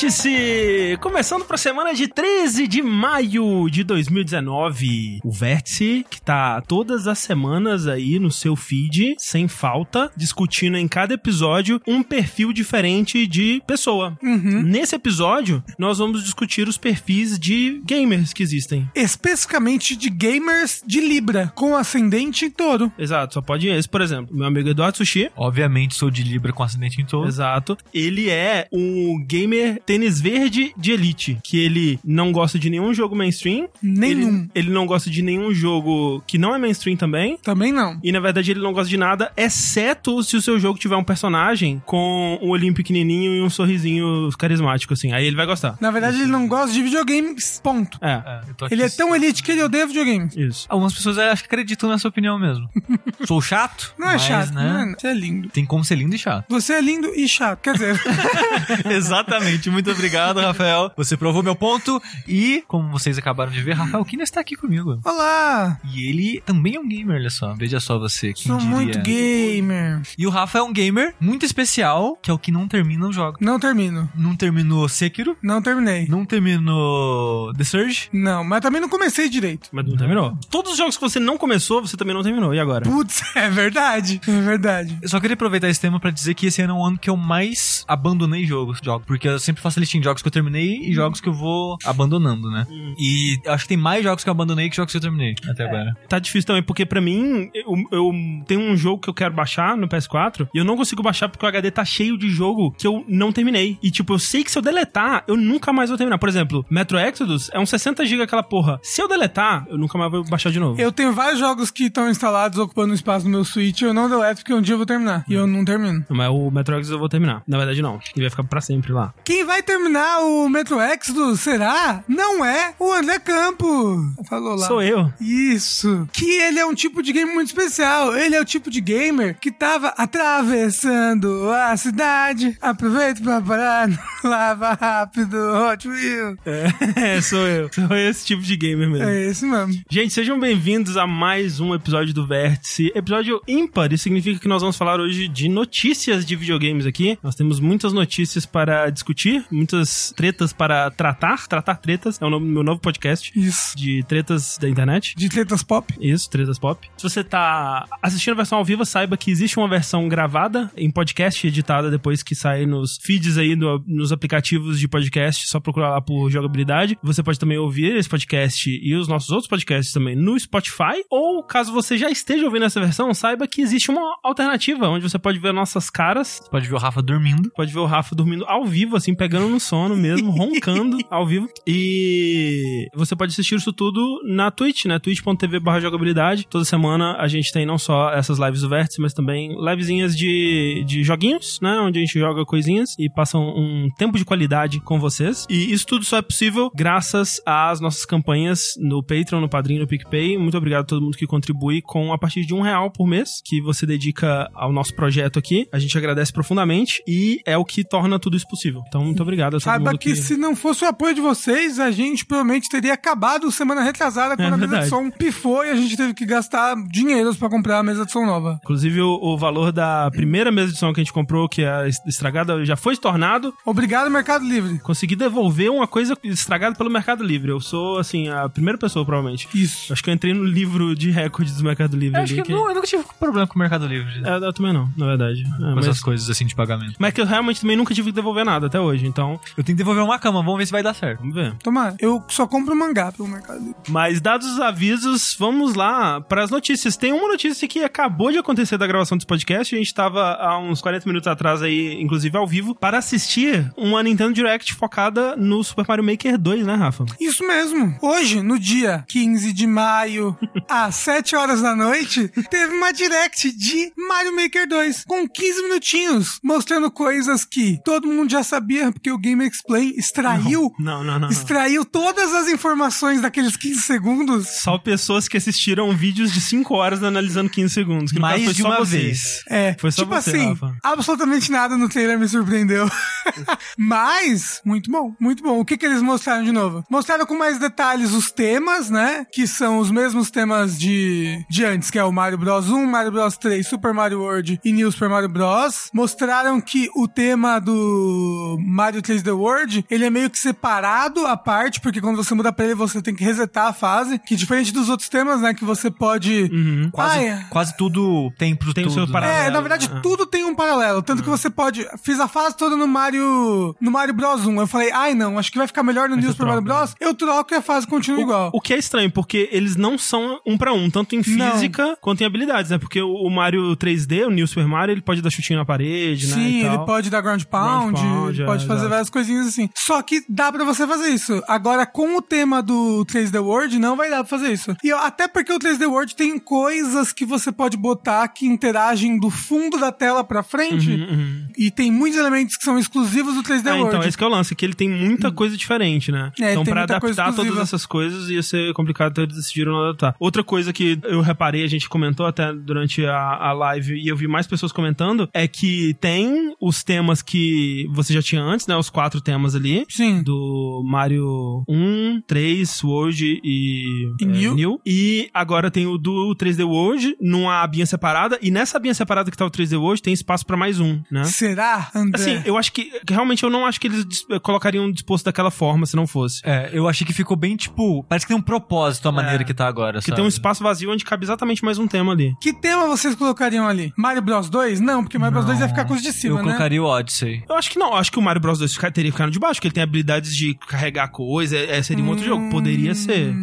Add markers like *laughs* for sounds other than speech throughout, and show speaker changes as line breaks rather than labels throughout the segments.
Vértice! Começando para a semana de 13 de maio de 2019. O Vértice que tá todas as semanas aí no seu feed, sem falta, discutindo em cada episódio um perfil diferente de pessoa. Nesse episódio, nós vamos discutir os perfis de gamers que existem.
Especificamente de gamers de Libra, com ascendente em touro.
Exato, só pode esse, por exemplo. Meu amigo Eduardo Sushi.
Obviamente sou de Libra com acidente em touro.
Exato. Ele é um gamer tênis verde de elite, que ele não gosta de nenhum jogo mainstream.
Nenhum.
Ele, ele não gosta de nenhum jogo que não é mainstream também.
Também não.
E na verdade ele não gosta de nada, exceto se o seu jogo tiver um personagem com um olhinho pequenininho e um sorrisinho carismático, assim. Aí ele vai gostar.
Na verdade, ele não gosta de videogames, ponto.
É,
É,
Ele é tão elite que ele odeia videogames.
isso.
Algumas pessoas acho que acreditam nessa opinião mesmo. *laughs* Sou chato?
Não é
mas,
chato,
né?
é, Você é lindo.
Tem como ser lindo e chato.
Você é lindo e chato. Quer dizer, *laughs*
Exatamente. Muito obrigado, Rafael. Você provou meu ponto. E, como vocês acabaram de ver, Rafael Kina está aqui comigo.
olá,
E ele também é um gamer, olha só. Veja só você. Quem
sou
diria.
muito gamer.
E o Rafa é um gamer muito especial, que é o que não termina os jogos.
Não termino.
Não terminou Sekiro,
Não terminei.
não terminou The Surge.
Não, mas também não comecei direito.
Mas não terminou. Todos os jogos que você não começou, você também não terminou. E agora?
Putz, *laughs* é verdade. É verdade.
Eu só queria aproveitar esse tema pra dizer que esse ano é um ano que eu mais abandonei jogos, jogos, porque eu sempre faço listinha de jogos que eu terminei e jogos que eu vou abandonando, né? E eu acho que tem mais jogos que eu abandonei que jogos que eu terminei até agora.
Tá difícil também, porque pra mim, eu, eu tenho um jogo que eu quero baixar no PS4 e eu não consigo baixar porque o HD tá cheio de jogo que eu não terminei. E tipo, eu sei que se eu deletar, eu nunca mais vou terminar. Por exemplo, Metro Exodus é uns 60 GB aquela porra. Se eu deletar, eu nunca mais vou baixar de novo.
Eu tenho vários jogos que estão instalados ocupando espaço no meu Switch e eu não deleto porque um dia eu vou terminar. E eu não termino.
Mas o Metro Exodus eu vou terminar. Na verdade, não. Ele vai ficar pra sempre lá.
Quem vai terminar o Metro Exodus, será? Não é o André Campo. Falou lá.
Sou eu.
Isso. Que ele é um tipo de game muito especial. Ele é o tipo de gamer que tava atravessando a cidade. Aproveita pra parar. *laughs* Lava rápido, Hot Wheels. *laughs*
É, sou eu. Sou esse tipo de gamer mesmo.
É esse mesmo.
Gente, sejam bem-vindos a mais um episódio do Vértice. Episódio ímpar, isso significa que nós vamos falar hoje de notícias de videogames aqui. Nós temos muitas notícias para discutir, muitas tretas para tratar. Tratar tretas é o nome do meu novo podcast
Isso.
de tretas da internet.
De tretas pop.
Isso, Tretas Pop. Se você tá assistindo a versão ao vivo, saiba que existe uma versão gravada em podcast, editada depois que sai nos feeds aí, no- nos aplicativos de podcast, só procurar lá por jogabilidade. Você pode também ouvir esse podcast e os nossos outros podcasts também no Spotify. Ou, caso você já esteja ouvindo essa versão, saiba que existe uma alternativa, onde você pode ver nossas caras,
Você pode ver o Rafa dormindo.
Pode ver o Rafa dormindo ao vivo, assim, pegando no sono mesmo, *laughs* roncando ao vivo. E você pode assistir isso tudo na Twitch, né? twitch.tv barra jogabilidade. Toda semana a gente tem não só essas lives do Vértice, mas também livezinhas de, de joguinhos, né? Onde a gente joga coisinhas e passa um, um tempo de qualidade com vocês. E isso tudo só é possível graças às nossas campanhas no Patreon, no Padrinho, no PicPay. Muito obrigado a todo mundo que contribui com a partir de um real por mês, que você dedica ao nosso projeto aqui. A gente agradece profundamente e é o que torna tudo isso possível. Então, muito obrigado a todo
Saiba
mundo
que, se não fosse o apoio de vocês, a gente provavelmente teria acabado semana retrasada quando a mesa de som pifou e a gente teve que gastar dinheiros pra comprar a mesa de som nova.
Inclusive, o, o valor da primeira mesa de som que a gente comprou, que é estragada, já foi estornado.
Obrigado, Mercado Livre.
Consegui devolver uma coisa estragada pelo Mercado Livre. Eu sou, assim, a primeira pessoa, provavelmente.
Isso.
Acho que eu entrei no livro de recordes do Mercado Livre.
Eu
ali,
acho que não, eu nunca tive problema com o Mercado Livre.
É, eu também não, na verdade. É,
com
mas,
essas coisas assim de pagamento.
mas é que eu realmente também nunca tive que devolver nada até hoje, então
Eu tenho que devolver uma cama, vamos ver se vai dar certo.
vamos ver.
Tomara. Eu só compro mangá pelo Mercado Livre.
Mas dados os avisos, vamos lá para as notícias. Tem uma notícia que acabou de acontecer da gravação desse podcast. A gente estava há uns 40 minutos atrás aí, inclusive ao vivo, para assistir uma Nintendo Direct focada no Super Mario Maker 2, né, Rafa?
Isso mesmo. Hoje, no dia 15 de maio, *laughs* às 7 horas da noite, teve uma direct de Mario Maker 2, com 15 minutinhos, mostrando coisas que todo mundo já sabia, porque o Game Explain extraiu,
Não, não, não. não.
extraiu todas as informações daqueles 15 segundos.
Só pessoas que assistiram vídeos de 5 horas analisando 15 segundos. Que
Mais
foi
de
só
uma
você.
vez.
É,
Foi só
tipo
você,
assim,
Rafa.
absolutamente nada no trailer me surpreendeu. *laughs* Mas, muito bom, muito bom. O que que eles mostraram de novo? Mostraram com mais detalhes os temas, né? Que são os mesmos temas de, de antes, que é o Mario Bros 1, Mario Bros 3, Super Mario World e New Super Mario Bros. Mostraram que o tema do Mario 3D World, ele é meio que separado à parte, porque quando você muda pra ele, você tem que resetar a fase, que diferente dos outros temas, né, que você pode...
Uhum.
Quase,
Ah, é.
quase tudo tem pro
Tem o
tudo.
seu paralelo.
É, na verdade,
Ah.
tudo tem um paralelo. Tanto que você pode. Fiz a fase toda no Mario. No Mario Bros 1. Eu falei, ai não, acho que vai ficar melhor no
Aí
New Super Mario
troca,
Bros. Eu troco e a fase continua igual.
O que é estranho, porque eles não são um pra um, tanto em
Não.
física quanto em habilidades, né? Porque o o Mario 3D, o New Super Mario, ele pode dar chutinho na parede, né?
Sim,
e tal.
ele pode dar ground pound,
Ground pound, é,
pode fazer várias coisinhas assim. Só que dá pra você fazer isso. Agora, com o tema do 3D World, não vai dar pra fazer isso. E até porque o 3D World tem coisas que você pode botar que interagem do fundo da tela pra frente.
Uhum, uhum.
E tem muitos elementos que são exclusivos do 3D
É,
World.
então, esse que é o lance, que ele tem muita coisa diferente, né?
É,
então, pra adaptar todas essas coisas ia ser complicado, então eles decidiram não adaptar. Outra coisa que eu reparei, a gente comentou até durante a, a live, e eu vi mais pessoas comentando, é que tem os temas que você já tinha antes, né? Os quatro temas ali.
Sim.
Do Mario 1, 3, World e,
E
é,
New.
E agora tem o do 3D World numa abinha separada. E nessa abinha separada que tá o 3D World tem espaço pra mais um, né?
Será, André?
Assim, eu acho que que realmente eu não acho que eles dis- colocariam disposto daquela forma se não fosse.
É, eu achei que ficou bem, tipo, parece que tem um propósito a maneira
É.
que tá agora,
Porque
sabe?
tem um espaço vazio onde cabe exatamente mais um tema ali.
Que tema vocês colocariam ali? Mario Bros 2? Não, porque Mario Bros 2 ia ficar com os de cima,
Eu
né?
colocaria o Odyssey.
Eu acho que não, eu acho que o Mario Bros 2 fica- teria ficado de baixo, porque ele tem habilidades de carregar coisa, é, é, seria um outro jogo. Poderia ser.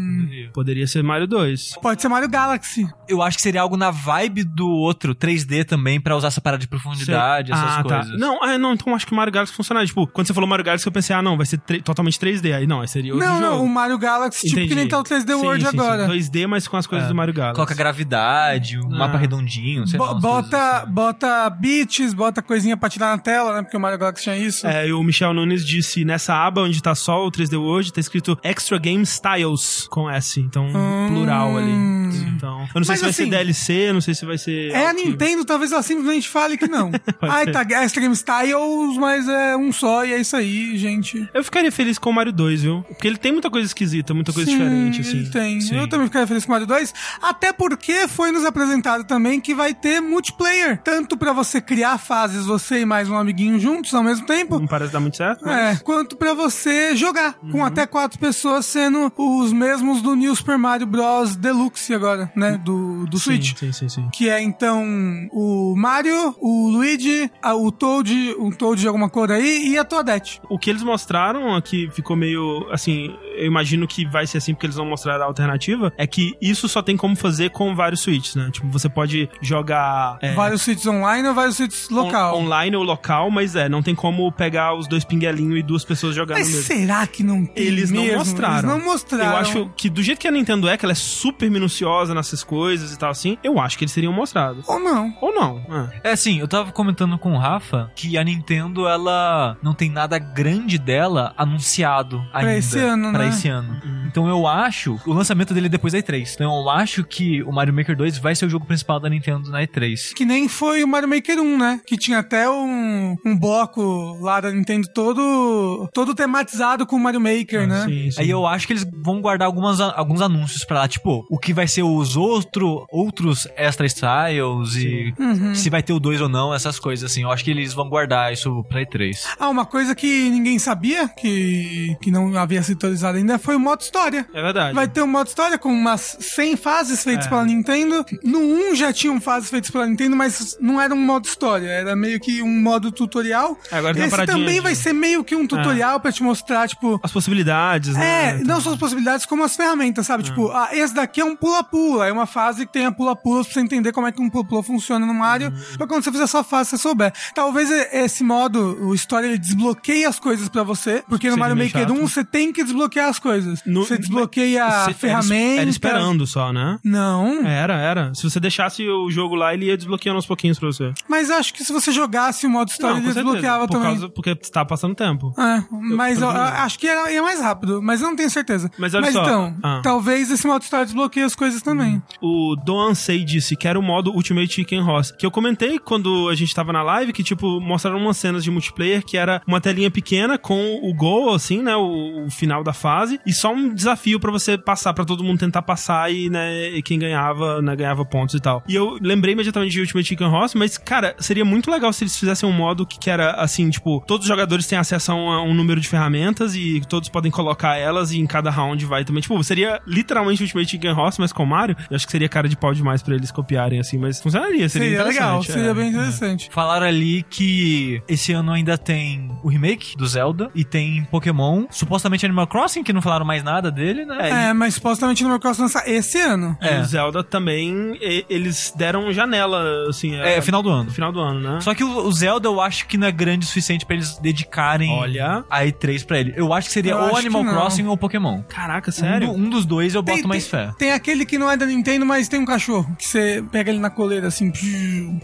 Poderia ser Mario 2.
Pode ser Mario Galaxy.
Eu acho que seria algo na vibe do outro 3D também, pra usar essa parada de profundidade, essas
ah,
coisas.
Tá. Não, ah, não, então eu acho que o Mario Galaxy funcionaria. Tipo, quando você falou Mario Galaxy, eu pensei, ah, não, vai ser totalmente 3D. Aí não, aí seria outro
não,
jogo.
não, o Mario Galaxy, tipo
Entendi.
que nem tá o 3D
Sim,
World
sim, sim.
agora.
2D, mas com as coisas
É.
do Mario Galaxy.
Coloca gravidade, um
Ah.
mapa redondinho, sei lá.
Bo- bota,
assim.
bota beats, bota coisinha pra tirar na tela, né? Porque o Mario Galaxy tinha isso.
É, e o Michel Nunes disse, nessa aba onde tá só o 3D World, tá escrito Extra Game Styles, com S. Então,
Hum.
plural ali. Então, eu não sei
Mas
se vai
assim,
ser DLC, não sei se vai ser...
É a Nintendo, talvez ela simplesmente fale que não. *laughs* Ai,
ser.
tá, Extra Game Styles, mas é um só e é isso aí, gente.
Eu ficaria feliz com o Mario 2, viu? Porque ele tem muita coisa esquisita, muita coisa
Sim,
diferente, assim.
Ele tem.
Sim.
Eu também ficaria feliz com o Mario 2. Até porque foi nos apresentado também que vai ter multiplayer. Tanto pra você criar fases, você e mais um amiguinho juntos ao mesmo tempo.
Não parece dar muito certo, mas...
É, quanto pra você jogar, com até quatro pessoas sendo os mesmos do New Super Mario Bros. Deluxe agora, né? Do, do Switch.
Sim, sim, sim, sim.
Que é então o Mario, o Luigi, a- o Toad, um Toad de alguma cor aí e a Toadette.
O que eles mostraram aqui ficou meio assim. Eu imagino que vai ser assim porque eles vão mostrar a alternativa. É que isso só tem como fazer com vários switches, né? Tipo, você pode jogar. é,
Vários Switches online ou vários Switches local.
on- online ou local, mas é, não tem como pegar os dois pinguelinhos e duas pessoas jogando
Mas
mesmo.
será que não tem
Eles não
mesmo?
mostraram.
Eles não mostraram.
Eu acho que do jeito que a Nintendo é, que ela é super minuciosa nessas coisas e tal assim, eu acho que eles teriam mostrado.
Ou não.
Ou não. é.
É assim, eu tava comentando com o Rafa que a Nintendo, ela não tem nada grande dela anunciado ainda.
esse ano,
pra
né?
Esse ano. Então eu acho, o lançamento dele é depois da E3. Então eu acho que o Mario Maker 2 vai ser o jogo principal da Nintendo na E3.
Que nem foi o Mario Maker 1, né? Que tinha até um, um bloco lá da Nintendo todo, todo tematizado com o Mario Maker, né?
Ah, Sim, sim.
Aí eu acho que eles vão guardar algumas, alguns anúncios pra lá, tipo, o que vai ser os outro, outros extra styles e
Uhum.
se vai ter o 2 ou não, essas coisas assim. Eu acho que eles vão guardar isso pra E3.
Ah, uma coisa que ninguém sabia, que, que não havia sido atualizado ainda, foi o modo história.
É verdade.
Vai ter um modo história com umas 100 fases feitas
É.
pela Nintendo. No 1 já tinham fases feitas pela Nintendo, mas não era um modo história, era meio que um modo tutorial.
Agora tem
Esse também
de-
vai ser meio que um tutorial pra te mostrar, tipo,
As possibilidades, né?
É, não só as possibilidades, como as ferramentas, sabe? Tipo, ah, esse daqui é um pula-pula. É uma fase que tem a pula-pula pra você entender como é que um pula-pula funciona no Mario. Pra quando você fizer sua fase, você souber. Talvez esse modo, o Story, ele desbloqueie as coisas pra você. Porque no
Seria
Mario Maker
chato.
1, você tem que desbloquear as coisas.
No-
você desbloqueia a ferramenta.
Era esperando só, né?
Não.
Era, era. Se você deixasse o jogo lá, ele ia desbloqueando aos pouquinhos pra você.
Mas acho que se você jogasse o modo
Não,
ele desbloqueava
Por
também.
causa, porque você tá passando tempo.
É, mas eu,
menos.
acho que era, ia mais rápido, mas eu não tenho certeza.
Mas olha só,
então,
ah.
talvez esse modo história desbloqueie as coisas também.
O Doan Sei disse que era o modo Ultimate Chicken Horse. Que eu comentei quando a gente tava na live que, tipo, mostraram umas cenas de multiplayer que era uma telinha pequena com o gol, assim, né? O, o final da fase. E só um desafio pra você passar, pra todo mundo tentar passar e, né, e quem ganhava, né, ganhava pontos e tal. E eu lembrei imediatamente de Ultimate Chicken Horse, mas, cara, seria muito legal se eles fizessem um modo que, que era assim, tipo, todos os jogadores têm acesso a um, a um número de ferramentas e todos podem colocar elas e em cada round vai também. Tipo, seria literalmente Ultimate Chicken Horse, mas com Mario. Eu acho que seria cara de pau demais pra eles copiarem, assim, mas funcionaria, seria,
Seria legal,
interessante,
seria
é.
bem interessante.
Falaram ali que esse ano ainda tem o remake do Zelda e tem Pokémon, supostamente Animal Crossing, que não falaram mais nada dele, né?
É, mas supostamente no meu Cross lançar esse ano.
E
É.
o Zelda também, e- eles deram janela, assim,
É, final do ano.
no final do ano, né?
Só que o, o Zelda eu acho que não é grande o suficiente pra eles dedicarem
Olha.
a E3 pra ele. Eu acho que seria
Eu
ou Animal. Crossing ou Pokémon.
Caraca,
Um,
sério?
do- um dos dois eu boto
Tem-
mais
tem,
fé.
Tem aquele que não é da Nintendo, mas tem um cachorro. Que você pega ele na coleira assim.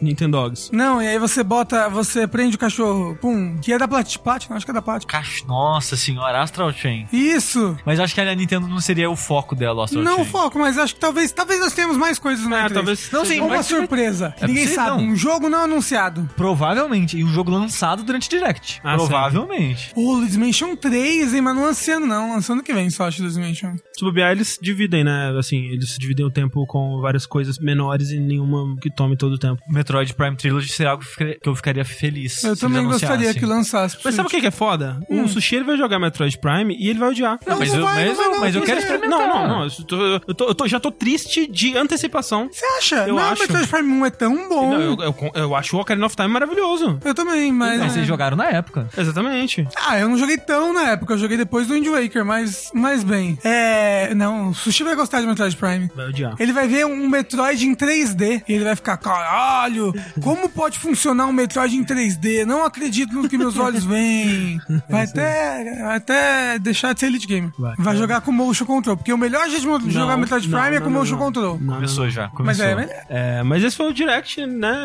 Nintendo Dogs.
Não, e aí você bota, você prende o cachorro. Pum. Que é da Plat, Platinum, acho que é da Platinum.
Nossa senhora, Astral Chain.
Isso.
Mas eu acho que a Nintendo não seria o foco dela, o Astral
Não
Chain.
foco, mas acho que talvez, talvez nós tenhamos mais coisas na
É,
E3.
talvez
Não,
seja-
sim,
Ou uma
mas-
surpresa. que
É
ninguém
possível,
sabe.
não.
Um jogo não anunciado.
Provavelmente. E um jogo lançado durante Direct.
Ah,
Provavelmente.
Pô, Luigi's Mansion 3, hein? Mas não lançando, não. Lançando que vem só, acho, Luigi's Mansion.
Se bobear, eles dividem, né? Assim, eles dividem o tempo com várias coisas menores e nenhuma que tome todo o tempo.
Metroid Prime Trilogy seria algo que eu ficaria feliz.
Eu
se
também gostaria
anunciassem.
que lançasse.
Mas sabe o que que é foda? O Sushi ele vai jogar Metroid Prime e ele vai odiar.
Não,
mas eu-
vai,
mas
não
eu- mas eu
que
quero
é-
experimentar.
Não, não, não. Eu, tô- eu tô- eu tô- já tô triste de antecipação.
Você acha?
Eu
não,
acho.
Metroid Prime 1 é tão bom.
Não,
eu...
eu, eu, eu acho o Ocarina of Time maravilhoso.
também, mas...
Mas vocês jogaram na época.
Exatamente.
Ah, eu não joguei tão na época, eu joguei depois do Wind Waker, mas, mas bem. É. Não, o Sushi vai gostar de Metroid Prime.
Vai odiar.
Ele vai ver um Metroid em 3D e ele vai ficar, caralho, como pode funcionar um Metroid em 3D? Não acredito no que meus olhos veem. *laughs* Vai até, vai até deixar de ser Game.
Vai.
Vai, jogar com Motion Control, porque o melhor jeito de mo- jogar Metroid
não,
Prime é
não,
com
não,
Motion
não.
Control.
Não, não,
Começou já.
Mas
Começou.
é, mas
É, mas esse foi o Direct, né?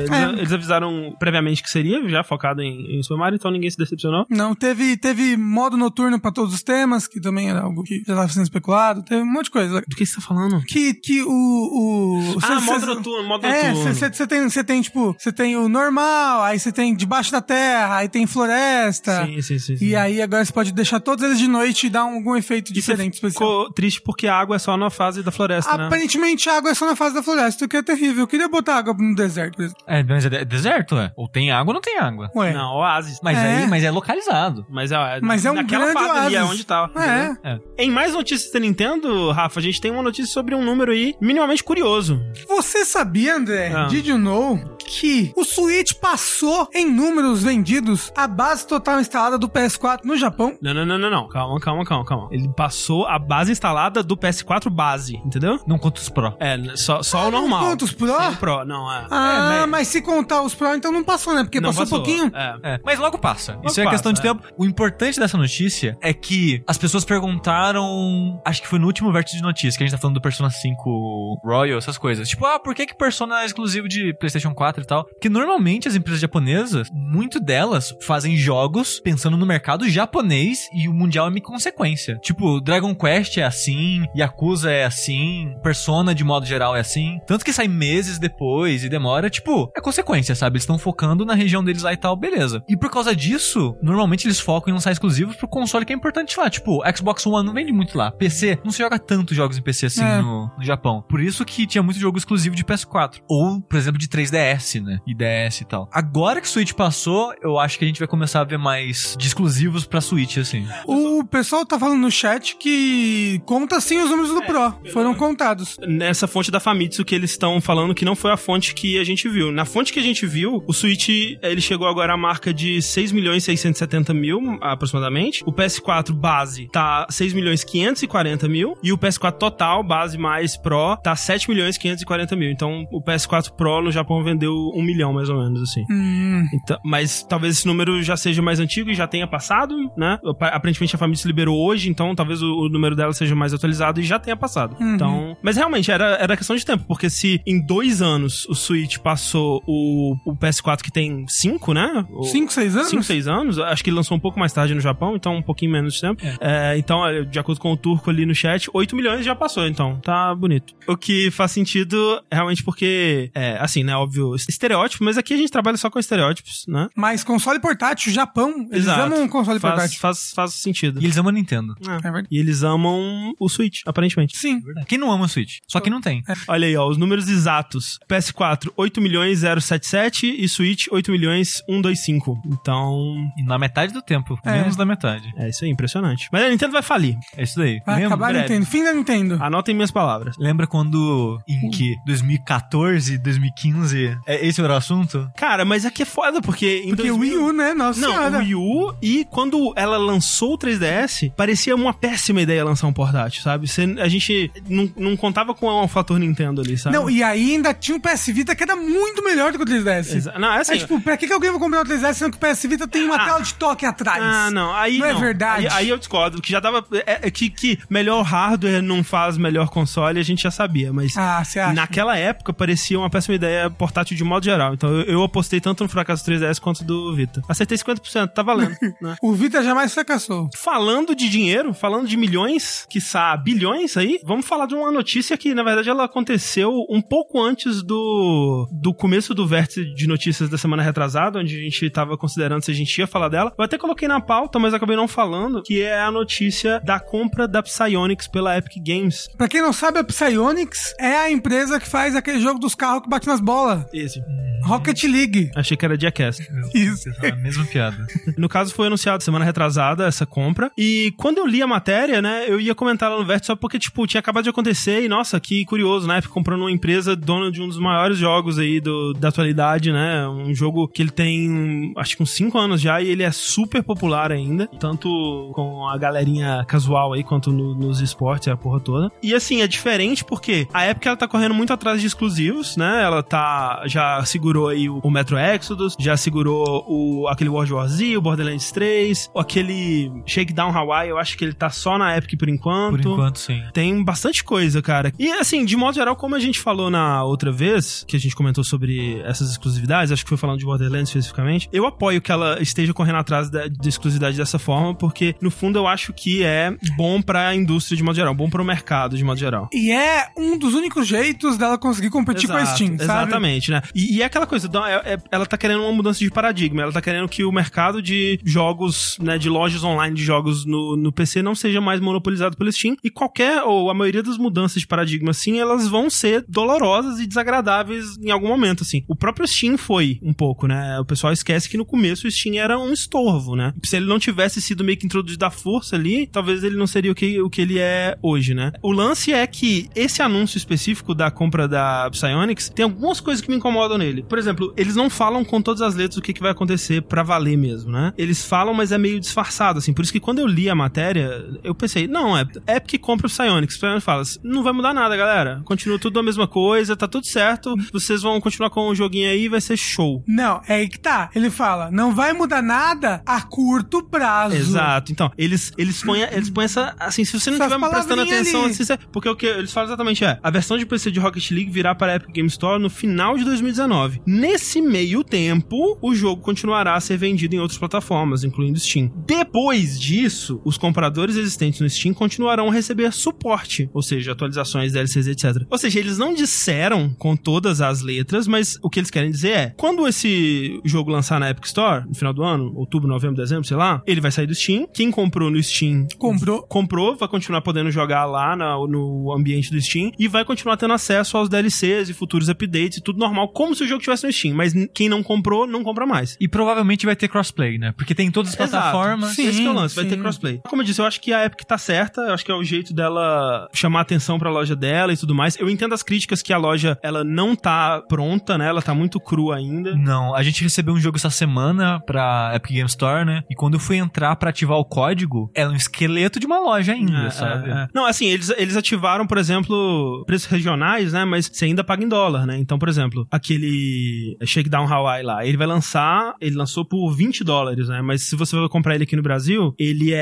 Eles,
É.
eles avisaram previamente que seria, já focado em, em Super Mario, então ninguém se decepcionou.
Não, teve, teve modo noturno pra todos os temas, que também era algo que já estava sendo especulado. Teve um monte de coisa.
Do que você tá falando?
Que, que o. o
Ah,
cê-
modo
cê-
noturno, modo
É,
noturno.
você tem, cê tem, tipo, você tem o normal, aí você tem debaixo da terra, aí tem floresta.
Sim, sim, sim. sim.
E aí agora você pode deixar todos eles de noite e dar um- algum efeito
E você
diferente, especial.
ficou triste porque a água é só na fase da floresta, né?
Aparentemente a água é só na fase da floresta, o que é terrível. Eu queria botar água no deserto. por exemplo.
É, mas é de- deserto, é? Ou tem água ou não tem água.
Ué.
Não, oásis.
Mas
É.
aí, mas é localizado.
Mas é,
Mas é um grande
fase ali é
oásis.
onde tava.
É.
É.
Em mais notícias da Nintendo, Rafa, a gente tem uma notícia sobre um número aí minimamente curioso.
Você sabia, André,
Ah.
did you know, que o Switch passou em números vendidos a base total instalada do PS4 no Japão?
Não, não, não, não, não. Calma, calma, calma, calma. Ele passou a base instalada do PS4 base, entendeu?
Não conta os Pro.
É, só, só o
não
normal.
conta os Pro?
Sem o Pro, não, é.
Ah,
É, mas-
mas... se contar os Pro, então não passou, né? Porque
não
passou, um pouquinho.
É.
É, mas logo passa. Isso é
passa,
questão de
é.
tempo. O importante dessa notícia é que as pessoas perguntaram. Acho que foi no último vértice de notícias que a gente tá falando do Persona 5 Royal, essas coisas. Tipo, ah, por que que Persona é exclusivo de PlayStation 4 e tal? Porque normalmente as empresas japonesas, muito delas fazem jogos pensando no mercado japonês e o mundial é uma consequência. Tipo, Dragon Quest é assim, Yakuza é assim, Persona de modo geral é assim. Tanto que sai meses depois e demora, tipo, é consequência, sabe? Eles estão focando na região deles lá e tal, beleza. E por causa disso, normalmente eles focam em lançar exclusivos pro console que é importante lá. Tipo, Xbox One não vende muito lá. PC, não se joga tanto jogos em PC assim
É.
no, no Japão. Por isso que tinha muito jogo exclusivo de PS4. Ou, por exemplo, de 3DS, né? E DS e tal. Agora que o Switch passou, eu acho que a gente vai começar a ver mais de exclusivos pra Switch, assim.
O pessoal tá falando no chat que conta sim os números do Pro. Foram contados.
Nessa fonte da Famitsu que eles estão falando que não foi a fonte que a gente viu. Na fonte que a gente viu, o Switch ele chegou agora à marca de 6 milhões e 670 mil, aproximadamente. O PS4 base tá 6 milhões e 540 mil. E o PS4 total, base mais Pro, tá 7 milhões e 540 mil. Então o PS4 Pro no Japão vendeu 1 milhão, mais ou menos, assim.
Hum.
Então, mas talvez esse número já seja mais antigo e já tenha passado, né? Pa- Aparentemente a Famitsu liberou hoje, então talvez o, o número dela seja mais atualizado e já tenha passado.
Uhum.
Então, mas realmente era, era questão de tempo, porque se em dois anos o Switch passou o, o PS4 que tem cinco, né? O-
5, 6 anos?
5, 6 anos, acho que ele lançou um pouco mais tarde no Japão, então um pouquinho menos de tempo. É, então, é, de acordo com o turco ali no chat, 8 milhões já passou, então tá bonito. O que faz sentido realmente porque, é, assim, né, óbvio, estereótipo, mas aqui a gente trabalha só com estereótipos, né?
Mas console portátil, Japão, eles
Exato.
amam um console
Faz,
portátil.
faz, faz sentido.
E eles amam a Nintendo.
É.
É verdade.
E eles amam o Switch, aparentemente.
Sim.
Quem não ama o Switch? Só que não tem.
Olha aí, ó, os números exatos. PS4, 8 milhões 077 e Switch, 8 milhões 125. Então,
E na metade do tempo.
É.
Menos da metade.
é isso aí, impressionante. Mas a Nintendo vai falir.
É isso daí.
Vai
Lembra?
acabar a. Nintendo. Fim da Nintendo.
Anotem minhas palavras.
Lembra quando em que 2014, 2015, é, esse era o assunto?
Cara, mas aqui é foda, porque em
Porque o
2000
Wii U, né? Nossa
Não,
senhora.
o Wii U, e quando ela lançou o 3DS, parecia uma péssima ideia lançar um portátil, sabe? Você- a gente não, não contava com o fator Nintendo ali, sabe?
Não, e aí ainda tinha o PS Vita que era muito melhor do que o 3DS.
Exa- Não, é assim.
É tipo, pra que, que alguém vai comprar o 3DS sendo que o PS Vita tem uma
Ah.
tela de toque atrás?
Ah, não, aí
Não
não.
é verdade?
Aí, aí eu discordo, que já tava. É, é que, que melhor hardware não faz melhor console, a gente já sabia, mas.
Ah, você acha?
Naquela época parecia uma péssima ideia portátil de modo geral. Então eu, eu apostei tanto no fracasso do 3DS quanto do Vita. Acertei 50%, tá valendo, *laughs* né?
O Vita jamais fracassou.
Falando de dinheiro, falando de milhões, quiçá bilhões aí, vamos falar de uma notícia que, na verdade, ela aconteceu um pouco antes do, do começo do vértice de notícias da semana retrasada, onde a gente tava considerando se a gente ia falar dela. Eu até coloquei na pauta, mas acabei não falando, que é a notícia da compra da Psyonix pela Epic Games.
Pra quem não sabe, a Psyonix é a empresa que faz aquele jogo dos carros que bate nas bolas.
Esse.
Rocket League.
Achei que era Jackass.
Isso.
A mesma piada.
No caso, foi anunciado semana retrasada essa compra. E quando eu li a matéria, né, eu ia comentar lá no Vértice só porque, tipo, tinha acabado de acontecer e, nossa, que curioso, né? Comprando uma empresa dona de um dos maiores jogos aí do, da atualidade, né? Um jogo que ele tem, acho que uns 5 anos já e ele é super popular ainda. Tanto com a galerinha casual aí, quanto no- nos esportes, a porra toda. E, assim, é diferente porque a época ela tá correndo muito atrás de exclusivos, né? Ela tá, já segurou aí o, o Metro Exodus, já segurou o, aquele World War Z, o Borderlands 3, aquele Shakedown Hawaii, eu acho que ele tá só na Epic por enquanto.
Por enquanto, sim.
Tem bastante coisa, cara. E assim, de modo geral, como a gente falou na outra vez, que a gente comentou sobre essas exclusividades, acho que foi falando de Borderlands especificamente, eu apoio que ela esteja correndo atrás da, de exclusividade dessa forma, porque no fundo eu acho que é bom pra indústria de modo geral, bom pro mercado de modo geral.
E é um dos únicos jeitos dela conseguir competir com a
Exato,
Steam, sabe?
Exatamente, né? E, e é aquela coisa, então, é- é- ela tá querendo uma mudança de paradigma, ela tá querendo que o mercado de jogos, né, de lojas online de jogos no, no PC não seja mais monopolizado pelo Steam, e qualquer, ou a maioria das mudanças de paradigma, assim, elas vão ser dolorosas e desagradáveis em algum momento, assim. O próprio Steam foi um pouco, né? O pessoal esquece que no começo o Steam era um estorvo, né? Se ele não tivesse sido meio que introduzido à força ali, talvez ele não seria o que, o que ele é hoje, né? O lance é que esse anúncio específico da compra da Psyonix tem algumas coisas que me incomodam nele. Por exemplo, eles não falam com todas as letras o que, que vai acontecer pra valer mesmo, né? Eles falam, mas é meio disfarçado, assim. Por isso que quando eu li a matéria, eu pensei, não, é Epic compra o Psyonix. O Psyonix fala, não vai mudar nada, galera. Continua tudo a mesma coisa, tá tudo certo. Vocês vão continuar com o joguinho aí, vai ser show.
Não, é aí que tá. Ele fala, não vai mudar nada a curto prazo.
Exato. Então, eles, eles põem, eles põem essa. Assim, se você não
Essas
estiver prestando
palavrinhas
atenção, assim, porque o que eles falam exatamente é: a versão de PC de Rocket League virá para a Epic Game Store no final de 2019. Nesse meio tempo, o jogo continuará a ser vendido em outras plataformas, incluindo Steam. Depois disso, os compradores existentes no Steam continuarão a receber suporte, ou seja, atualizações, DLCs, etc. Ou seja, eles não disseram com todas as letras, mas o que eles querem dizer é: quando esse jogo lançar na Epic Store, no final do ano, outubro, novembro, dezembro, sei lá, ele vai sair do Steam. Quem comprou no Steam
Comprou.
comprou, vai continuar podendo jogar lá na- no ambiente do Steam e vai continuar tendo acesso aos DLCs e futuros updates e tudo normal, como se o jogo estivesse no Steam. Mas quem não comprou, não compra mais.
E provavelmente vai ter crossplay, né? Porque tem em todas as
Exato.
plataformas.
Sim.
Esse que é o lance, vai ter crossplay. Como eu disse, eu acho que a Epic tá certa, eu acho que é o jeito dela chamar atenção pra loja dela e tudo mais. Eu entendo as críticas que a loja, ela não tá pronta, né? Ela tá muito crua ainda.
Não, a gente recebeu um jogo essa semana pra Epic Game Store, né? E quando eu fui entrar pra ativar o código, era um esqueleto de uma loja ainda,
É,
sabe?
é, é. Não, assim, eles, eles ativaram, por exemplo, preços regionais, né? Mas você ainda paga em dólar, né? Então, por exemplo, aquele Shakedown Hawaii lá, ele vai lançar, ele lançou por 20 dólares, né? Mas se você vai comprar ele aqui no Brasil, ele é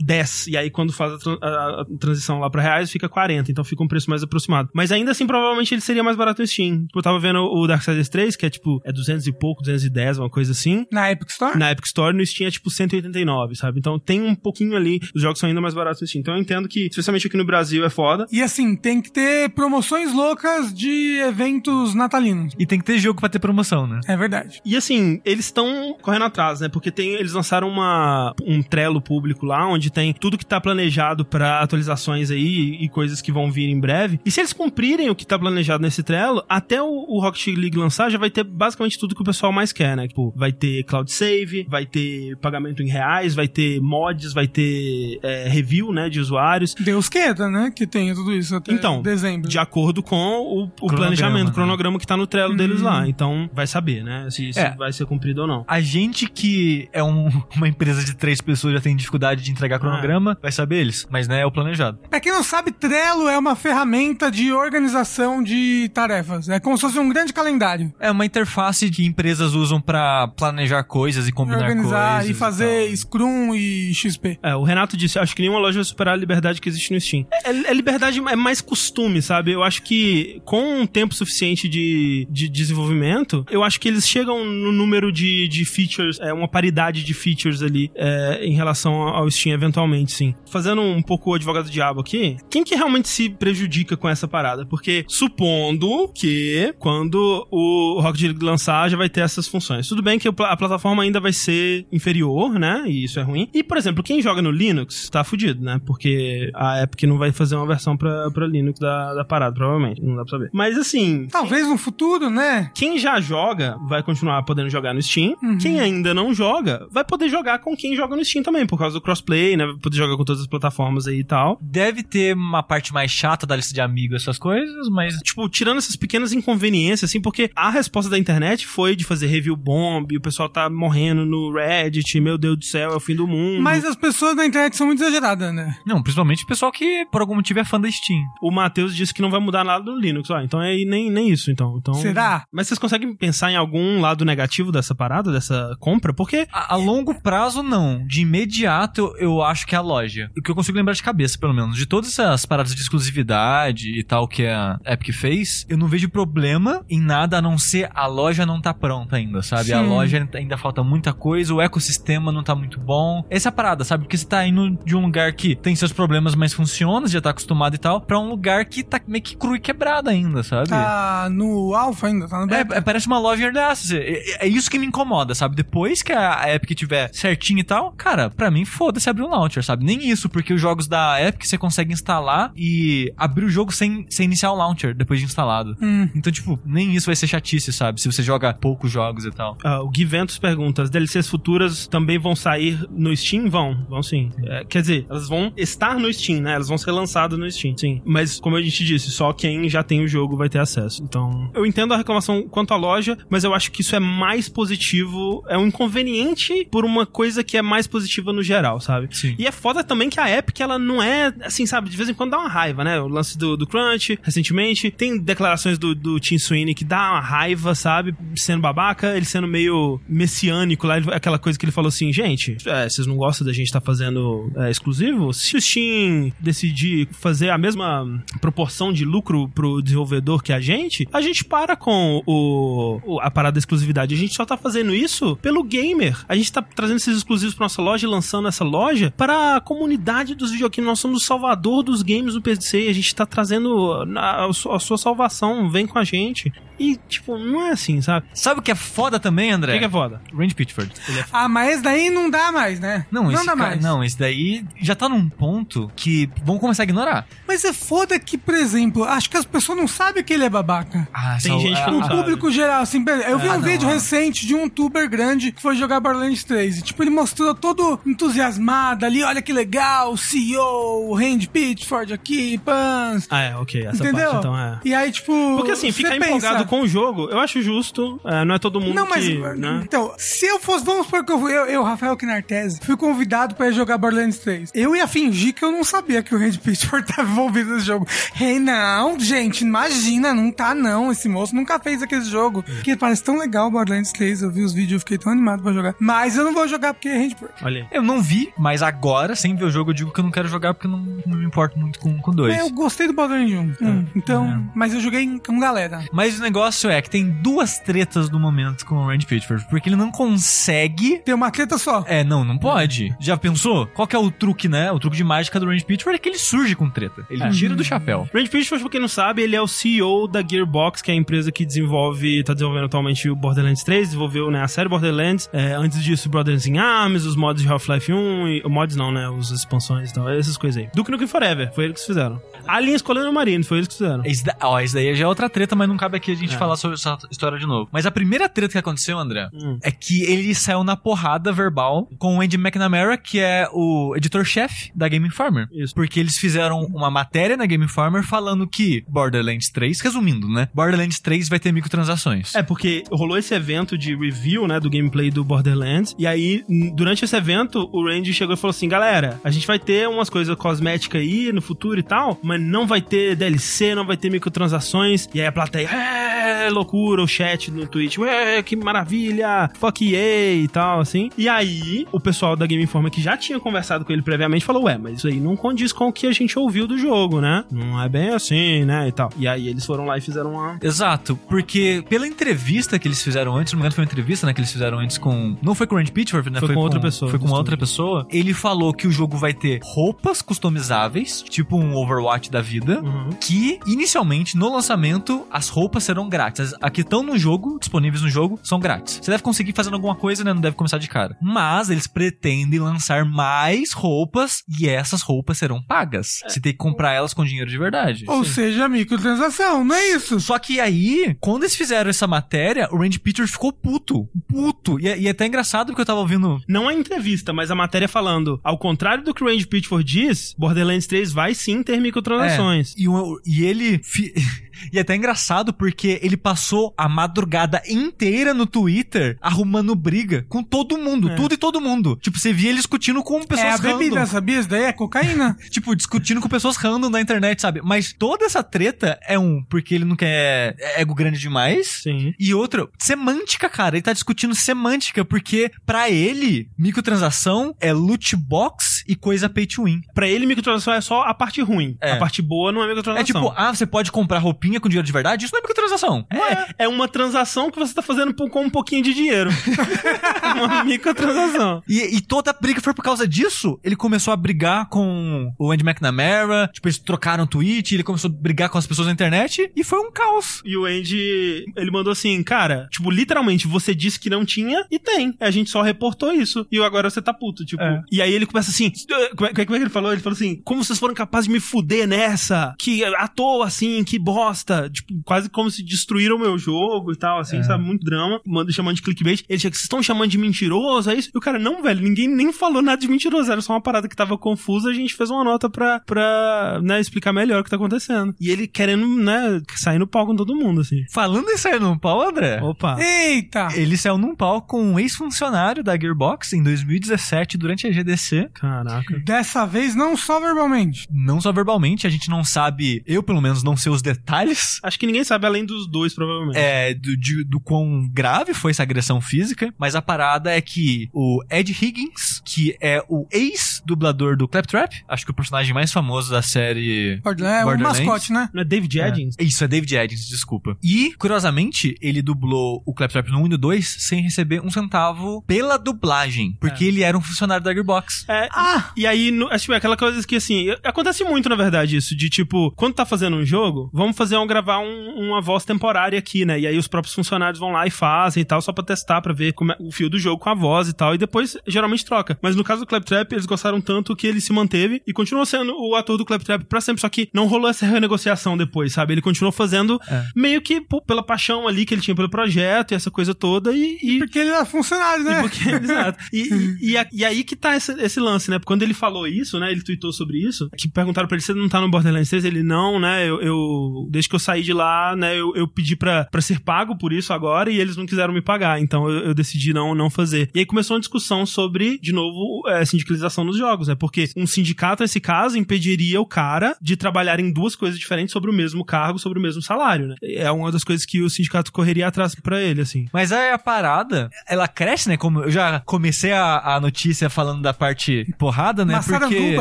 10. E aí, quando faz a, tran- a- transição lá pra reais, fica 40. Então fica um preço mais aproximado. Mas ainda assim, provavelmente ele seria mais barato no Steam. Tipo, Eu tava vendo o Darksiders 3, que é tipo, é 200 e pouco, 210, uma coisa assim.
Na Epic Store?
Na Epic Store, no Steam é tipo 189, sabe? Então tem um pouquinho ali, os jogos são ainda mais baratos no Steam. Então eu entendo que, especialmente aqui no Brasil, é foda.
E assim, tem que ter promoções loucas de eventos natalinos.
E tem que ter jogo pra ter promoção, né?
É verdade.
E assim, eles estão correndo atrás, né? Porque tem, eles lançaram uma, um público lá, onde tem tudo que tá planejado pra atualizações aí e coisas que vão vir em breve. E se eles cumprirem o que tá planejado nesse Trello, até o, o Rocket League lançar já vai ter basicamente tudo que o pessoal mais quer, né? Tipo, vai ter cloud save, vai ter pagamento em reais, vai ter mods, vai ter é, review, né, de usuários.
Deus queira, né? Que tenha tudo isso até
Então,
dezembro.
De acordo com o, o planejamento,
né?
o cronograma que tá no Trello deles
Uhum.
lá. Então, vai saber, né? Se, se
É.
vai ser cumprido ou não.
A gente que é um- *laughs* uma empresa de três pessoas já tem dificuldade de entregar cronograma, vai saber eles. Mas não é o planejado.
Pra quem não sabe, Trello é uma ferramenta de organização de tarefas. É como se fosse um grande calendário.
É uma interface que empresas usam pra planejar coisas e combinar
Organizar
coisas.
e fazer
tal.
Scrum e XP.
É, o Renato disse, acho que nenhuma loja vai superar a liberdade que existe no Steam. É, é liberdade, é mais costume, sabe? Eu acho que com um tempo suficiente de, de desenvolvimento, eu acho que eles chegam no número de, de features, é, uma paridade de features ali é, em relação ao Steam, eventualmente, sim. Fazendo um pouco o advogado do diabo aqui, quem que realmente se prejudica com essa parada? Porque supondo que quando o Rocket League lançar já vai ter essas funções. Tudo bem que a plataforma ainda vai ser inferior, né? E isso é ruim. E, por exemplo, quem joga no Linux tá fudido, né? Porque a Epic não vai fazer uma versão pra, pra Linux da, da parada, provavelmente. Não dá pra saber. Mas assim,
Talvez no futuro, né?
quem já joga vai continuar podendo jogar no Steam.
Uhum.
Quem ainda não joga vai poder jogar com quem joga no Steam também, por causa do crossplay, né? Poder jogar com todas as plataformas aí e tal.
Deve ter uma parte mais chata da lista de amigos, essas coisas, mas
Tipo, tirando essas pequenas inconveniências, assim, porque a resposta da internet foi de fazer review bomb, o pessoal tá morrendo no Reddit, meu Deus do céu, é o fim do mundo.
Mas as pessoas na internet são muito exageradas, né?
Não, principalmente o pessoal que por algum motivo é fã da Steam.
O Matheus disse que não vai mudar nada no Linux, ó. Então é nem, nem isso, então. então.
Será?
Mas vocês conseguem pensar em algum lado negativo dessa parada, dessa compra? Porque
A, a longo prazo, não. De imediato, eu, eu acho que é a loja. O que eu consigo lembrar de cabeça, pelo menos. De todas essas paradas de exclusividade e tal que a Epic fez, eu não vejo problema em nada a não ser a loja não tá pronta ainda, sabe? A
Sim.
loja ainda falta muita coisa, o ecossistema não tá muito bom. Essa é a parada, sabe? Porque você tá indo de um lugar que tem seus problemas, mas funciona, já tá acostumado e tal, pra um lugar que tá meio que cru e quebrado ainda, sabe?
Tá no alfa ainda, tá no beta.
É, é, parece uma loja access. É, é- é isso que me incomoda, sabe? Depois que a a Epic tiver certinho e tal, cara, pra mim foda-se abrir um launcher, sabe? Nem isso, porque os jogos da Epic você consegue instalar e abrir o jogo sem, sem iniciar o launcher depois de instalado.
Hum.
Então, tipo, nem isso vai ser chatice, sabe? Se você joga poucos jogos e tal.
ah, o Gui Ventos pergunta: as DLCs futuras também vão sair no Steam? Vão, vão sim. É, quer dizer, elas vão estar no Steam, né? Elas vão ser lançadas no Steam, sim. Mas, como a gente disse, só quem já tem o jogo vai ter acesso. Então, eu entendo a reclamação quanto à loja, mas eu acho que isso é mais positivo, é um inconveniente por uma coisa que é mais positiva no geral, sabe?
Sim.
E é foda também que a Epic, ela não é, assim, sabe, de vez em quando dá uma raiva, né? O lance do, do Crunch, recentemente, tem declarações do, do Tim Sweeney que dá uma raiva, sabe? Sendo babaca, ele sendo meio messiânico lá, aquela coisa que ele falou assim, gente, é, vocês não gostam da gente estar fazendo é, exclusivo? Se o Steam decidir fazer a mesma proporção de lucro pro desenvolvedor que a gente, a gente para com o, o- a parada da exclusividade. A gente só tá fazendo isso pelo gamer. A gente tá trazendo esses exclusivos pra nossa loja e lançando essa loja para a comunidade dos videogames. Nós somos o salvador dos games no PC. A gente tá trazendo a, a sua salvação. Vem com a gente. E, tipo, não é assim, sabe?
Sabe o que é foda também,
O
André?
que, que é foda?
Range Pitchford.
Ah, mas esse daí não dá mais, né?
Não, esse
dá
cara-
mais.
não, esse daí já tá num ponto que vão começar a ignorar.
Mas é foda que, por exemplo, acho que as pessoas não sabem que ele é babaca.
Ah,
Tem gente que não
O
sabe.
público geral, assim, eu vi
Ah,
um
não,
vídeo
ah.
recente de um youtuber grande que foi jogar Borderlands 3. E, tipo, ele mostrou todo entusiasmado ali, olha que legal, CEO, o Randy Pitchford aqui, Pans.
Ah, é, ok. Essa
Entendeu?
parte, então, é.
E aí, tipo.
Porque assim, ficar
pensa-
empolgado com o jogo, eu acho justo. é, não é todo mundo
Não, mas.
que. Né?
Então, se eu fosse. Vamos supor que eu, eu, eu Rafael Kinartese, fui convidado pra ir jogar Borderlands 3. Eu ia fingir que eu não sabia que o Randy Pitchford *laughs* tava envolvido nesse jogo. Hey, não, gente, imagina, não tá não. Esse moço nunca fez aquele jogo. Que parece tão legal o Borderlands 3. Eu vi os vídeos, eu fiquei tão animado pra jogar. Mas eu não vou jogar porque é Randy Pitchford.
Olha.
Eu não vi, mas agora, sem ver o jogo, eu digo que eu não quero jogar porque eu não, não me importo muito com, com dois.
Eu gostei do Borderlands 1. Hum, então, mas eu joguei com galera.
Mas o negócio é que tem duas tretas no momento com o Randy Pitchford, porque ele não consegue.
Tem uma treta só.
É, não, não pode. Já pensou? Qual que é o truque, né? O truque de mágica do Randy Pitchford é que ele surge com treta. Ele
É.
tira do chapéu.
Randy Pitchford, pra quem não sabe, ele é o CEO da Gearbox, que é a empresa que desenvolve, tá desenvolvendo atualmente o Borderlands 3, desenvolveu né, a série Borderlands, é, antes disso Brothers in Arms, os mods de Half-Life 1, e, mods não, né, os expansões e tal, essas coisas aí. Duke Nukem Forever, foi eles que fizeram. Aliens Colonial Marine, foi eles que fizeram.
Esse, da, ó, esse daí já é outra treta, mas não cabe aqui a gente
É.
falar sobre essa história de novo. Mas a primeira treta que aconteceu, André,
Hum.
é que ele saiu na porrada verbal com o Andy McNamara, que é o editor-chefe da Game Informer.
Isso.
Porque eles fizeram uma matéria na Game Informer falando que Borderlands 3, resumindo, né? Borderlands 3 vai ter microtransações.
É, porque rolou esse evento de review, né, do gameplay do Borderlands, e aí, durante esse evento, o Randy chegou e falou assim, galera, a gente vai ter umas coisas cosméticas aí no futuro e tal, mas não vai ter DLC, não vai ter microtransações, e aí a plateia, é, loucura, o chat no Twitch, ué, que maravilha, fuck EA e tal, assim. E aí, o pessoal da Game Informer, que já tinha conversado com ele previamente, falou, ué, mas isso aí não condiz com o que a gente ouviu do jogo, né? Não é bem assim, né, e tal. E aí, eles foram lá e fizeram uma...
Exato, porque pela entrevista que eles fizeram antes, no momento foi uma entrevista, né, que eles fizeram antes com... Não foi com o Randy Pitchford, né?
Foi com outra pessoa,
Foi com uma outra pessoa. Ele falou que o jogo vai ter roupas customizáveis, tipo um Overwatch da vida,
Uhum.
que inicialmente, no lançamento, as roupas serão grátis. As- A que estão no jogo, disponíveis no jogo, são grátis. Você deve conseguir fazendo alguma coisa, né? Não deve começar de cara. Mas eles pretendem lançar mais roupas e essas roupas serão pagas. Você tem que comprar elas com dinheiro de verdade.
Ou seja, microtransação, não é isso?
Só que aí, quando eles fizeram essa matéria, o Randy Pitchford ficou puto. Puto. E, é- e é até engraçado porque eu tava ouvindo.
Não a entrevista, mas a matéria falando, ao contrário do que o Range Pitchford diz, Borderlands 3 vai sim ter microtransações.
É, e, e ele. fi- *laughs* E é até engraçado porque ele passou a madrugada inteira no Twitter arrumando briga com todo mundo,
É.
tudo e todo mundo. Tipo, você via ele discutindo com pessoas
É a bebida,
random.
sabia? Isso daí é cocaína. *laughs*
Tipo, discutindo com pessoas random na internet, sabe? Mas toda essa treta é um, porque ele não quer é ego grande demais.
Sim.
E outra, semântica, cara. Ele tá discutindo semântica, porque pra ele, microtransação é loot box e coisa pay to win.
Pra ele, microtransação é só a parte ruim.
É.
A parte boa não é
É
microtransação.
tipo, ah, você pode comprar roupinha com dinheiro de verdade? Isso não é microtransação.
É, é uma transação que você tá fazendo com um pouquinho de dinheiro. *laughs* uma microtransação.
E, e toda a briga foi por causa disso. Ele começou a brigar com o Andy McNamara, tipo, eles trocaram tweet, ele começou a brigar com as pessoas na internet e foi um caos.
E o Andy, ele mandou assim, cara, tipo, literalmente, você disse que não tinha e tem. A gente só reportou isso. E agora você tá puto, tipo.
É.
E aí ele começa assim, como é, como é que ele falou? Ele falou assim, como vocês foram capazes de me fuder nessa? Que à toa, assim, que bosta. Tipo, quase como se destruíram o meu jogo e tal, assim,
É.
sabe? Muito drama. Manda chamando de clickbait. Ele chega, vocês estão chamando de mentiroso, é isso? E o cara, não, velho, ninguém nem falou nada de mentiroso. Era só uma parada que tava confusa, a gente fez uma nota pra, pra né, explicar melhor o que tá acontecendo. E ele querendo, né, sair no pau com todo mundo, assim.
Falando em sair num pau, André.
Opa.
Eita!
Ele saiu num pau com um ex-funcionário da Gearbox em 2017, durante a GDC.
Caraca.
Dessa vez não só verbalmente.
Não só verbalmente, a gente não sabe, eu pelo menos não sei os detalhes
Acho que ninguém sabe além dos dois, provavelmente.
é, do, de- do quão grave foi essa agressão física, mas a parada é que o Ed Higgins, que é o ex-dublador do Claptrap, acho que o personagem mais famoso da série.
É o mascote, né?
Não é David Eddings?
É. Isso, é David Eddings, desculpa. E, curiosamente, ele dublou o Claptrap no 1 e no 2 sem receber um centavo pela dublagem, porque ele era um funcionário da Gearbox.
É,
Ah!
e aí, no- acho que é aquela coisa que, assim, acontece muito, na verdade, isso, de tipo, quando tá fazendo um jogo, vamos fazer um, gravar um- uma voz temporária aqui, né? E aí os próprios funcionários vão lá e fazem e tal, só pra testar, pra ver como é o fio do jogo com a voz e tal, e depois geralmente troca. Mas no caso do Claptrap, eles gostaram tanto que ele se manteve e continuou sendo o ator do Claptrap pra sempre, só que não rolou essa renegociação depois, sabe? Ele continuou fazendo
É.
meio que pô, pela paixão ali que ele tinha pelo projeto e essa coisa toda, e- e
Porque ele era funcionário,
e
né?
porque- *laughs* exato. E, e, e a- e aí que tá esse, esse lance, né? Porque quando ele falou isso, né? Ele tweetou sobre isso, que perguntaram pra ele, você não tá no Borderlands 3? Ele, não, né? Eu, eu- desde que eu saí de lá, né? Eu, eu pedi pra, pra ser pago por isso agora e eles não quiseram me pagar. Então eu, eu decidi não, não fazer. E aí começou uma discussão sobre, de novo, é, sindicalização nos jogos, né? Porque um sindicato, nesse caso, impediria o cara de trabalhar em duas coisas diferentes sobre o mesmo cargo, sobre o mesmo salário, né? É uma das coisas que o sindicato correria atrás pra ele, assim.
Mas aí a parada, ela cresce, né? Como eu já comecei a, a notícia falando da parte porrada, né? Porque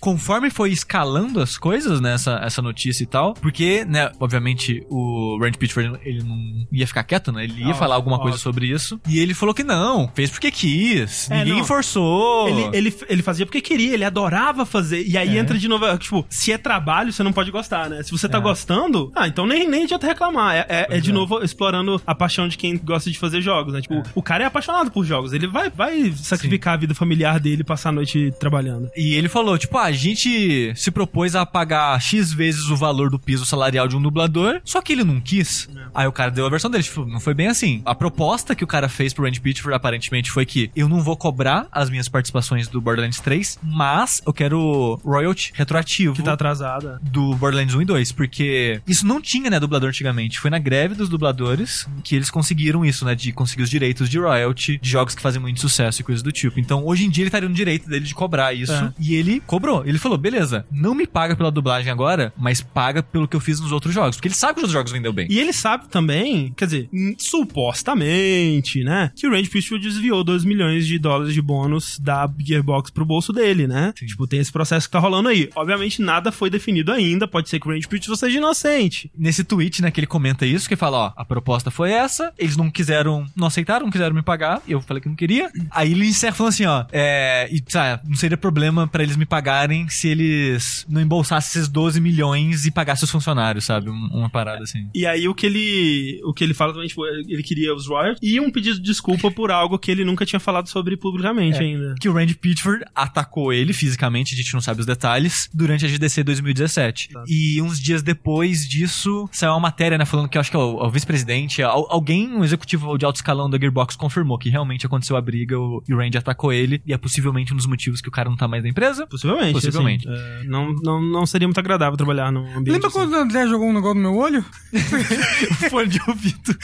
conforme foi escalando as coisas, né? Essa, essa notícia e tal, porque, né? Obviamente o Randy Randy Pitchford, ele não ia ficar quieto, né? Ele ia falar alguma coisa sobre isso. E ele falou que não, fez porque quis.
É,
Ninguém
não.
forçou.
Ele, ele, ele fazia porque queria, ele adorava fazer. E aí
É.
entra de novo, tipo, se é trabalho, você não pode gostar, né? Se você tá
É.
gostando, ah, então nem, nem adianta reclamar. É, é- é de
é.
novo explorando a paixão de quem gosta de fazer jogos, né? Tipo, o cara é apaixonado por jogos. Ele vai, vai sacrificar a vida familiar dele, passar a noite trabalhando.
E ele falou, tipo, ah, a gente se propôs a pagar X vezes o valor do piso salarial de um dublador, só que ele não quis.
É.
Aí o cara deu a versão dele, tipo, não foi bem assim. A proposta que o cara fez pro Randy Pitchford, aparentemente, foi que eu não vou cobrar as minhas participações do Borderlands 3, mas eu quero royalty retroativo
Que tá atrasada.
do Borderlands 1 e 2, porque isso não tinha, né, dublador antigamente. Foi na greve dos dubladores que eles conseguiram isso, né, de conseguir os direitos de royalty de jogos que fazem muito sucesso e coisas do tipo. Então, hoje em dia ele estaria no direito dele de cobrar isso.
É.
E ele cobrou. Ele falou: beleza, não me paga pela dublagem agora, mas paga pelo que eu fiz nos outros jogos. Porque ele sabe que os outros jogos vendeu bem.
E ele sabe também, quer dizer, hum, supostamente, né? Que o Randy Pitchford desviou 2 milhões de dólares de bônus da Gearbox pro bolso dele, né?
Sim.
Tipo, tem esse processo que tá rolando aí. Obviamente, nada foi definido ainda. Pode ser que o Randy Pitchford seja inocente.
Nesse tweet, né, que ele comenta isso, que fala, ó, a proposta foi essa, eles não quiseram, não aceitaram, não quiseram me pagar, eu falei que não queria. Aí ele encerra falando assim, ó, é, e, sabe, não seria problema pra eles me pagarem se eles não embolsassem esses 12 milhões e pagassem os funcionários, sabe? Um- uma parada assim.
E aí o que ele o que ele fala também, tipo, ele queria os royalties e um pedido de desculpa por algo que ele nunca tinha falado sobre publicamente
É.
ainda.
Que o Randy Pitchford atacou ele fisicamente, a gente não sabe os detalhes, durante a GDC 2017.
Tá.
E uns dias depois disso, saiu uma matéria, né, falando que eu acho que é o, o vice-presidente, al- alguém, um executivo de alto escalão da Gearbox, confirmou que realmente aconteceu a briga o, e o Randy atacou ele, e é possivelmente um dos motivos que o cara não tá mais na empresa.
Possivelmente.
Possivelmente.
assim, é, não, não, não seria muito agradável trabalhar num ambiente
Lembra
assim.
quando o André jogou um negócio no meu olho? *laughs* *laughs*
Fone de ouvido.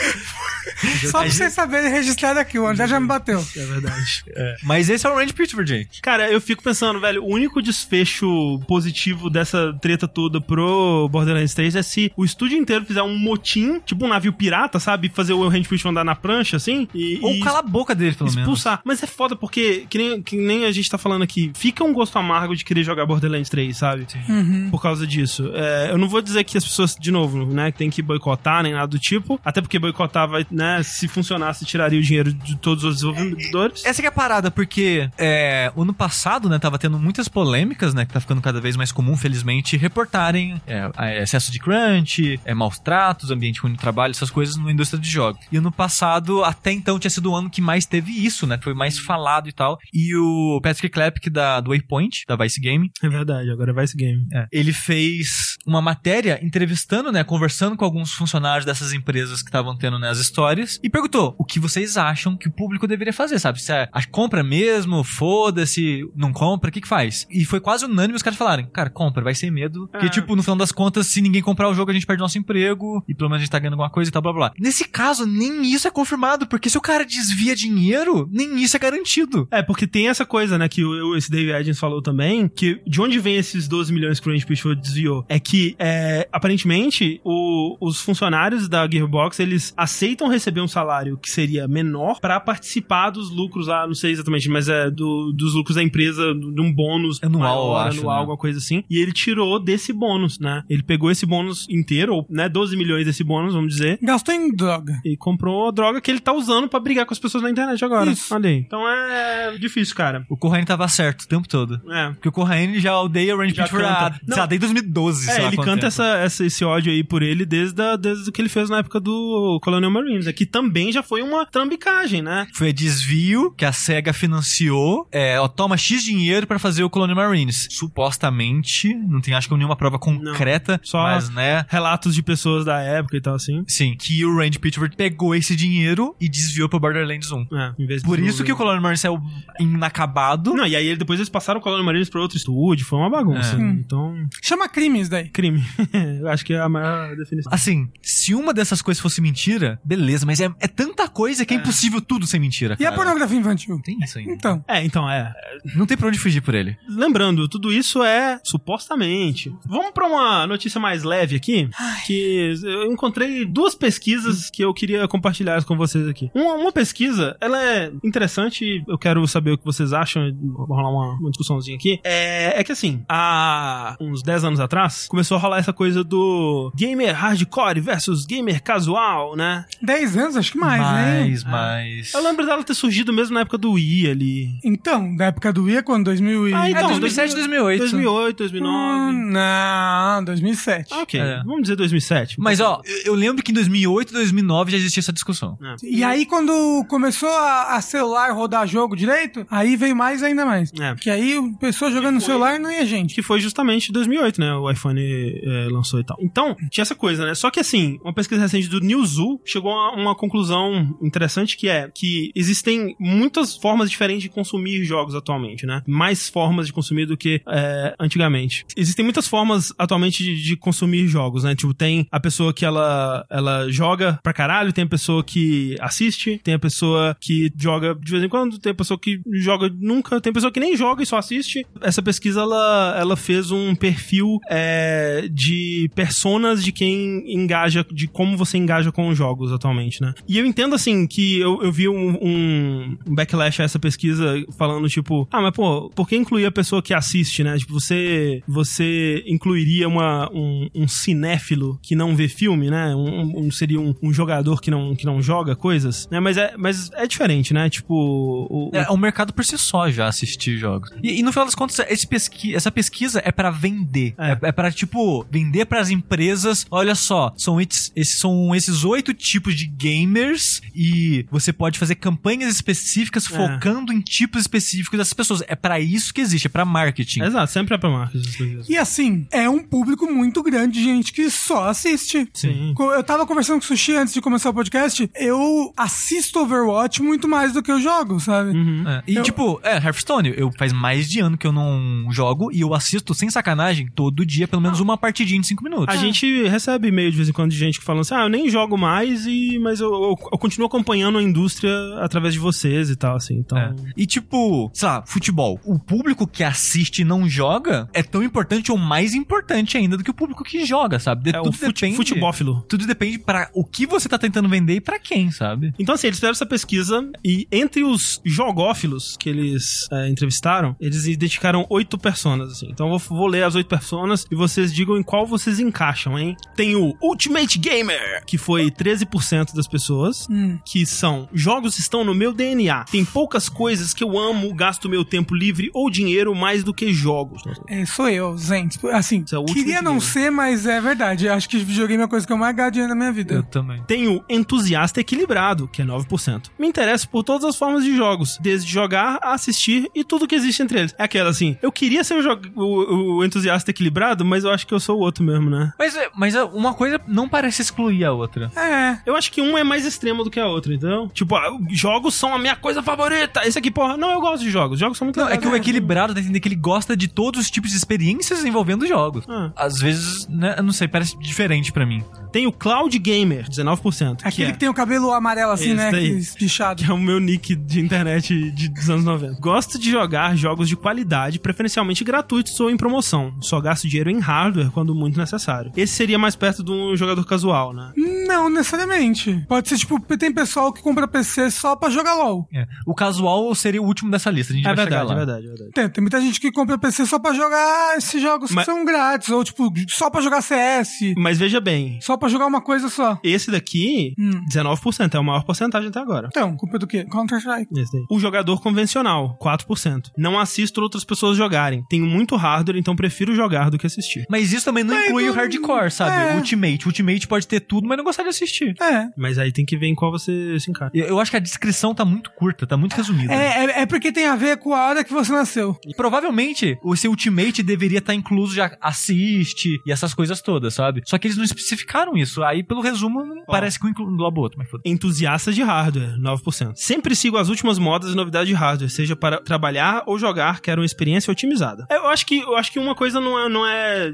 Só pra vocês saberem registrar aqui, o André já me bateu.
É verdade.
Mas esse é o Randy Pitchford, gente.
Cara, eu fico pensando, velho, o único desfecho positivo dessa treta toda pro Borderlands 3 é se o estúdio inteiro fizer um motim, tipo um navio pirata, sabe? Fazer o Randy Pitchford andar na prancha, assim, e,
Ou
e
cala a boca dele, pelo menos.
expulsar. Mas é foda porque, que nem, que nem a gente tá falando aqui, fica um gosto amargo de querer jogar Borderlands 3, sabe?
Uhum.
Por causa disso. É, eu não vou dizer que as pessoas, de novo, né, que tem que boicotar nem nada do tipo, até porque boicotar vai, né, se funcionasse, tiraria o dinheiro de todos os desenvolvedores.
Essa que é a parada, porque é, ano passado, né, tava tendo muitas polêmicas, né, que tá ficando cada vez mais comum, felizmente, reportarem é, a- excesso de crunch, é, maus tratos, ambiente ruim de trabalho, essas coisas na indústria de jogos. E ano passado, até então, tinha sido o ano que mais teve isso, né, foi mais falado e tal. E o Patrick Klepek, da, do Waypoint, da Vice Game,
É verdade, agora vai esse game.
é, ele fez uma matéria entrevistando, né, conversando com alguns funcionários dessas empresas que estavam tendo, né, as histórias e perguntou o que vocês acham que o público deveria fazer, sabe? Se é, a compra mesmo, foda-se, não compra, o que que faz? E foi quase unânime os caras falarem, cara, compra, vai sem medo, porque,
É.
tipo, no final das contas, se ninguém comprar o jogo, a gente perde nosso emprego e pelo menos a gente tá ganhando alguma coisa e tal, blá, blá. Nesse caso, nem isso é confirmado, porque se o cara desvia dinheiro, nem isso é garantido.
É, porque tem essa coisa, né, que o, esse Dave Edgens falou também, que de onde vem esses 12 milhões que o Range Pitchford desviou? É que, é, aparentemente, o- os funcionários da Gearbox, eles aceitam receber um salário que seria menor pra participar dos lucros lá, não sei exatamente, mas é do- dos lucros da empresa, de um bônus
Anual,
maior,
acho,
anual,
né?
alguma coisa assim, e ele tirou desse bônus, né? Ele pegou esse bônus inteiro, ou, né, 12 milhões desse bônus, vamos dizer,
Gastou em droga.
e comprou a droga que ele tá usando pra brigar com as pessoas na internet agora.
Isso.
Olha aí. Então é difícil, cara.
O Corraine tava certo o tempo todo.
É.
Porque o Corraine já odeia o Randy Pitchford sei lá, desde 2012, sei
É, ele canta essa, essa- esse ódio aí por ele desde, a, desde o que ele fez na época do Colonial Marines, né? que também já foi uma trambicagem, né?
Foi desvio que a SEGA financiou, é, ó, toma X dinheiro pra fazer o Colonial Marines. Supostamente, não tem acho que nenhuma prova concreta,
Só-
mas né...
Relatos de pessoas da época e tal assim.
Sim, que o Randy Pitchford pegou esse dinheiro e desviou pro Borderlands 1.
É, em vez de
Por isso que o Colonial Marines é o inacabado.
Não, e aí depois eles passaram o Colonial Marines pra outro estúdio, foi uma bagunça.
É.
Então,
Chama crime isso daí.
crime. *laughs* Eu acho que é a maior definição.
Assim, se uma dessas coisas fosse mentira, beleza, mas é, é tanta coisa que é, impossível tudo ser mentira,
E a
cara.
pornografia infantil?
Tem isso ainda.
Então,
É, então, é.
Não tem pra onde fugir por ele.
Lembrando, tudo isso é supostamente. Vamos pra uma notícia mais leve aqui, que eu encontrei duas pesquisas que eu queria compartilhar com vocês aqui. Uma, uma pesquisa, ela é interessante, eu quero saber o que vocês acham, vou rolar uma, uma discussãozinha aqui. É, é que assim, há uns 10 anos atrás, começou a rolar essa coisa do gamer hardcore hardcore versus gamer casual, né?
10 anos, acho que mais,
mais,
né?
mais.
Eu lembro dela ter surgido mesmo na época do Wii ali.
Então, da época do Wii, é quando? 2000 e...
Ah,
É
então,
2007, 2008.
2008, 2009.
Hum, não, 2007.
Ah, ok,
É.
vamos dizer 2007.
Mas ó, eu- lembro que em 2008 e 2009 já existia essa discussão.
É.
E aí, quando começou a, a celular rodar jogo direito, aí veio mais ainda mais.
É.
Que aí, o pessoa jogando no celular não ia gente.
Que foi justamente 2008, né? O iPhone é, lançou e tal. Então, tinha essa coisa, né? Só que assim, uma pesquisa recente do Newzoo chegou a uma conclusão interessante que é que existem muitas formas diferentes de consumir jogos atualmente, né? Mais formas de consumir do que é, antigamente. Existem muitas formas atualmente de, de consumir jogos, né? Tipo, tem a pessoa que ela, ela joga pra caralho, tem a pessoa que assiste, tem a pessoa que joga de vez em quando, tem a pessoa que joga nunca, tem a pessoa que nem joga e só assiste. Essa pesquisa, ela, ela fez um perfil é, de personas de quem engaja, de como você engaja com os jogos atualmente, né? E eu entendo, assim, que eu, eu vi um, um backlash a essa pesquisa falando, tipo, ah, mas pô, por que incluir a pessoa que assiste, né? Tipo, você, você incluiria uma, um, um cinéfilo que não vê filme, né? Um, um- seria um, jogador que não, que não joga coisas, né? Mas é, mas é diferente, né? Tipo, o, o-
É um mercado por si só já assistir jogos. E, e no final das contas, pesqui- essa pesquisa é pra vender.
É.
É, é para tipo, vender pras empresas. Olha só, são esses, esses- são esses oito tipos de gamers e você pode fazer campanhas específicas
É.
focando em tipos específicos dessas pessoas. É pra isso que existe, é pra marketing.
Exato, sempre é pra coisas.
E assim, é um público muito grande de gente que só assiste.
Sim.
Eu tava conversando com o Sushi antes de começar o podcast. Eu assisto Overwatch muito mais do que eu jogo, sabe?
Uhum.
É, E
Eu-
tipo, é, Hearthstone, eu faz mais de ano que eu não jogo e eu assisto sem sacanagem todo dia, pelo menos uma partidinha de cinco minutos.
A gente recebe e-mail de vez em quando de gente que fala assim: ah, eu nem jogo mais, e, mas eu, eu, eu continuo acompanhando a indústria através de vocês e tal, assim. Então.
É. E tipo, sei lá, futebol. O público que assiste e não joga é tão importante ou mais importante ainda do que o público que joga, sabe? De-
É, o
tudo
fute,
depende.
futebófilo.
Tudo depende para o que você tá tentando vender e pra quem, sabe?
Então, assim, eles fizeram essa pesquisa e entre os jogófilos que eles é, entrevistaram, eles identificaram oito personas, assim. Então eu vou, vou ler as oito personas e vocês digam em qual vocês encaixam, hein? Tem o Ultimate Gamer, que foi 13% das pessoas,
Hum.
que são jogos estão no meu DNA. Tem poucas coisas que eu amo, gasto meu tempo livre ou dinheiro mais do que jogos.
É, sou eu, Zent. Assim,
é
queria não
dinheiro.
ser, mas é verdade. Acho que videogame é a coisa que eu mais gasto dinheiro na minha vida.
também.
Tem o entusiasta equilibrado, que é 9%. Me interesso por todas as formas de jogos, desde jogar a assistir e tudo que existe entre eles. É aquela assim, eu queria ser o, o- o entusiasta equilibrado, mas eu acho que eu sou o outro mesmo, né?
Mas, mas é, uma coisa não parece excluir a outra.
É.
Eu acho que um é mais extremo do que a outra, entendeu? Tipo, ah, jogos são a minha coisa favorita. Esse aqui, porra, não, eu gosto de jogos. Jogos são muito
Não, é
legais.
que o equilibrado dá a entender que ele gosta de todos os tipos de experiências envolvendo jogos.
Ah.
Às vezes, né, eu não sei, parece diferente pra mim.
Tem o Cloud Gamer, 19%.
Aquele
que,
que,
é,
tem o cabelo amarelo assim,
Esse
né?
daí.
Aquele Pichado.
que é o meu nick de internet de, dos anos 90. Gosto de jogar jogos de qualidade, preferencialmente gratuitos ou em promoção. Só gasto dinheiro em hardware quando muito necessário. Esse seria mais perto de um jogador casual, né?
Não necessariamente. Pode ser, tipo, tem pessoal que compra PC só pra jogar LOL.
É. O casual seria o último dessa lista, a gente
É
vai
verdade,
chegar
é
lá.
verdade, é verdade.
Tem, tem muita gente que compra PC só pra jogar esses jogos
Mas-
que são grátis. Ou, tipo, só pra jogar CS.
Mas veja bem,
Só pra jogar uma coisa só.
esse daqui,
Hum.
19%, é a maior porcentagem até agora.
Então, culpa do quê? Counter-Strike.
Esse daí. O jogador convencional, 4%. Não assisto outras pessoas jogarem. Tenho muito hardware, então prefiro jogar do que assistir.
Mas isso também não
Mas
inclui
não-
o hardcore, sabe?
é.
Ultimate. Ultimate pode ter tudo, mas não gostar de assistir.
É.
Mas aí tem que ver em qual você se encaixa.
Eu, eu acho que a descrição tá muito curta, tá muito resumida.
É, é. é porque tem a ver com a hora que você nasceu.
E provavelmente o seu Ultimate deveria estar incluso já assiste e essas coisas todas, sabe? Só que eles não especificaram isso. Aí, pelo resumo, não parece que um engloba o outro, mas foda
Entusiasta de hardware, 9%. Sempre sigo as últimas modas e novidades de hardware, seja para trabalhar ou jogar, quero uma experiência otimizada. Eu acho que, eu acho que uma coisa não é. Não, é,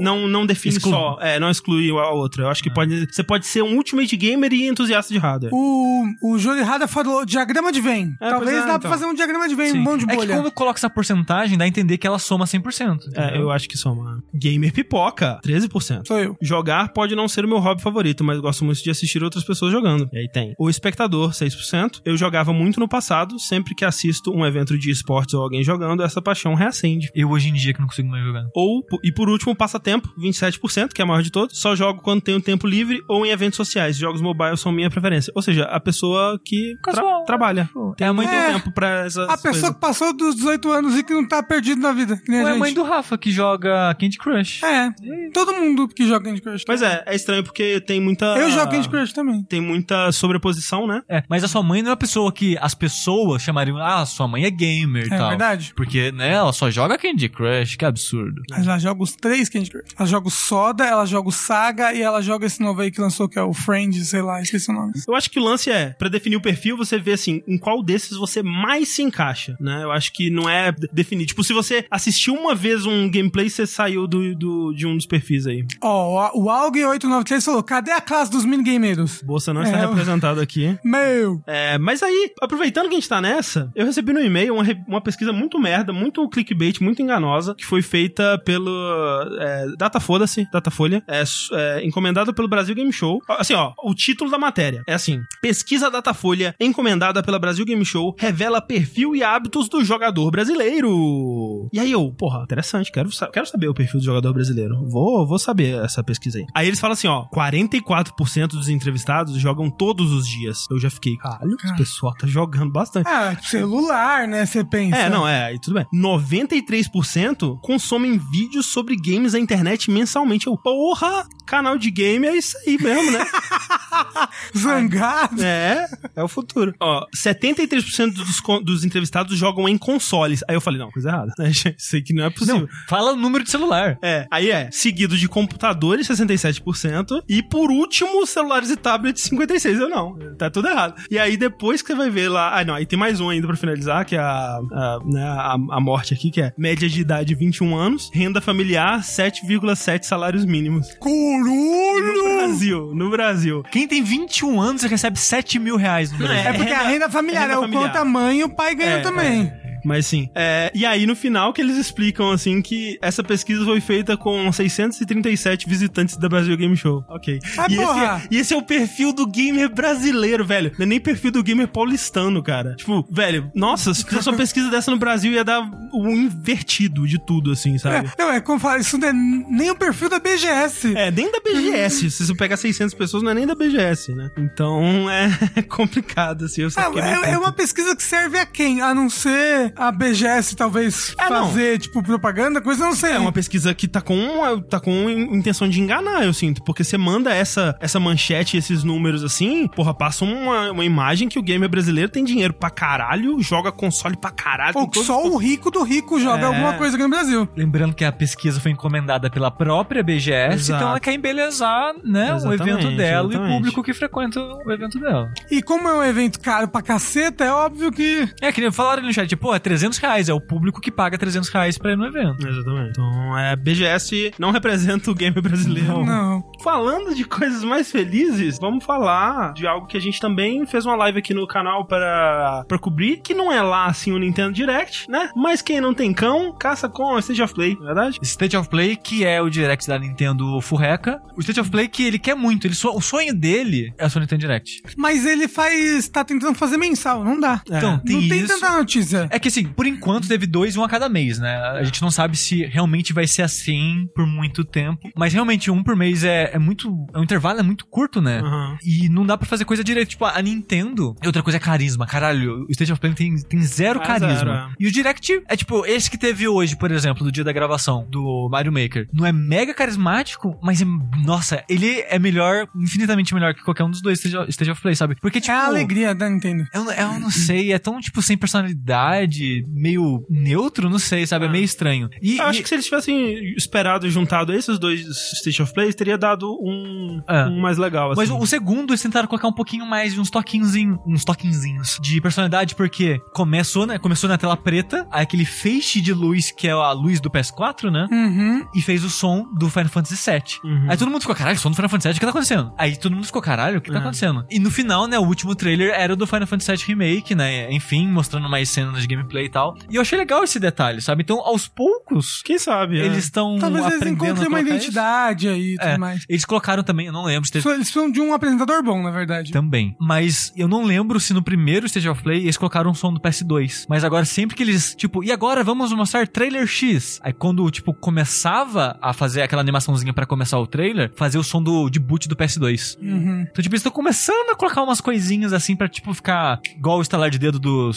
não, não define
Exclui.
só. É, não exclui a outra. Eu acho que pode, você pode ser um ultimate gamer e entusiasta de hardware.
O, o Júlio Rada falou diagrama de Venn.
É,
Talvez
é,
dá
então.
pra fazer um diagrama de Venn,
Sim.
um bom de
É que
bolha.
quando coloca essa porcentagem, dá a entender que ela soma 100%.
É,
entendeu?
eu acho que soma. Gamer pipoca, 13%.
Sou eu.
Jogar pode não ser ser o meu hobby favorito, mas gosto muito de assistir outras pessoas jogando. E aí tem. O espectador, 6%. Eu jogava muito no passado, sempre que assisto um evento de esportes ou alguém jogando, essa paixão reacende.
Eu hoje em dia que não consigo mais jogar.
Ou, e por último, passatempo, 27%, que é a maior de todos. Só jogo quando tenho tempo livre ou em eventos sociais. Jogos mobile são minha preferência. Ou seja, a pessoa que tra-
Casual.
trabalha. Tem
É a mãe
muito
É.
tempo pra essas
A pessoa
coisas.
que passou dos 18 anos e que não tá perdido na vida. Que nem
Ou
a
é a mãe do Rafa que joga Candy Crush.
É, todo mundo que joga Candy Crush.
Mas é, é estranho porque tem muita...
Eu jogo Candy Crush também.
Tem muita sobreposição, né?
É, mas a sua mãe não é a pessoa que as pessoas chamariam, ah, sua mãe é gamer e
É
tal.
verdade.
Porque, né, ela só joga Candy Crush, que absurdo.
Ela joga os três Candy Crush. Ela joga o Soda, ela joga o Saga e ela joga esse novo aí que lançou, que é o Friend, sei lá, esqueci o nome.
Eu acho que o lance é, pra definir o perfil, você vê assim, em qual desses você mais se encaixa, né? Eu acho que não é definir. Tipo, se você assistiu uma vez um gameplay, você saiu do, do- de um dos perfis aí.
Ó, o Alg893 falou, cadê a classe dos minigameiros?
Bolsa não está
É, eu-
representado aqui.
Meu!
É, mas aí, aproveitando que a gente tá nessa, eu recebi no e-mail uma, uma pesquisa muito merda, muito clickbait, muito enganosa, que foi feita pelo é, Data Foda-se, Datafolha, é, é, encomendada pelo Brasil Game Show. Assim, ó, o título da matéria é assim: Pesquisa Datafolha, encomendada pela Brasil Game Show, revela perfil e hábitos do jogador brasileiro. E aí eu, porra, interessante, quero, quero saber o perfil do jogador brasileiro. Vou, vou saber essa pesquisa aí. Aí eles falam assim, ó, 44% dos entrevistados jogam todos os dias. Eu já fiquei, caralho, esse pessoal tá jogando bastante.
Ah, celular, né? Você pensa.
É, não, é, aí tudo bem. 93% consomem vídeos sobre games na internet mensalmente. Eu, porra, canal de game é isso aí mesmo, né? *laughs*
Zangado.
É, é o futuro. Ó, 73% dos, dos entrevistados jogam em consoles. Aí eu falei, não, coisa errada. Né? *laughs* Isso aí que não é possível.
Não, fala o número de celular.
É, aí é, seguido de computadores, 67%, e por último, celulares e tablets, 56%. Eu não, tá tudo errado. E aí depois que você vai ver lá, ah não, aí tem mais um ainda pra finalizar, que é a, a, né, a, a morte aqui, que é média de idade 21 anos, renda familiar 7,7 salários mínimos. No! Brasil, no Brasil.
Quem tem 21 anos recebe 7 mil reais no Brasil.
É porque a renda familiar
renda
é o
familiar.
quanto a mãe e o pai ganham
É,
também.
Mas sim. É, e aí, no final, que eles explicam, assim, que essa pesquisa foi feita com 637 visitantes da Brasil Game Show. Ok.
Ah,
e,
porra.
esse, e esse é o perfil do gamer brasileiro, velho. Não é nem perfil do gamer paulistano, cara. Tipo, velho, nossa, se fizesse uma pesquisa dessa no Brasil, ia dar o invertido de tudo, assim, sabe?
É, não, é como eu falo, isso não é nem o perfil da BGS.
É, nem da BGS. Se você pegar 600 pessoas, não é nem da BGS, né? Então, *laughs* é complicado, assim. Eu só
Ah, é, é uma pesquisa que serve a quem? A não ser a BGS, talvez,
não.
fazer, tipo, propaganda, coisa, eu não sei.
É uma pesquisa que tá com, tá com intenção de enganar, eu sinto. Porque você manda essa, essa manchete, esses números assim, porra, passa uma, uma imagem que o gamer brasileiro tem dinheiro pra caralho, joga console pra caralho.
Ou
todos-
só o rico do rico joga
É.
alguma coisa aqui no Brasil.
Lembrando que a pesquisa foi encomendada pela própria BGS,
Exato.
então ela quer embelezar, né, o
Exatamente,
evento dela e o
exatamente.
público que frequenta o evento dela.
E como é um evento caro pra caceta, é óbvio que.
É, que nem falaram no chat, pô, é 300 reais, é o público que paga 300 reais pra ir no evento.
Exatamente. Então, é, BGS não representa o gamer brasileiro.
Não.
Falando de coisas mais felizes, vamos falar de algo que a gente também fez uma live aqui no canal para, para cobrir, que não é lá assim o Nintendo Direct, né? Mas quem não tem cão, caça com o Stage of Play, não é verdade?
State of Play, que é o Direct da Nintendo Furreca. O State of Play que ele quer muito, ele so- o sonho dele é o seu Nintendo Direct.
Mas ele faz. tá tentando fazer mensal, não dá.
É.
Então, tem
não tem
isso.
tanta notícia.
É que assim, por enquanto teve dois, um a cada mês, né? A gente não sabe se realmente vai ser assim por muito tempo. Mas realmente, um por mês é, é muito. O intervalo é muito curto, né?
Aham.
E não dá pra fazer coisa direito. Tipo, a Nintendo. Outra coisa é carisma. Caralho, o State of Play tem, tem zero
Ah,
carisma.
zero, é.
E o Direct é tipo, esse que teve hoje, por exemplo, do dia da gravação do Mario Maker. Não é mega carismático, mas é. Nossa, ele é melhor, infinitamente melhor que qualquer um dos dois Stage of, Stage of Play, sabe? Porque, tipo.
É a alegria da Nintendo.
Eu, eu não sei, é tão, tipo, sem personalidade, meio neutro, não sei, sabe? É
Ah.
meio estranho. E,
Eu acho
e-
que se eles tivessem esperado e juntado esses dois State of Plays, teria dado um,
É.
um mais legal, assim.
Mas o, o segundo, eles tentaram colocar um pouquinho mais de uns toquinhos, uns toquinzinhos de personalidade, porque começou, né? Começou na tela preta, aí aquele feixe de luz, que é a luz do PS4, né?
Uhum.
E fez o som do Final Fantasy VII.
Uhum.
Aí todo mundo ficou, caralho, som do Final Fantasy VII, o que tá acontecendo? Aí todo mundo ficou, caralho, o que tá
É.
acontecendo? E no final, né, o último trailer era o do Final Fantasy VII Remake, né? Enfim, mostrando mais cenas de gameplay. Gameplay e tal. E eu achei legal esse detalhe, sabe? Então, aos poucos,
Quem sabe? é.
eles estão
Talvez eles encontrem uma
colocar isso.
identidade aí e tudo
É,
mais.
eles colocaram também, eu não lembro se teve
Eles precisam de um apresentador bom, na verdade.
também. Mas eu não lembro se no primeiro Stage of Play eles colocaram o som do PS2. Mas agora sempre que eles, tipo, e agora vamos mostrar trailer X. Aí quando, tipo, começava a fazer aquela animaçãozinha pra começar o trailer, fazia o som do de boot do PS2.
Uhum.
Então, tipo, eles estão começando a colocar umas coisinhas assim pra, tipo, ficar igual o estalar de dedo do,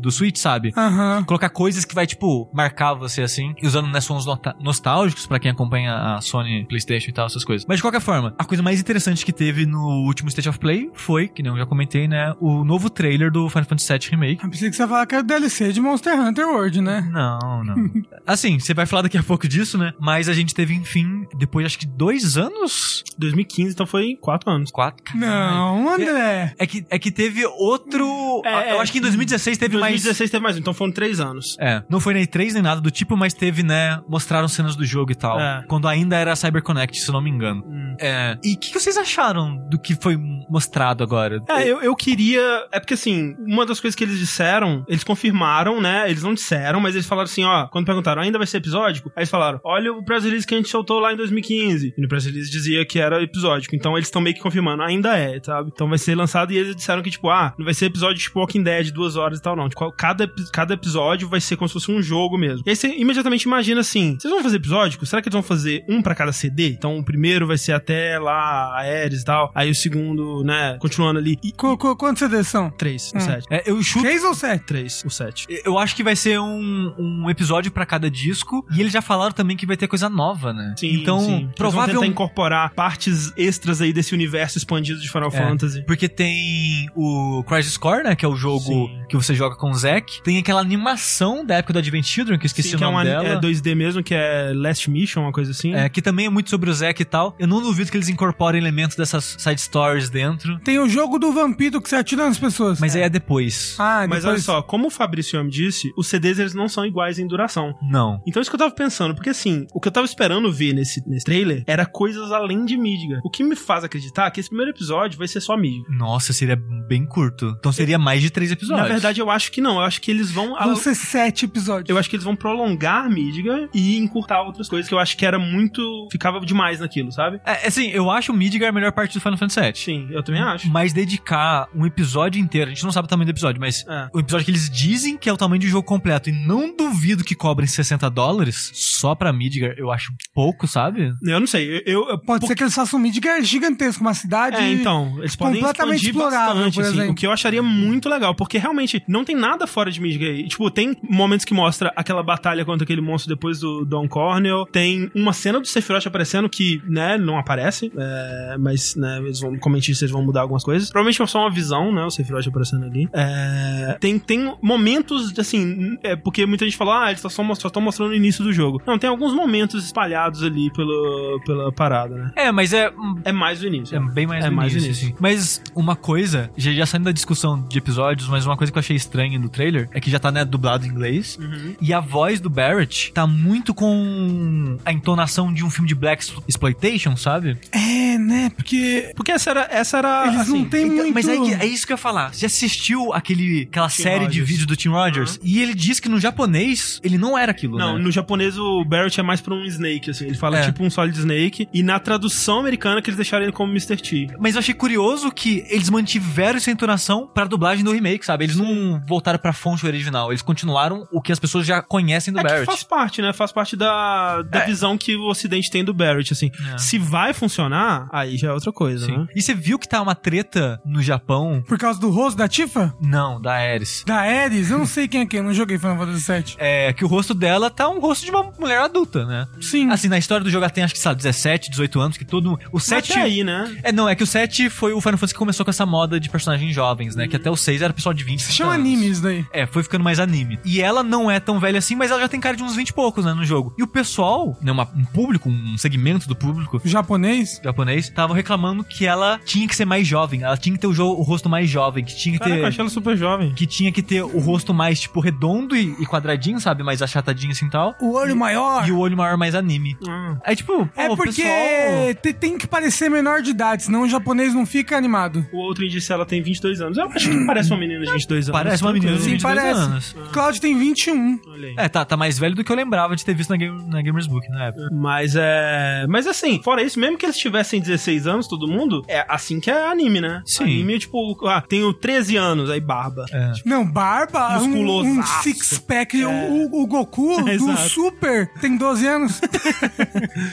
do Switch, sabe?
Aham.
Colocar coisas que vai, tipo, marcar você assim, e usando né, sons nostálgicos pra quem acompanha a Sony PlayStation e tal, essas coisas. Mas de qualquer forma, a coisa mais interessante que teve no último State of Play foi, que nem eu já comentei, né, o novo trailer do Final Fantasy VII Remake.
Eu pensei que você ia falar que era DLC de Monster Hunter World, né?
Não, não. *laughs* assim, você vai falar daqui a pouco disso, né? Mas a gente teve, enfim, depois acho que dois anos?
2015, então foi quatro anos.
Quatro?
Não, André.
É que, é que teve outro.
É,
eu
é.
acho que em 2016 teve mais.
2016 teve mais um, então foram três anos.
É, não foi nem E3 nem nada do tipo, mas teve, né? Mostraram cenas do jogo e tal.
É.
Quando ainda era CyberConnect, se eu não me engano.
Hum.
É. E o que, que vocês acharam do que foi mostrado agora?
É, eu, eu queria. É porque assim, uma das coisas que eles disseram, eles confirmaram, né? Eles não disseram, mas eles falaram assim: ó, quando perguntaram, ainda vai ser episódico? Aí eles falaram: olha o press release que a gente soltou lá em 2015. E no press release dizia que era episódico. Então eles estão meio que confirmando, ainda é, sabe? Então vai ser lançado e eles disseram que, tipo, ah, não vai ser episódio tipo Walking Dead, duas horas e tal, não. Tipo, cada, cada episódio vai ser como se fosse um jogo mesmo. E aí você imediatamente imagina assim: vocês vão fazer episódico? Será que eles vão fazer um pra cada CD? Então o primeiro vai ser até lá, a Ares e tal. Aí o segundo, né, continuando ali. E,
Qu- qu- Quantos CDs são?
Três,
Hum.
o sete.
É, eu chuto.
Seis ou sete?
Três, o sete.
Eu acho que vai ser um, um episódio pra cada disco. E eles já falaram também que vai ter coisa nova, né?
Sim,
então,
sim. Eles vão
provavelmente.
tentar incorporar partes extras aí desse universo expandido de Final
É.
Fantasy.
Porque tem o Crisis Core, né? Que é o jogo
Sim.
que você joga com o Zack. Tem aquela animação da época do Advent Children, que eu esqueci
Sim,
o
que é,
nome
uma,
dela.
é 2D mesmo, que é Last Mission, uma coisa assim.
É, que também é muito sobre o Zack e tal. Eu não duvido que eles incorporem elementos dessas side stories dentro.
Tem o jogo do vampiro que você atira nas pessoas.
Mas aí é depois.
Ah,
Mas
depois...
olha só, como o Fabrício me disse, os CDs eles não são iguais em duração.
Não.
Então isso que eu tava pensando, porque assim, o que eu tava esperando ver nesse, nesse trailer era coisas além de Midgar. O que me faz acreditar que esse primeiro episódio vai ser só Midgar.
Nossa, seria bem curto. Então seria mais de três episódios.
Na verdade, eu acho que não. Eu acho que eles vão.
Vão ser sete episódios.
Eu acho que eles vão prolongar Midgar e encurtar outras coisas que eu acho que era muito. ficava demais naquilo, sabe?
É, assim, eu acho o Midgar a melhor parte do Final Fantasy VII.
Sim, eu também acho.
Mas dedicar um episódio inteiro, a gente não sabe o tamanho do episódio, mas
É.
o episódio que eles dizem que é o tamanho de jogo completo e não duvido que cobrem 60 dólares só pra Midgar, eu acho pouco, sabe?
Eu não sei. Eu, eu-
Pode
por-
ser que eles façam um Midgar gigantesco, uma cidade.
É, então, eles podem
completamente explorável,
bastante,
por
assim,
exemplo.
o que eu acharia muito legal, porque realmente não tem nada fora de Midgar. Tipo, tem momentos que mostra aquela batalha contra aquele monstro depois do Don Cornel, tem uma cena do Sephiroth aparecendo que, né, não aparece, é, mas, né, eles vão, gente disse, eles vão mudar algumas coisas. Provavelmente é só uma visão, né, o Sephiroth aparecendo ali. É, tem, tem momentos, assim, é, porque muita gente fala, ah, eles só estão mostrando o início do jogo. Não, tem alguns momentos espalhados ali pelo, pela parada, né.
É, mas é
É mais o início.
É bem mais
É
no
mais
início,
início.
assim. Mas uma coisa, já, já saindo da discussão de episódios, mas uma coisa que eu achei estranha no trailer é que já tá, né, dublado em inglês.
Uhum.
E a voz do Barrett tá muito com a entonação de um filme de Black Exploitation, sabe?
É, né? Porque
Porque essa era. Essa era
eles
assim,
não têm
Então,
muito...
Mas é, que- é isso que eu ia falar. Você assistiu aquele, aquela
Tim
série de
Rogers.
vídeos do Tim Rogers? E ele disse que no japonês ele não era aquilo,
Não,
né?
no japonês o Barrett é mais pra um Snake, assim. Ele fala
É.
tipo um Solid Snake. E na tradução americana que eles deixaram ele como Mr. T.
Mas eu achei curioso que eles mantiveram essa entonação pra dublagem do remake, sabe? Eles não voltaram pra fonte original. Eles continuaram o que as pessoas já conhecem do
É que
Barrett.
faz parte, né? Faz parte da, da
É.
visão que o ocidente tem do Barrett, assim.
É.
Se vai funcionar, aí já é outra coisa,
Sim.
né?
E você viu que tá uma treta no Japão?
Por causa do rosto da Tifa?
Não, da Ares.
Da Ares? Eu não sei quem é quem, eu não joguei Final Fantasy VII.
É que o rosto dela tá um rosto de uma mulher adulta, né?
Sim.
Assim, na história do jogo ela tem acho que, sei lá, 17, 18 anos, que todo. O 7.
Até aí, né?
É, não, é que o 7 foi o Final Fantasy que começou com essa moda de personagens jovens, né? Que até o 6 era pessoal de 20
Se chama
anos.
anime isso daí.
É, foi ficando mais anime. E ela não é tão velha assim, mas ela já tem cara de uns 20 e poucos, né, no jogo. E o pessoal, né, uma- um público, um segmento do público
Japonês?
japonês, estavam reclamando que ela tinha que ser mais jovem. Ela tinha que ter o, o rosto mais jovem, que tinha que
Caraca,
ter...
eu achei ela super jovem.
Que tinha que ter o rosto mais, tipo, redondo e, e quadradinho, sabe? Mais achatadinho assim e tal.
O olho maior?
E o olho maior mais anime.
Ah.
Aí, tipo, pô,
É porque
pessoal...
te- tem que parecer menor de idade, senão o japonês não fica animado.
O outro disse ela tem 22 anos. Eu acho que parece uma menina de 22 anos.
Parece uma menina de
Sim,
22
parece,
anos.
Cloud tem 21.
Olha aí.
É, tá, tá mais velho do que eu lembrava de ter visto na, Game, na Gamers Book na época.
Mas é. Mas assim, fora isso, mesmo que eles tivessem 16 anos, todo mundo, é assim que é anime, né?
Sim.
Anime, tipo, ah, tenho 13 anos, aí barba.
É.
Não, barba, um, um
Musculosaço.
six-pack.
É.
O, o Goku *laughs* do
Exato.
Super tem 12 anos. *laughs*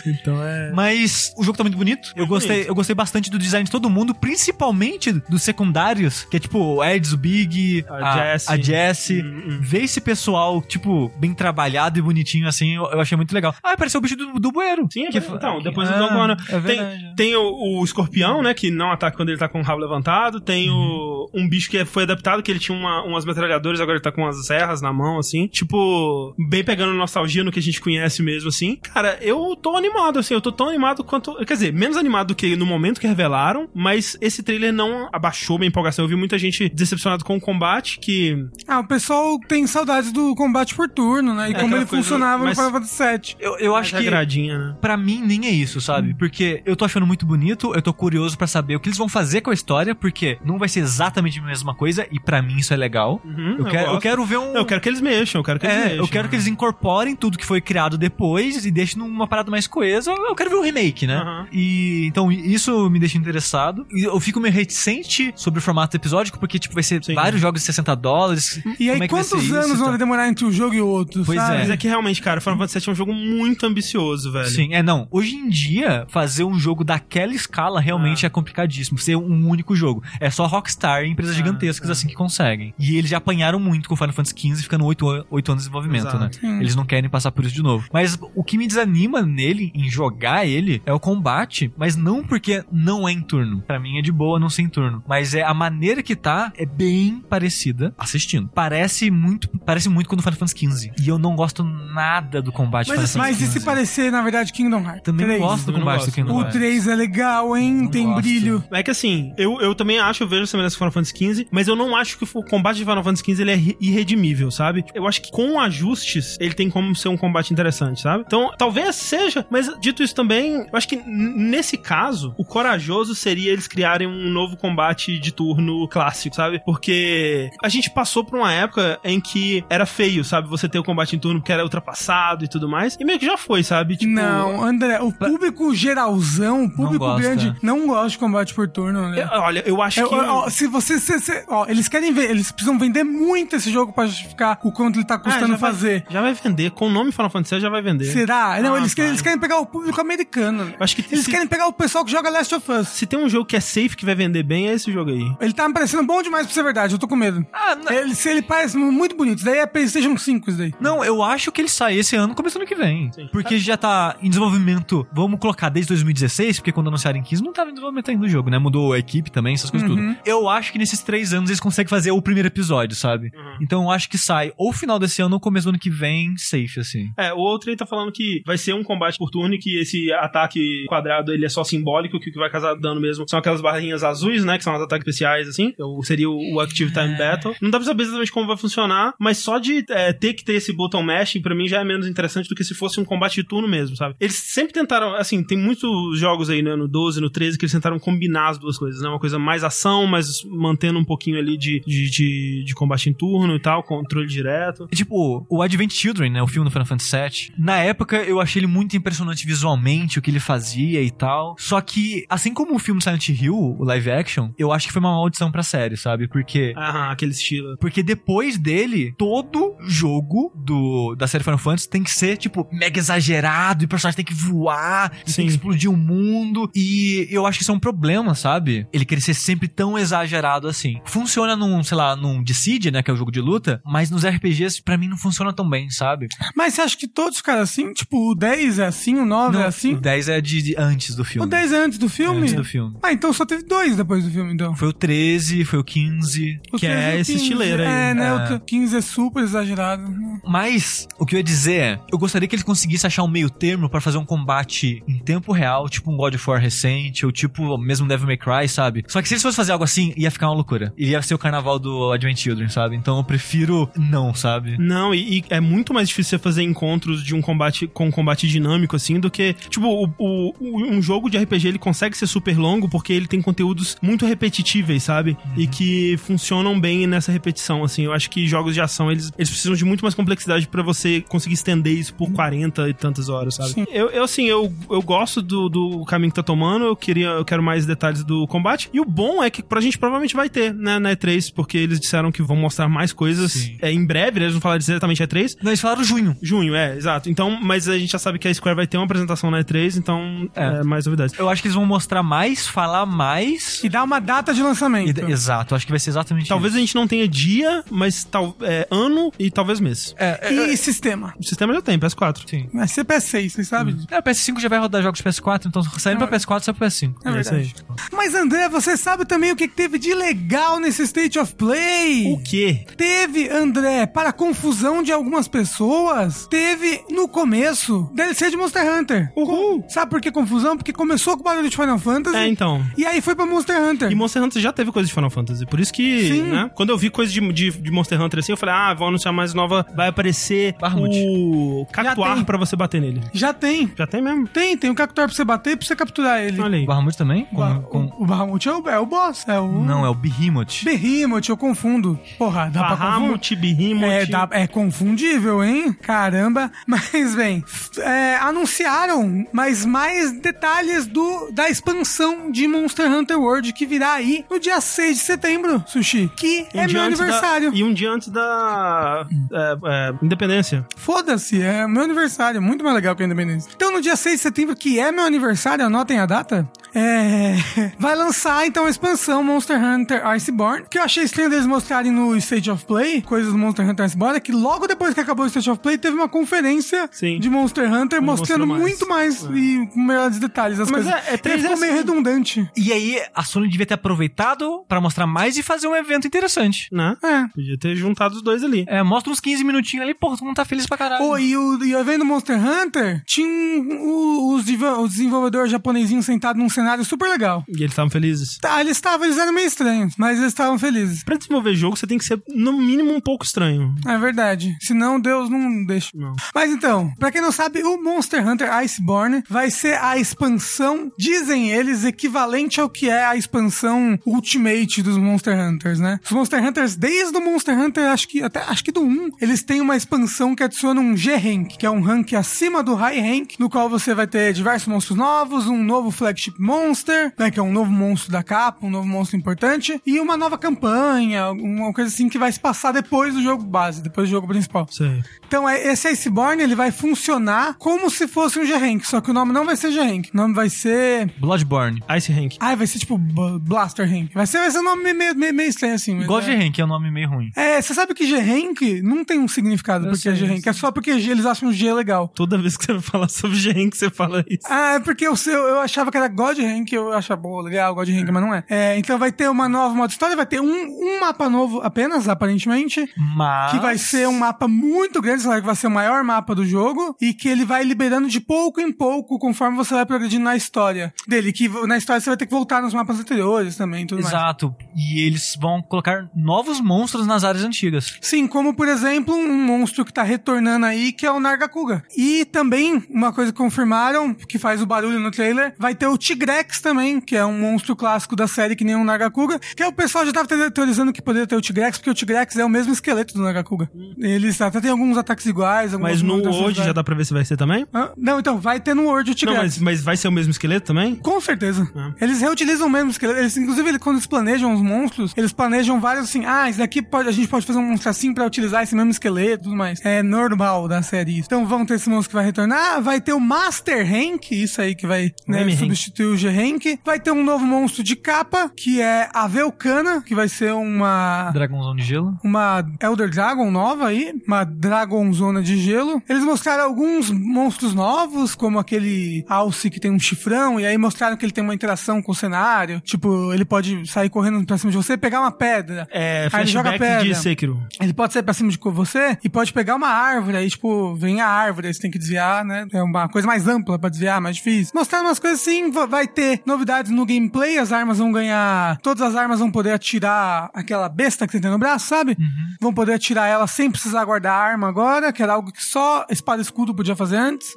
Então é.
Mas o jogo tá muito bonito. Eu
Muito
gostei,
bonito.
eu gostei bastante do design de todo mundo, principalmente dos secundários, que é tipo o Eds, o Big,
A Jessie.
a Jessie.
Hum, hum.
Ver esse pessoal, tipo, bem trabalhado e bonitinho assim, eu, eu achei muito legal. Ah, apareceu o bicho do, do bueiro.
Sim,
Que
é, então,
que-
depois do
Ah,
Dogona.
É
tem, tem o, o escorpião, né? Que não ataca quando ele tá com o rabo levantado. Tem o, um bicho que foi adaptado, que ele tinha uma- umas metralhadoras, agora ele tá com as serras na mão, assim. Tipo, bem pegando nostalgia no que a gente conhece mesmo, assim. Cara, eu tô animado, assim. Eu tô tão animado quanto. Quer dizer, menos animado do que no momento que revelaram, mas esse trailer não abaixou minha empolgação. Eu vi muita gente decepcionada com o combate, que.
Ah, o pessoal tem saudades do combate por turno, né? E
É,
como ele
coisa
funcionava
mais-
no Final Fantasy VII.
Eu, eu acho que
né?
Pra mim, nem é isso, sabe? Porque eu tô achando muito bonito, eu tô curioso pra saber o que eles vão fazer com a história, porque não vai ser exatamente a mesma coisa, e pra mim isso é legal.
Uhum,
eu, quero, eu
gosto.
quero ver um.
Eu quero que eles mexam, eu quero que eles
É,
mexam.
eu quero que eles incorporem tudo que foi criado depois e deixem numa parada mais coesa. Eu quero ver o remake, né?
Aham.
E então isso me deixa interessado. E eu fico meio reticente sobre o formato episódico, porque tipo vai ser
Sim.
vários jogos de 60 dólares.
E aí,
Como é que vai
quantos
isso
anos
e
vão demorar entre um jogo e outro?
Pois
sabe?
é.
Mas é que realmente, cara, Final Fantasy VII é um jogo muito ambicioso, velho.
Sim, é não. Hoje em dia, fazer um jogo daquela escala realmente
Ah.
é complicadíssimo. Ser um único jogo. É só Rockstar e empresas
Ah,
gigantescas
ah.
assim que conseguem. E eles já apanharam muito com o Final Fantasy XV, ficando 8, anos de desenvolvimento,
Exato.
né?
Hum.
Eles não querem passar por isso de novo. Mas o que me desanima nele, em jogar ele, é o combate, mas não porque não é em turno. Pra mim é de boa não ser em turno. Mas é a maneira que tá é bem parecida assistindo. Parece muito, parece muito com o Final Fantasy XV. E eu não gosto nada do combate
Mas
Final Fantasy
Mas e se parecer, na verdade, Kingdom Hearts?
Também não
3?
gosto do combate
gosto.
do Kingdom
O
Hearts.
3 é legal, hein?
Não
Tem
gosto.
brilho.
É que assim, eu, eu também acho, eu vejo semelhança com Final Fantasy XV, mas eu não acho que o combate de Final Fantasy XV ele é irredimível, sabe? Eu acho que com ajustes ele tem como ser um combate interessante, sabe? Então, talvez seja, mas dito isso também, eu acho que nesse caso, o corajoso seria eles criarem um novo combate de turno clássico, sabe? Porque a gente passou por uma época em que era feio, sabe? Você ter o combate em turno porque era ultrapassado e tudo mais, e meio que já foi, sabe? Tipo,
Não, André, o público geralzão, o público
gosta.
grande, não gosta de combate por turno, né?
eu- olha, eu acho
É,
que.
ó, se você. se- se- ó, eles querem ver, eles precisam vender muito esse jogo pra justificar o quanto ele tá
Ah,
custando
já vai-
fazer.
já vai vender. Com o nome Final Fantasy já vai vender.
Será? Não,
Ah,
eles, querem,
vai.
eles querem pegar o público americano.
Eu acho que
Eles
se,
querem pegar o pessoal que joga Last of Us.
se tem um jogo que é safe que vai vender bem, é esse jogo aí.
Ele tá me parecendo bom demais pra ser verdade, eu tô com medo.
Ah, não,
Ele, se ele parece muito bonito, isso daí é PlayStation 5, isso daí.
não, eu acho que ele sai esse ano, começando ano que vem.
Sim.
Porque já tá em desenvolvimento, vamos colocar desde 2016, porque quando anunciaram em 15 não tava em desenvolvimento ainda do jogo, né? Mudou a equipe também, essas coisas
Uhum.
tudo. Eu acho que nesses três anos eles conseguem fazer o primeiro episódio, sabe?
Uhum.
Então eu acho que sai ou final desse ano ou começo do ano que vem, safe, assim.
É, o outro aí tá falando que vai ser um combate por turno e que esse ataque quadrado ele é só simbólico, que o que vai causar dano mesmo são aquelas barrinhas azuis, né? Que são os ataques especiais, assim. Ou seria o, o Active Time
É.
Battle. Não dá pra saber exatamente como vai funcionar, mas só de é, ter que ter esse button mashing, pra mim já é menos interessante do que se fosse um combate de turno mesmo, sabe? Eles sempre tentaram, assim, tem muitos jogos aí, né? No 12, no 13, que eles tentaram combinar as duas coisas, né? Uma coisa mais ação, mas mantendo um pouquinho ali de, de, de, de combate em turno e tal, controle direto.
E, tipo, o Advent Children, né? O filme do Final Fantasy VII. Na época, eu achei ele muito impressionante visualmente, o que ele fazia e tal. Só que, assim como o filme Silent Hill, o live action, eu acho que foi uma maldição pra série, sabe? Porque
Aham, aquele estilo.
Porque depois dele, todo jogo do, da série Final Fantasy tem que ser, tipo, mega exagerado, e o personagem tem que voar, e tem que explodir o mundo. E eu acho que isso é um problema, sabe? Ele querer ser sempre tão exagerado assim. Funciona num, sei lá, num Dissidia, né, que é o jogo de luta, mas nos RPGs, pra mim, não funciona tão bem, sabe?
Mas você acha que todos ficaram assim? Tipo, o 10 é assim, o 9 é
Não,
assim?
O 10 é de, de antes do filme.
O 10 é antes do
É
filme?
antes do filme.
Ah, então só teve dois depois do filme, então.
Foi o 13, foi o 15.
O
Que
13
é esse
15.
estileiro aí.
É, né?
É.
O 15 é super exagerado.
Mas o que eu ia dizer é, eu gostaria que eles conseguissem achar um meio termo pra fazer um combate em tempo real, tipo um God of War recente, ou tipo mesmo Devil May Cry, sabe? Só que se eles fossem fazer algo assim, ia ficar uma loucura. Iria ser o carnaval do Advent Children, sabe? Então eu prefiro não, sabe?
Não, e, e é muito mais difícil você fazer encontros de um combate com um combate dinâmico, assim, do que, tipo, o, o- um jogo de RPG ele consegue ser super longo porque ele tem conteúdos muito repetitíveis, sabe? E que funcionam bem nessa repetição, assim. Eu acho que jogos de ação, eles, eles precisam de muito mais complexidade pra você conseguir estender isso por 40 e tantas horas, sabe?
Sim.
Eu, eu, assim, eu, eu gosto do, do caminho que tá tomando, eu queria, eu quero mais detalhes do combate. E o bom é que pra gente provavelmente vai ter, né, na E3, porque eles disseram que vão mostrar mais coisas
Sim.
é, em breve, né? Eles não falaram exatamente E3.
Não, eles falaram junho.
Junho, é, exato. Então, mas a gente já sabe que a Square vai ter uma apresentação na E3, então
É.
é, mais novidades.
Eu acho que eles vão mostrar mais, falar mais.
E dá uma data de
E-
lançamento.
exato, acho que vai ser exatamente
Talvez a
isso.
gente não tenha dia, mas tal, é, ano e talvez mês.
É, é,
E sistema?
O sistema já tem, PS4.
Sim.
Vai ser PS6, vocês sabem?
É, o PS5 já vai rodar jogos PS4, então saindo pra PS4, sai pro PS5.
É
É isso aí.
verdade. Mas André, você sabe também o que teve de legal nesse State of Play?
O quê?
Teve, André, para confusão de algumas pessoas, teve no começo DLC de Monster Hunter.
Uhul.
Com- Sabe por que confusão? Porque começou com barulho de Final Fantasy.
É, então.
E aí foi pra Monster Hunter.
E Monster Hunter já teve coisa de Final Fantasy. Por isso que,
Sim.
né? Quando eu vi coisa de, de, de Monster Hunter assim, eu falei, ah, vão anunciar mais nova. Vai aparecer
Bahamut.
o Cactuar pra você bater nele.
Já tem.
Já tem mesmo?
Tem, tem um Cactuar pra você bater e pra você capturar ele.
Olha aí.
O Bahamut também?
O, Ba-
Com- com-
o, o Bahamut é o, é o boss, é o...
Não, é o Behemoth.
Behemoth, eu confundo. Porra, dá pra confundir.
Bahamut, Behemoth.
É, dá- é confundível, hein? Caramba. *laughs* Mas, bem, é, anunciaram mais, mais detalhes do, da expansão de Monster Hunter World que virá aí no dia 6 de setembro, Sushi. Que
Um
é meu
da-
aniversário.
E um dia antes da é, é, independência.
Foda-se, é meu aniversário. Muito mais legal que a Independência. Então, no dia 6 de setembro, que é meu aniversário, anotem a data, é... *laughs* vai lançar, então, a expansão Monster Hunter Iceborne, que eu achei estranho deles mostrarem no State of Play, coisas do Monster Hunter Iceborne, é que logo depois que acabou o State of Play, teve uma conferência
Sim.
de Monster Hunter
Onde
mostrando
mais.
muito mais e com melhores detalhes as
Mas
coisas.
é- é três
ficou
é
meio
assim.
redundante.
E aí, a Sony devia ter aproveitado pra mostrar mais e fazer um evento interessante.
Né?
É.
Podia ter juntado os dois ali.
É, mostra uns 15 minutinhos ali, porra, todo mundo tá feliz pra caralho.
Pô, e o, e evento do Monster Hunter tinha um- os desenvolvedores japonesinhos sentados num cenário super legal.
E eles estavam felizes.
Tá, eles estavam, eles eram meio estranhos, mas eles estavam felizes.
Pra desenvolver jogo, você tem que ser, no mínimo, um pouco estranho.
É verdade. Senão Deus não deixa.
Não.
Mas então, pra quem não sabe, o Monster Hunter Iceborne vai ser a expansão, dizem eles, equivalente ao que é a expansão Ultimate dos Monster Hunters, né? Os Monster Hunters, desde o Monster Hunter, acho que até acho que do 1, eles têm uma expansão que adiciona um G-Rank, que é um rank acima do High Rank, no qual você vai ter diversos monstros novos, um novo Flagship Monster, né, que é um novo monstro da capa, um novo monstro importante, e uma nova campanha, uma coisa assim que vai se passar depois do jogo base, depois do jogo principal.
Sei.
Então, é- esse Iceborne, ele vai funcionar como se fosse um G-Rank, só que o nome não vai ser G-Rank, o nome vai ser...
Bloodborne.
Ice Rank.
Ah, vai ser tipo Blaster Rank. Vai ser, vai ser um nome meio, meio, meio estranho assim.
Igual
é.
G-Rank, é um nome meio ruim.
É, você sabe que G-Rank não tem um significado
Eu
porque
sei,
é G-Rank, é só porque eles acham G legal.
Toda vez que você vai falar sobre G-Rank, você fala isso.
Ah, é porque eu, eu, eu achava que era God Rank, eu achava boa, legal, God Rank, mas não é. É, Então vai ter uma nova modo história, vai ter um, um mapa novo apenas, aparentemente.
Mas.
Que vai ser um mapa muito grande, sei lá, que vai ser o maior mapa do jogo, e que ele vai liberando de pouco em pouco conforme você vai progredindo na história dele. Que na história você vai ter que voltar nos mapas anteriores também tudo mais.
Exato. E eles vão colocar novos monstros nas áreas antigas.
Sim, como por exemplo, um monstro que tá retornando aí, que é o Nargacuga. E também, uma coisa que confirmaram, que faz o barulho no trailer, vai ter o Tigrex também, que é um monstro clássico da série que nem o Nargacuga, que é o pessoal já tava te- teorizando que poderia ter o Tigrex, porque o Tigrex é o mesmo esqueleto do Nargacuga. Eles até tem alguns ataques iguais,
Mas no World já dá pra ver se vai ser também?
Hã? Não, então, vai ter no World o
Não,
Tigrex.
mas, mas vai ser o mesmo esqueleto também?
Com certeza.
É.
Eles reutilizam mesmo esqueleto. Eles, inclusive, quando eles planejam os monstros, eles planejam vários assim. Ah, esse daqui pode, a gente pode fazer um monstro assim pra utilizar esse mesmo esqueleto e tudo mais. É normal da série isso. Então vão ter esse monstro que vai retornar. Vai ter o Master Rank, isso aí que vai né, substituir o G-Rank. Vai ter um novo monstro de capa, que é a Velcana, que vai ser uma.
Dragãozão de gelo.
Uma Elder Dragon nova aí, uma Dragon Zona de gelo. Eles mostraram alguns monstros novos, como aquele Alce que tem um chifrão, e aí mostraram que ele tem uma interação com o cenário. Tipo, ele pode sair correndo pra cima de você e pegar uma pedra.
É,
Aí ele joga
flashback de
pedra.
Sekiro.
Ele pode sair pra cima de você e pode pegar uma árvore, aí, tipo, vem a árvore, aí você tem que desviar, né? É uma coisa mais ampla pra desviar, mais difícil. Mostrando umas coisas assim, va- vai ter novidades no gameplay, as armas vão ganhar todas as armas vão poder atirar aquela besta que você tem no braço, sabe? Vão poder atirar ela sem precisar guardar a arma agora, que era algo que só espada e escudo podia fazer antes.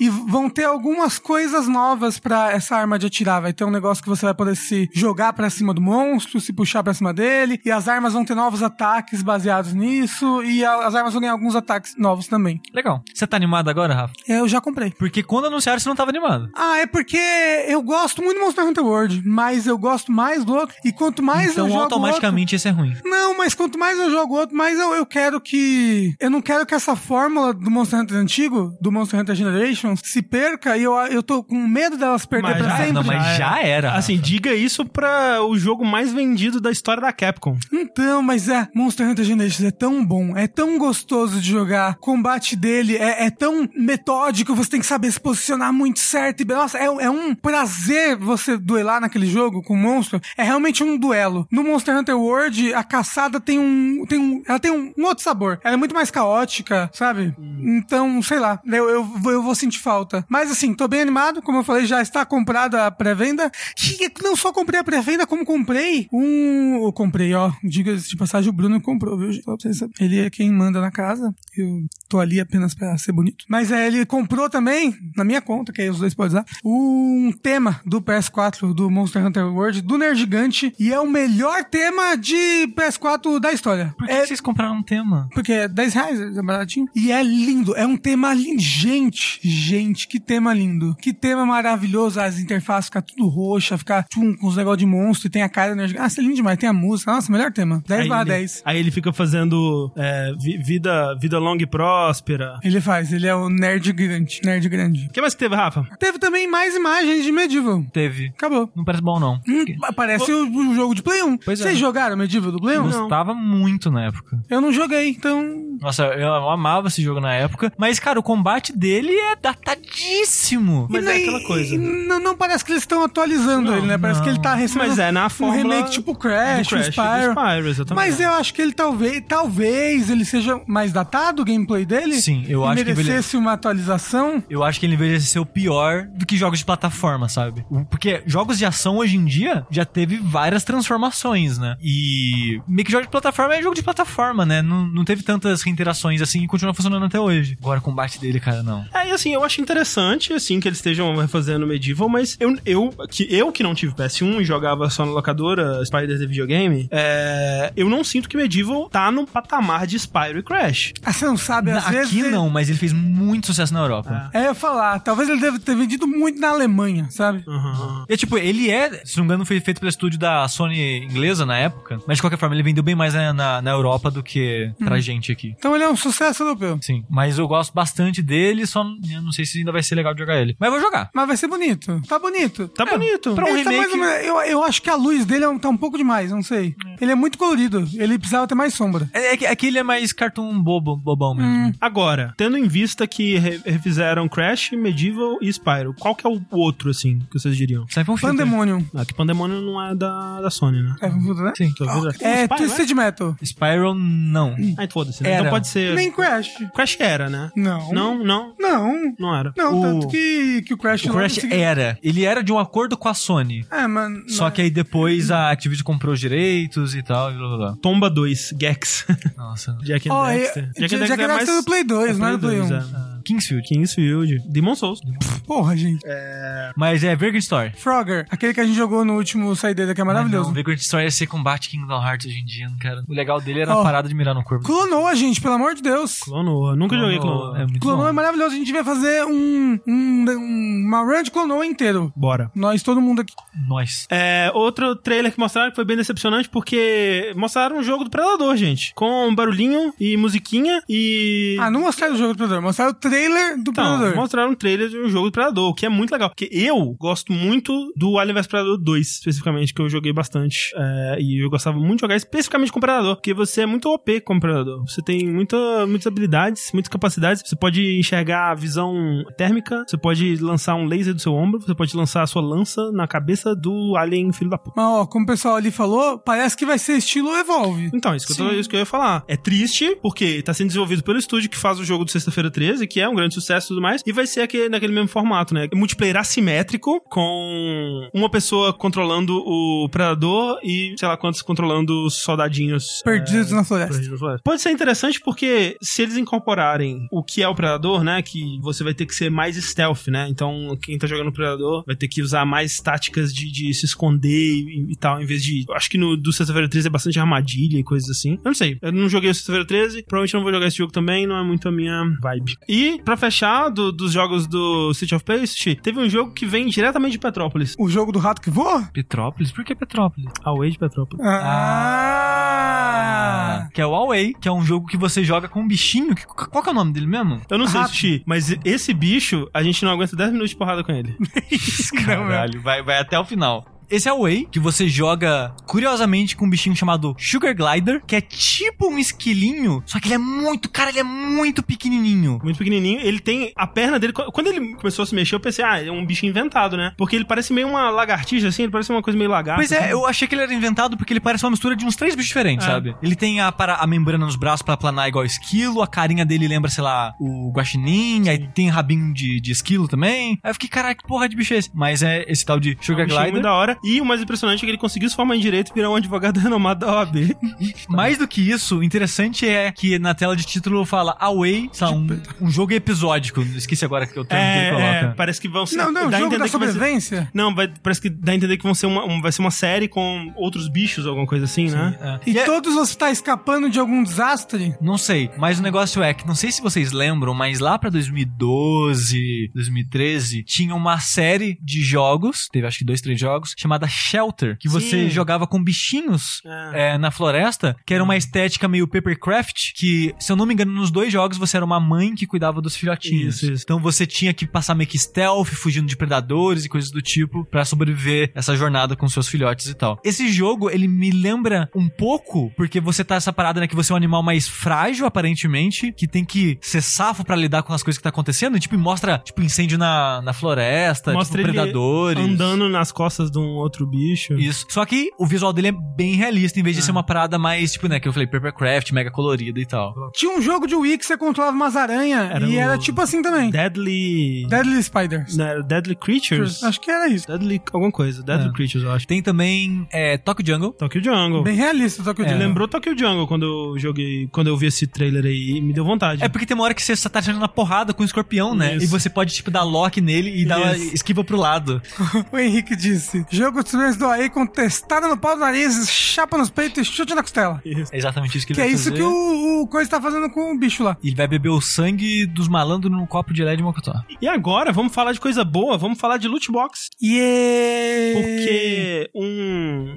E vão ter algumas coisas novas pra essa arma de atirar. Vai ter um negócio que você vai poder se jogar pra cima do monstro, se puxar pra cima dele, e as armas vão ter novos ataques baseados nisso, e as armas vão ganhar alguns ataques novos também.
Legal. Você tá animado agora, Rafa?
Eu já comprei.
Porque quando anunciaram, você não tava animado.
Ah, é porque eu gosto muito do Monster Hunter World, mas eu gosto mais do outro. E quanto mais
então,
eu jogo
automaticamente esse é ruim.
outro, não, mas quanto mais eu jogo outro, mais eu, eu quero que. Eu não quero que essa fórmula do Monster Hunter antigo, do Monster Hunter Generations, se perca e eu, eu tô com medo delas perder
Mas
pra
já-
sempre.
não, mas
Já
era. Rafa.
Assim, diga isso pra o jogo mais vendido da história da Capcom.
Então, mas é, Monster Hunter Generations é tão bom, é tão gostoso de jogar, o combate dele é, é tão metódico, você tem que saber se posicionar muito certo. E, nossa, é, é um prazer você duelar naquele jogo com o monstro. É realmente um duelo. No Monster Hunter World, a caçada tem um. Tem um ela tem um, um outro sabor. Ela é muito mais caótica, sabe? Então, sei lá, eu, eu, vou- eu vou sentir falta. Mas assim, tô bem animado, como eu falei, já está comprada a pré-venda. Não só comprei a pré-venda, como comprei um. Eu comprei, ó. Diga-se de passagem, o Bruno comprou, viu? Ele é quem manda na casa. Eu tô ali apenas pra ser bonito. Mas é, ele comprou também, na minha conta, que aí os dois podem usar, um tema do PS4 do Monster Hunter World, do Nerd Gigante. E é o melhor tema de PS4 da história.
Por que
é,
vocês compraram um tema?
porque é 10 reais, é baratinho. E é lindo, é um tema lindo. Gente, gente, que tema lindo. Que tema maravilhoso. As interfaces ficam tudo roxa, ficar tchum, com os negócios de monstro e tem a cara do Nerd. Ah, isso é lindo demais. Tem a música. Nossa, melhor tema. 10
Aí
barra
ele,
10.
aí ele fica fazendo é, vi- vida, vida longa e próspera.
Ele faz, ele é o nerd grande. Nerd grande.
O que mais que teve, Rafa?
Teve também mais imagens de Medieval.
Teve.
Acabou.
Não parece bom, não.
Hum, parece o, o jogo de Play 1.
Pois é.
Vocês jogaram Medieval do Play 1?
Gostava muito na época.
Eu não joguei, então.
Nossa, eu amava esse jogo na época. Mas, cara, o combate dele é datadíssimo.
Mas
E
é
nem-
aquela coisa.
e Não, não parece que eles estão atualizando
Não,
ele, né? Parece
não.
que ele tá recebendo
Mas é na
um
fórmula
remake tipo Crash,
do Crash,
o Spyro.
Spyro, exatamente.
Mas eu acho que ele talvez, talvez ele seja mais datado o gameplay dele.
Sim, eu
e
acho que ele-
merecesse uma atualização.
Eu acho que ele envelheceu pior do que jogos de plataforma, sabe? Porque jogos de ação hoje em dia já teve várias transformações, né? E meio que jogo de plataforma é jogo de plataforma, né? Não, não teve tantas reinterações assim e continua funcionando até hoje. Agora o combate dele, cara, não.
É, e assim, eu acho interessante, assim, que eles estejam refazendo Medieval, mas eu, eu, que, eu que não tive PS1 e jogava só na locadora Spider de videogame, é, eu não sinto que Medieval tá no patamar de Spyro e Crash.
Ah, você não sabe, às vezes.
Aqui
ele-
não, mas ele fez muito sucesso na Europa.
É, eu ia falar, talvez ele deve ter vendido muito na Alemanha, sabe?
Aham.
E tipo, ele é, se não me engano, foi feito pelo estúdio da Sony inglesa na época. Mas de qualquer forma, ele vendeu bem mais na, na, na Europa do que pra gente aqui.
Então ele é um sucesso europeu.
Sim, mas eu gosto bastante dele, só eu não sei se ainda vai ser legal de jogar ele. Mas eu vou jogar.
Mas vai ser bonito. Tá bonito.
Tá bonito.
pra um
Ele tá
remake-
mais ou menos- eu, eu acho que a luz dele é um- tá um pouco demais, não sei. Ele é muito colorido. Ele precisava ter mais sombra.
É, é que, é que ele é mais cartoon bobo, bobão mesmo.
Hum.
Agora, tendo em vista que re- refizeram Crash, Medieval e Spyro, qual que é o outro, assim, que vocês diriam?
Sai pra um filme.
Pandemonium.
Ah, que Pandemonium não é da, da Sony, né?
É, né?
Sim.
Vi-
É,
Spyro,
Twisted Metal.
Spyro, não.
Ah, foda-se, né?
Era.
Então pode ser...
Nem Crash.
Crash era, né?
Não.
Não, não,
Não.
não era.
Não,
O-
tanto que, que o Crash...
O Crash era. Ele era de um acordo com a Sony.
É, mano...
Só que aí depois a Activision comprou os direitos e tal, e blá blá blá.
Tomba 2, Gex.
Nossa. *laughs*
Jack and
Ó,
Dexter.
é- Jack and Dexter é do Play 2, não é do Play 1.
é.
Kingsfield.
Kingsfield. Demon Souls.
Porra, gente.
Mas é Vagrant Story.
Frogger, aquele que a gente jogou no último saideira, que é maravilhoso.
Vagrant Story ia ser combate Kingdom Hearts hoje em dia, não quero. O legal dele era
Ó.
a parada de mirar no corpo.
Clonou a gente, pelo amor de Deus.
Clonoa. Nunca joguei
Clonou. É muito
Clonou
bom.
é maravilhoso. A gente vai fazer um, um, um- uma run de Clonou inteiro.
Bora.
Nós, todo mundo aqui.
Nós.
É, outro trailer que mostraram que foi bem decepcionante porque mostraram um jogo do Predador, gente. Com barulhinho e musiquinha e.
Ah, não mostraram o jogo do Predador, mostraram o trailer do
Então,
Predador.
mostraram um trailer de um jogo do Predador, o que é muito legal. Porque eu gosto muito do Alien vs Predador 2, especificamente, que eu joguei bastante. É, e eu gostava muito de jogar especificamente com o Predador, porque você é muito OP como Predador. Você tem muita, muitas habilidades, muitas capacidades. Você pode enxergar a visão térmica, você pode lançar um laser do seu ombro, você pode lançar a sua lança na cabeça do Alien filho da puta.
Mas, ó, como o pessoal ali falou, parece que vai ser estilo Evolve.
Então, isso que, eu tô- isso que eu ia falar. É triste, porque tá sendo desenvolvido pelo estúdio que faz o jogo do Sexta-feira 13, que é é um grande sucesso e tudo mais. E vai ser aquele, naquele mesmo formato, né? Multiplayer assimétrico, com uma pessoa controlando o predador e, sei lá quantos, controlando os soldadinhos.
Perdidos na floresta.
perdidos na floresta. Pode ser interessante porque se eles incorporarem o que é o predador, né? Que você vai ter que ser mais stealth, né? Então, quem tá jogando predador vai ter que usar mais táticas de, de se esconder e, e tal, em vez de. Acho que no do Sexta-feira 13 é bastante armadilha e coisas assim. Eu não sei. Eu não joguei o Sexta-feira 13, provavelmente não vou jogar esse jogo também, não é muito a minha vibe. E, pra fechar, do- dos jogos do City of Paste, teve um jogo que vem diretamente de Petrópolis.
O jogo do rato que voa?
Petrópolis? Por que Petrópolis?
Away de Petrópolis.
Ah!
Que é o Away, que é um jogo que você joga com um bichinho. que- qual que é o nome dele mesmo?
Eu não sei,
Rato.
Mas esse bicho, a gente não aguenta 10 minutos de porrada com ele. *laughs*
Caralho, vai, vai até o final. Esse é o Way, que você joga, curiosamente, com um bichinho chamado Sugar Glider, que é tipo um esquilinho, só que ele é muito, cara, ele é muito pequenininho.
Muito pequenininho. Ele tem a perna dele. Quando ele começou a se mexer, eu pensei, ah, é um bicho inventado, né? Porque ele parece meio uma lagartixa, assim, ele parece uma coisa meio lagarta.
Pois é,
assim.
eu achei que ele era inventado porque ele parece uma mistura de uns três bichos diferentes,
É.
sabe? Ele tem a, para, a membrana nos braços pra planar igual esquilo, a carinha dele lembra, sei lá, o guaxinim, aí tem rabinho de, de esquilo também. Aí eu fiquei, caralho, que porra de bicho é esse? Mas é esse tal de
É um
Sugar
bichinho muito
Glider.
da hora. E o mais impressionante é que ele conseguiu se formar em direito e virar um advogado *laughs* renomado da OAB.
Mais do que isso, o interessante é que na tela de título fala Away, sabe, um, um jogo episódico. Esqueci agora que o termo que ele
É,
coloca.
é, parece que vão ser.
Não, não,
dá
jogo da
vai ser-
sobrevivência?
Não, vai- parece que dá a entender que vão ser uma, um- vai ser uma série com outros bichos, alguma coisa assim, né?
É.
E
E é-
todos você tá escapando de algum desastre?
Não sei, mas o negócio é que, não sei se vocês lembram, mas lá pra 2012, 2013, tinha uma série de jogos, teve acho que dois, três jogos, chamada Shelter, que você
Sim.
jogava com bichinhos
É.
é, na floresta, que era uma estética meio papercraft, que, se eu não me engano, nos dois jogos você era uma mãe que cuidava dos filhotinhos.
Isso, isso.
Então você tinha que passar meio que stealth, fugindo de predadores e coisas do tipo, pra sobreviver essa jornada com seus filhotes e tal. Esse jogo, ele me lembra um pouco, porque você tá essa parada, né, que você é um animal mais frágil, aparentemente, que tem que ser safo pra lidar com as coisas que tá acontecendo, e, tipo, mostra, tipo, incêndio na, na floresta,
Mostra
tipo, predadores.
Andando nas costas de um outro bicho.
Isso. Só que o visual dele é bem realista, em vez de
É.
ser uma parada mais, tipo, né, que eu falei, papercraft, mega colorida e tal.
Tinha um jogo de Wii que você controlava umas aranhas
Era
e
o-
era tipo assim também.
Deadly.
Deadly Spiders.
Não, era Deadly Creatures?
Acho que era isso.
Deadly alguma coisa. Deadly
É.
Creatures, eu acho.
Tem também é, Tokyo Jungle.
Tokyo Jungle.
Bem realista, eu
É.
digo.
Lembrou Tokyo Jungle quando eu joguei, quando eu vi esse trailer aí, me deu vontade.
É porque tem uma hora que você tá tirando na porrada com o escorpião, né?
Isso.
E você pode, tipo, dar lock nele e dar esquiva pro lado. *laughs*
O Henrique disse: Jogo de sobrevivência do AE com testada no pau do nariz, chapa nos peitos e chute na costela.
Isso.
É exatamente isso que ele
Que é
vai
isso
fazer.
que o, o Coisa tá fazendo com o bicho lá.
Ele vai beber o sangue dos malandros num copo de LED de mocotó.
E agora, vamos falar de coisa boa, vamos falar de loot box.
Yeah!
Porque.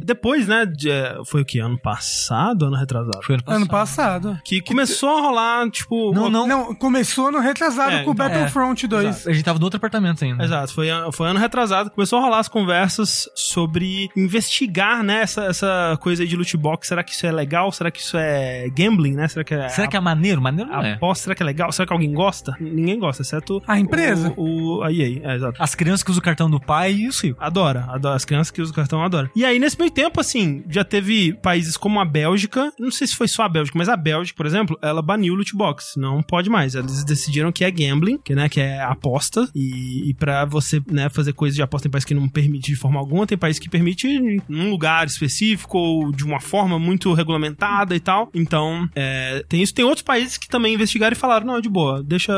Depois, né? de- foi o que? Ano passado? Ano retrasado?
Foi ano passado.
Ano passado.
Que começou a rolar, tipo.
Não,
uma-
não.
Não, começou no retrasado
É,
com o
então,
Battlefront 2.
A gente tava no outro apartamento ainda.
Exato, foi, foi ano retrasado. Começou a rolar as conversas sobre investigar, né, essa, essa coisa aí de loot box. Será que isso é legal? Será que isso é gambling, né? Será que é.
Será que é maneiro? Maneiro não é.
Aposta, será que é legal? Será que alguém gosta? Ninguém gosta, exceto
A empresa.
O, o, a EA, é, exato.
As crianças que usam o cartão do pai e os ricos.
Adora, adora. As crianças que usam o cartão adoram. E aí, nesse meio tempo, assim, já teve países como a Bélgica, não sei se foi só a Bélgica, mas a Bélgica, por exemplo, ela baniu o loot box. Não pode mais. Eles decidiram que é gambling, que, né, que é aposta. E, e pra você, né, fazer coisas de aposta, tem país que não permite de forma alguma, tem país que permite em um lugar específico ou de uma forma muito regulamentada e tal. Então, é, tem isso. Tem outros países que também investigaram e falaram, não, é de boa, deixa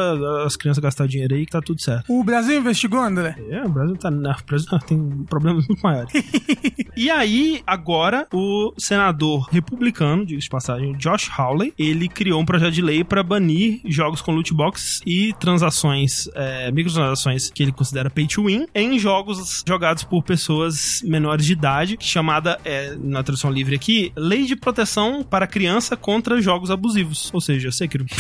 as crianças gastar dinheiro aí que tá tudo certo.
O Brasil investigou, André?
É, o Brasil tá. Não, o Brasil tem problemas muito maiores. *laughs* e aí, agora, o senador republicano, diga de passagem, Josh Hawley, ele criou um projeto de lei para banir jogos com loot box e transações, é, microtransações que ele considera pay to win, em jogos jogados por pessoas menores de idade, chamada, é, na tradução livre aqui, Lei de Proteção para Criança contra Jogos Abusivos. Ou seja, Sekiro. *laughs*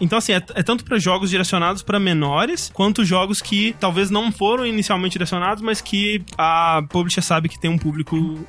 Então, assim, é, é tanto para jogos direcionados para menores, quanto jogos que talvez não foram inicialmente direcionados, mas que a publisher sabe que tem um público,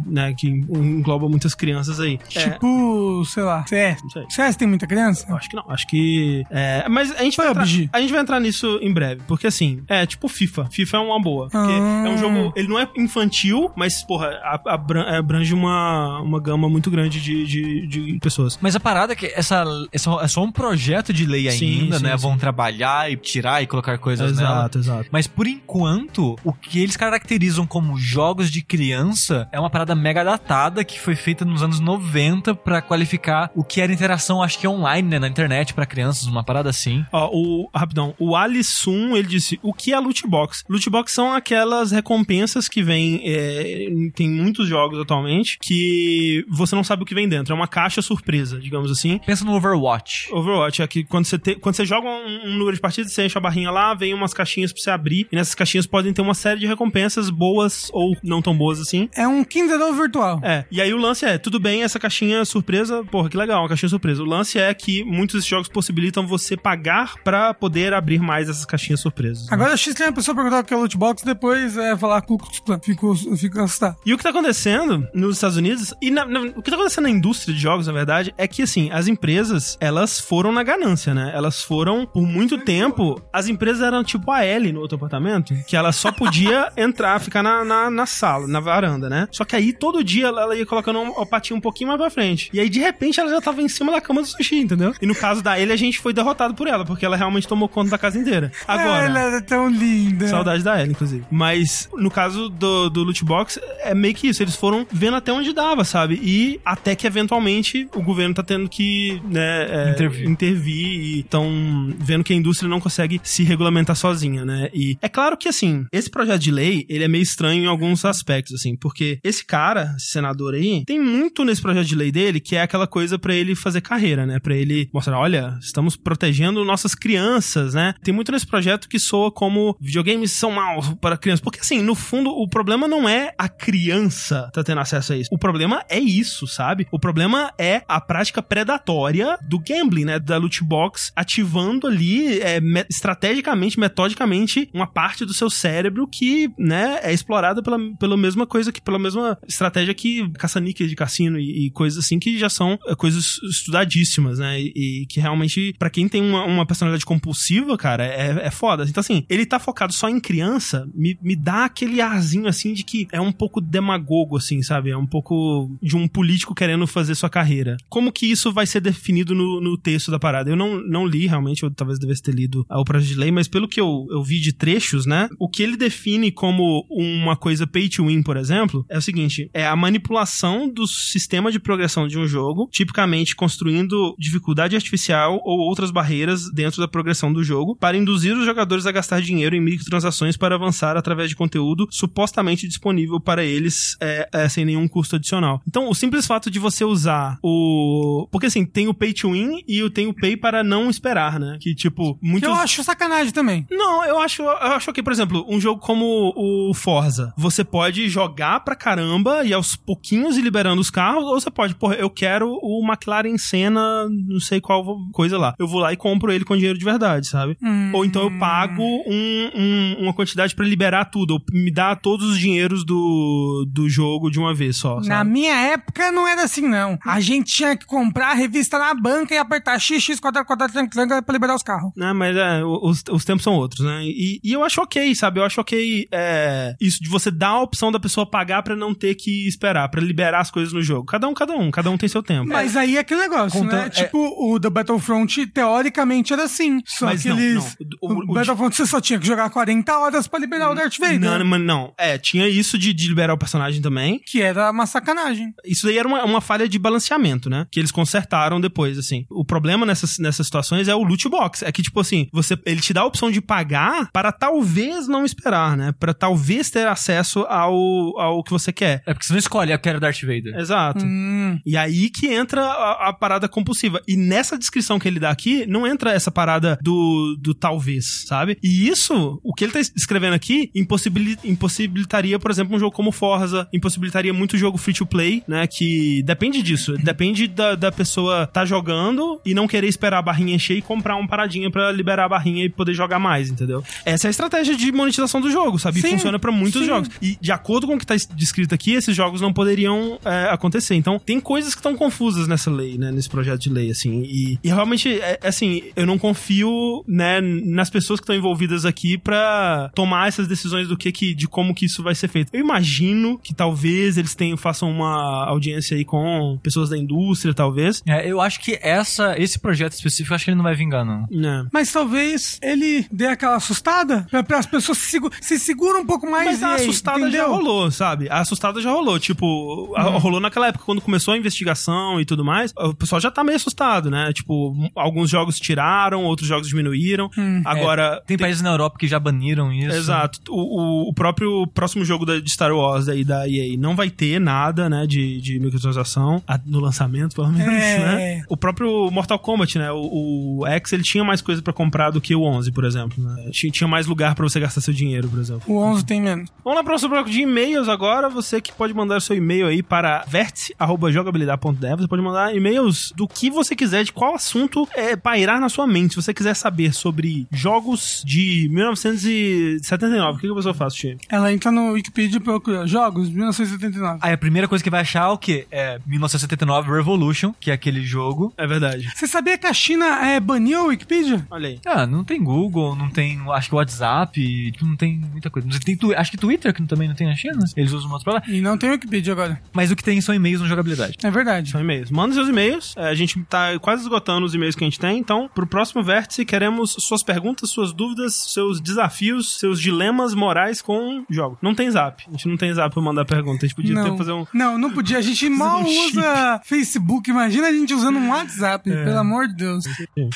né, que engloba muitas crianças aí. É,
Tipo, sei lá, CS. CS tem muita criança?
Eu acho que não, acho que. É, mas a gente, vai entrar, a gente vai entrar nisso em breve, porque assim, é tipo FIFA. FIFA é uma boa. Porque
Ah.
é um jogo. Ele não é infantil, mas, porra, abrange uma, uma gama muito grande de, de, de pessoas.
Mas a parada é que essa, é, só, é só um projeto de lei
Sim,
ainda,
sim,
né?
sim.
Vão trabalhar e tirar e colocar coisas nela.
Exato, exato.
Mas por enquanto, o que eles caracterizam como jogos de criança é uma parada mega datada que foi feita nos anos 90 pra qualificar o que era interação, acho que online, né, na internet pra crianças, uma parada assim.
Ó, o, rapidão, o Alisson, ele disse, o que é loot box? Loot box são aquelas recompensas que vêm, é, tem muitos jogos atualmente, que você não sabe o que vem dentro, é uma caixa surpresa, digamos assim.
Pensa no Overwatch.
Overwatch é que quando você, te- quando você joga um, um número de partidas, você enche a barrinha lá, vem umas caixinhas pra você abrir, e nessas caixinhas podem ter uma série de recompensas boas ou não tão boas assim.
É um Kinder Ovo virtual.
É, e aí o lance é, tudo bem, essa caixinha surpresa, porra, que legal, uma caixinha surpresa. O lance é que muitos desses jogos possibilitam você pagar pra poder abrir mais essas caixinhas surpresas.
Agora a X tem uma pessoa perguntar o que é loot box, depois é falar Klux Klan. Fico, fico assustado.
E o que tá acontecendo nos Estados Unidos, e na- na- o que tá acontecendo na indústria de jogos, na verdade, é que, assim, as empresas, elas foram na ganância, né? Elas foram, por muito tempo, as empresas eram tipo a Ellie no outro apartamento, que ela só podia *laughs* entrar, ficar na, na, na sala, na varanda, né? Só que aí, todo dia, ela ela ia colocando o patinho um pouquinho mais pra frente. E aí, de repente, ela já tava em cima da cama do sushi, entendeu? E no caso da Ellie, a gente foi derrotado por ela, porque ela realmente tomou conta da casa inteira. Agora...
Ela era tão linda.
Saudade da Ellie, inclusive. Mas no caso do, do loot box, é meio que isso. Eles foram vendo até onde dava, sabe? E até que eventualmente o governo tá tendo que né, é,
Intervir.
intervir e estão vendo que a indústria não consegue se regulamentar sozinha, né? E é claro que, assim, esse projeto de lei, ele é meio estranho em alguns aspectos, assim, porque esse cara, esse senador aí, tem muito nesse projeto de lei dele que é aquela coisa pra ele fazer carreira, né? Pra ele mostrar, olha, estamos protegendo nossas crianças, né? Tem muito nesse projeto que soa como videogames são maus para crianças. Porque, assim, no fundo, o problema não é a criança tá tendo acesso a isso. O problema é isso, sabe? O problema é a prática predatória do gambling, né? Da loot box ativando ali é, me- estrategicamente, metodicamente, uma parte do seu cérebro que, né, é explorada pela, pela mesma coisa que, pela mesma estratégia que caça-níqueis de cassino e, e coisas assim que já são é, coisas estudadíssimas, né? E, e que realmente, pra quem tem uma, uma personalidade compulsiva, cara, é, é foda. Então, assim, ele tá focado só em criança, me, me dá aquele arzinho, assim, de que é um pouco demagogo, assim, sabe? É um pouco de um político querendo fazer sua carreira. Como que isso vai ser definido no, no texto da parada? Eu não, não li, realmente, eu talvez devesse ter lido o projeto de lei, mas pelo que eu, eu vi de trechos, né? O que ele define como uma coisa pay to win, por exemplo, é o seguinte: é a manipulação do sistema de progressão de um jogo, tipicamente construindo dificuldade artificial ou outras barreiras dentro da progressão do jogo, para induzir os jogadores a gastar dinheiro em microtransações para avançar através de conteúdo supostamente disponível para eles é, é, sem nenhum custo adicional. Então, o simples fato de você usar o. Porque assim, tem o pay to win e o- tem o pay para não esperar, né? Que tipo,
Que
muitos.
eu acho sacanagem também.
Não, eu acho, eu acho que, por exemplo, um jogo como o Forza, você pode jogar pra caramba e aos pouquinhos ir liberando os carros, ou você pode, porra, eu quero o McLaren Senna, não sei qual coisa lá. Eu vou lá e compro ele com dinheiro de verdade, sabe? Ou então eu pago um- um- uma quantidade pra liberar tudo, ou me dá todos os dinheiros do, do jogo de uma vez só,
Na
sabe?
minha época não era assim, não. A gente tinha que comprar a revista na banca e apertar XX, quadrado, quadrado, triângulo pra liberar os carros.
né? Mas é, os, os tempos são outros, né? E, e eu acho ok, sabe? Eu acho ok é, isso de você dar a opção da pessoa pagar pra não ter que esperar, pra liberar as coisas no jogo. Cada um, cada um, cada um tem seu tempo.
Mas aí é aquele negócio,
Conta-
né?
é-
Tipo, o da Battlefront, teoricamente, era assim. Só
Mas
que
não,
eles...
não. O-
O,
o- o-
Battlefront você só tinha que jogar 40 horas pra liberar o Darth Vader.
Não, mas não. É, tinha isso de, de liberar o personagem também.
Que era uma sacanagem.
Isso daí era uma, uma falha de balanceamento, né? Que eles consertaram depois, assim. O problema nessas, nessas situações é o loot box. É que, tipo assim, você, ele te dá a opção de pagar para talvez não esperar, né? Para talvez ter acesso ao, ao que você quer.
É porque você não escolhe, eu quero Darth Vader.
Exato.
Hum.
E aí que entra a, a parada compulsiva. E nessa descrição que ele dá aqui, não entra essa parada do, do talvez, sabe? E isso, o que ele tá escrevendo aqui, impossibili- impossibilitaria, por exemplo, um jogo como Forza, impossibilitaria muito jogo free to play, né? Que depende disso. Depende da, da pessoa tá jogando e não querer esperar a barrinha encher e comprar uma paradinha pra liberar a barrinha e poder jogar mais, entendeu? Essa é a estratégia de monetização do jogo, sabe? E
Sim,
funciona pra muitos
sim.
jogos. E de acordo com o que tá es- descrito aqui, esses jogos não poderiam é, acontecer. Então, tem coisas que estão confusas nessa lei, né? Nesse projeto de lei, assim. E, e realmente, é, assim, eu não confio, né, nas pessoas que estão envolvidas aqui pra tomar essas decisões do que, que de como que isso vai ser feito. Eu imagino que talvez eles tenham, façam uma audiência aí com pessoas da indústria, talvez.
É, eu acho que essa, esse projeto específico, eu acho que ele não vai vingar, não.
Né.
Mas talvez ele dê aquela assustada pra, pra as pessoas se, segu se seguram um pouco mais
Mas
e
a
aí,
assustada
entendeu?
já rolou, sabe? A assustada já rolou. Tipo, a- rolou naquela época, quando começou a investigação e tudo mais, o pessoal já tá meio assustado, né? Tipo, alguns jogos tiraram, outros jogos diminuíram. Agora.
Tem países na Europa que já baniram isso.
Exato. O, o, o próprio próximo jogo da, de Star Wars aí da EA não vai ter nada, né, de, de microtransação a- no lançamento, pelo menos,
É.
né? O próprio Mortal Kombat, né, o, o X, ele tinha mais coisa pra comprar do que o 11, por exemplo, né? Tinha, tinha mais lugar pra você gastar seu dinheiro, por exemplo.
O 11 tem menos.
Vamos lá para o nosso bloco de e-mails agora. Você que pode mandar seu e-mail aí para vértice.jogabilidade.dev. Você pode mandar e-mails do que você quiser, de qual assunto é, pairar na sua mente. Se você quiser saber sobre jogos de 1979, o que, que a pessoa faz, Tio?
Ela entra no Wikipedia e procura jogos 1979.
Aí a primeira coisa que vai achar é o quê? É 1979 Revolution, que é aquele jogo.
É verdade.
Você sabia que a China é, baniu a Wikipedia?
Olha aí.
Ah, não tem Google, não tem, acho que WhatsApp, tipo, não tem muita coisa. Sei, Tem, acho que Twitter, que também não tem na China. Eles usam outro pra lá.
E não tem Wikipedia agora.
Mas o que tem são e-mails no jogabilidade.
É verdade.
São e-mails. Manda seus e-mails. É, a gente tá quase esgotando os e-mails que a gente tem. Então, pro próximo vértice, queremos suas perguntas, suas dúvidas, seus desafios, seus dilemas morais com jogos. Não tem zap. A gente não tem zap pra mandar pergunta. A gente podia ter
Não,
que fazer um.
não, não podia. A gente mal
um
usa Facebook. Imagina a gente usando um WhatsApp,
É.
pelo amor de Deus.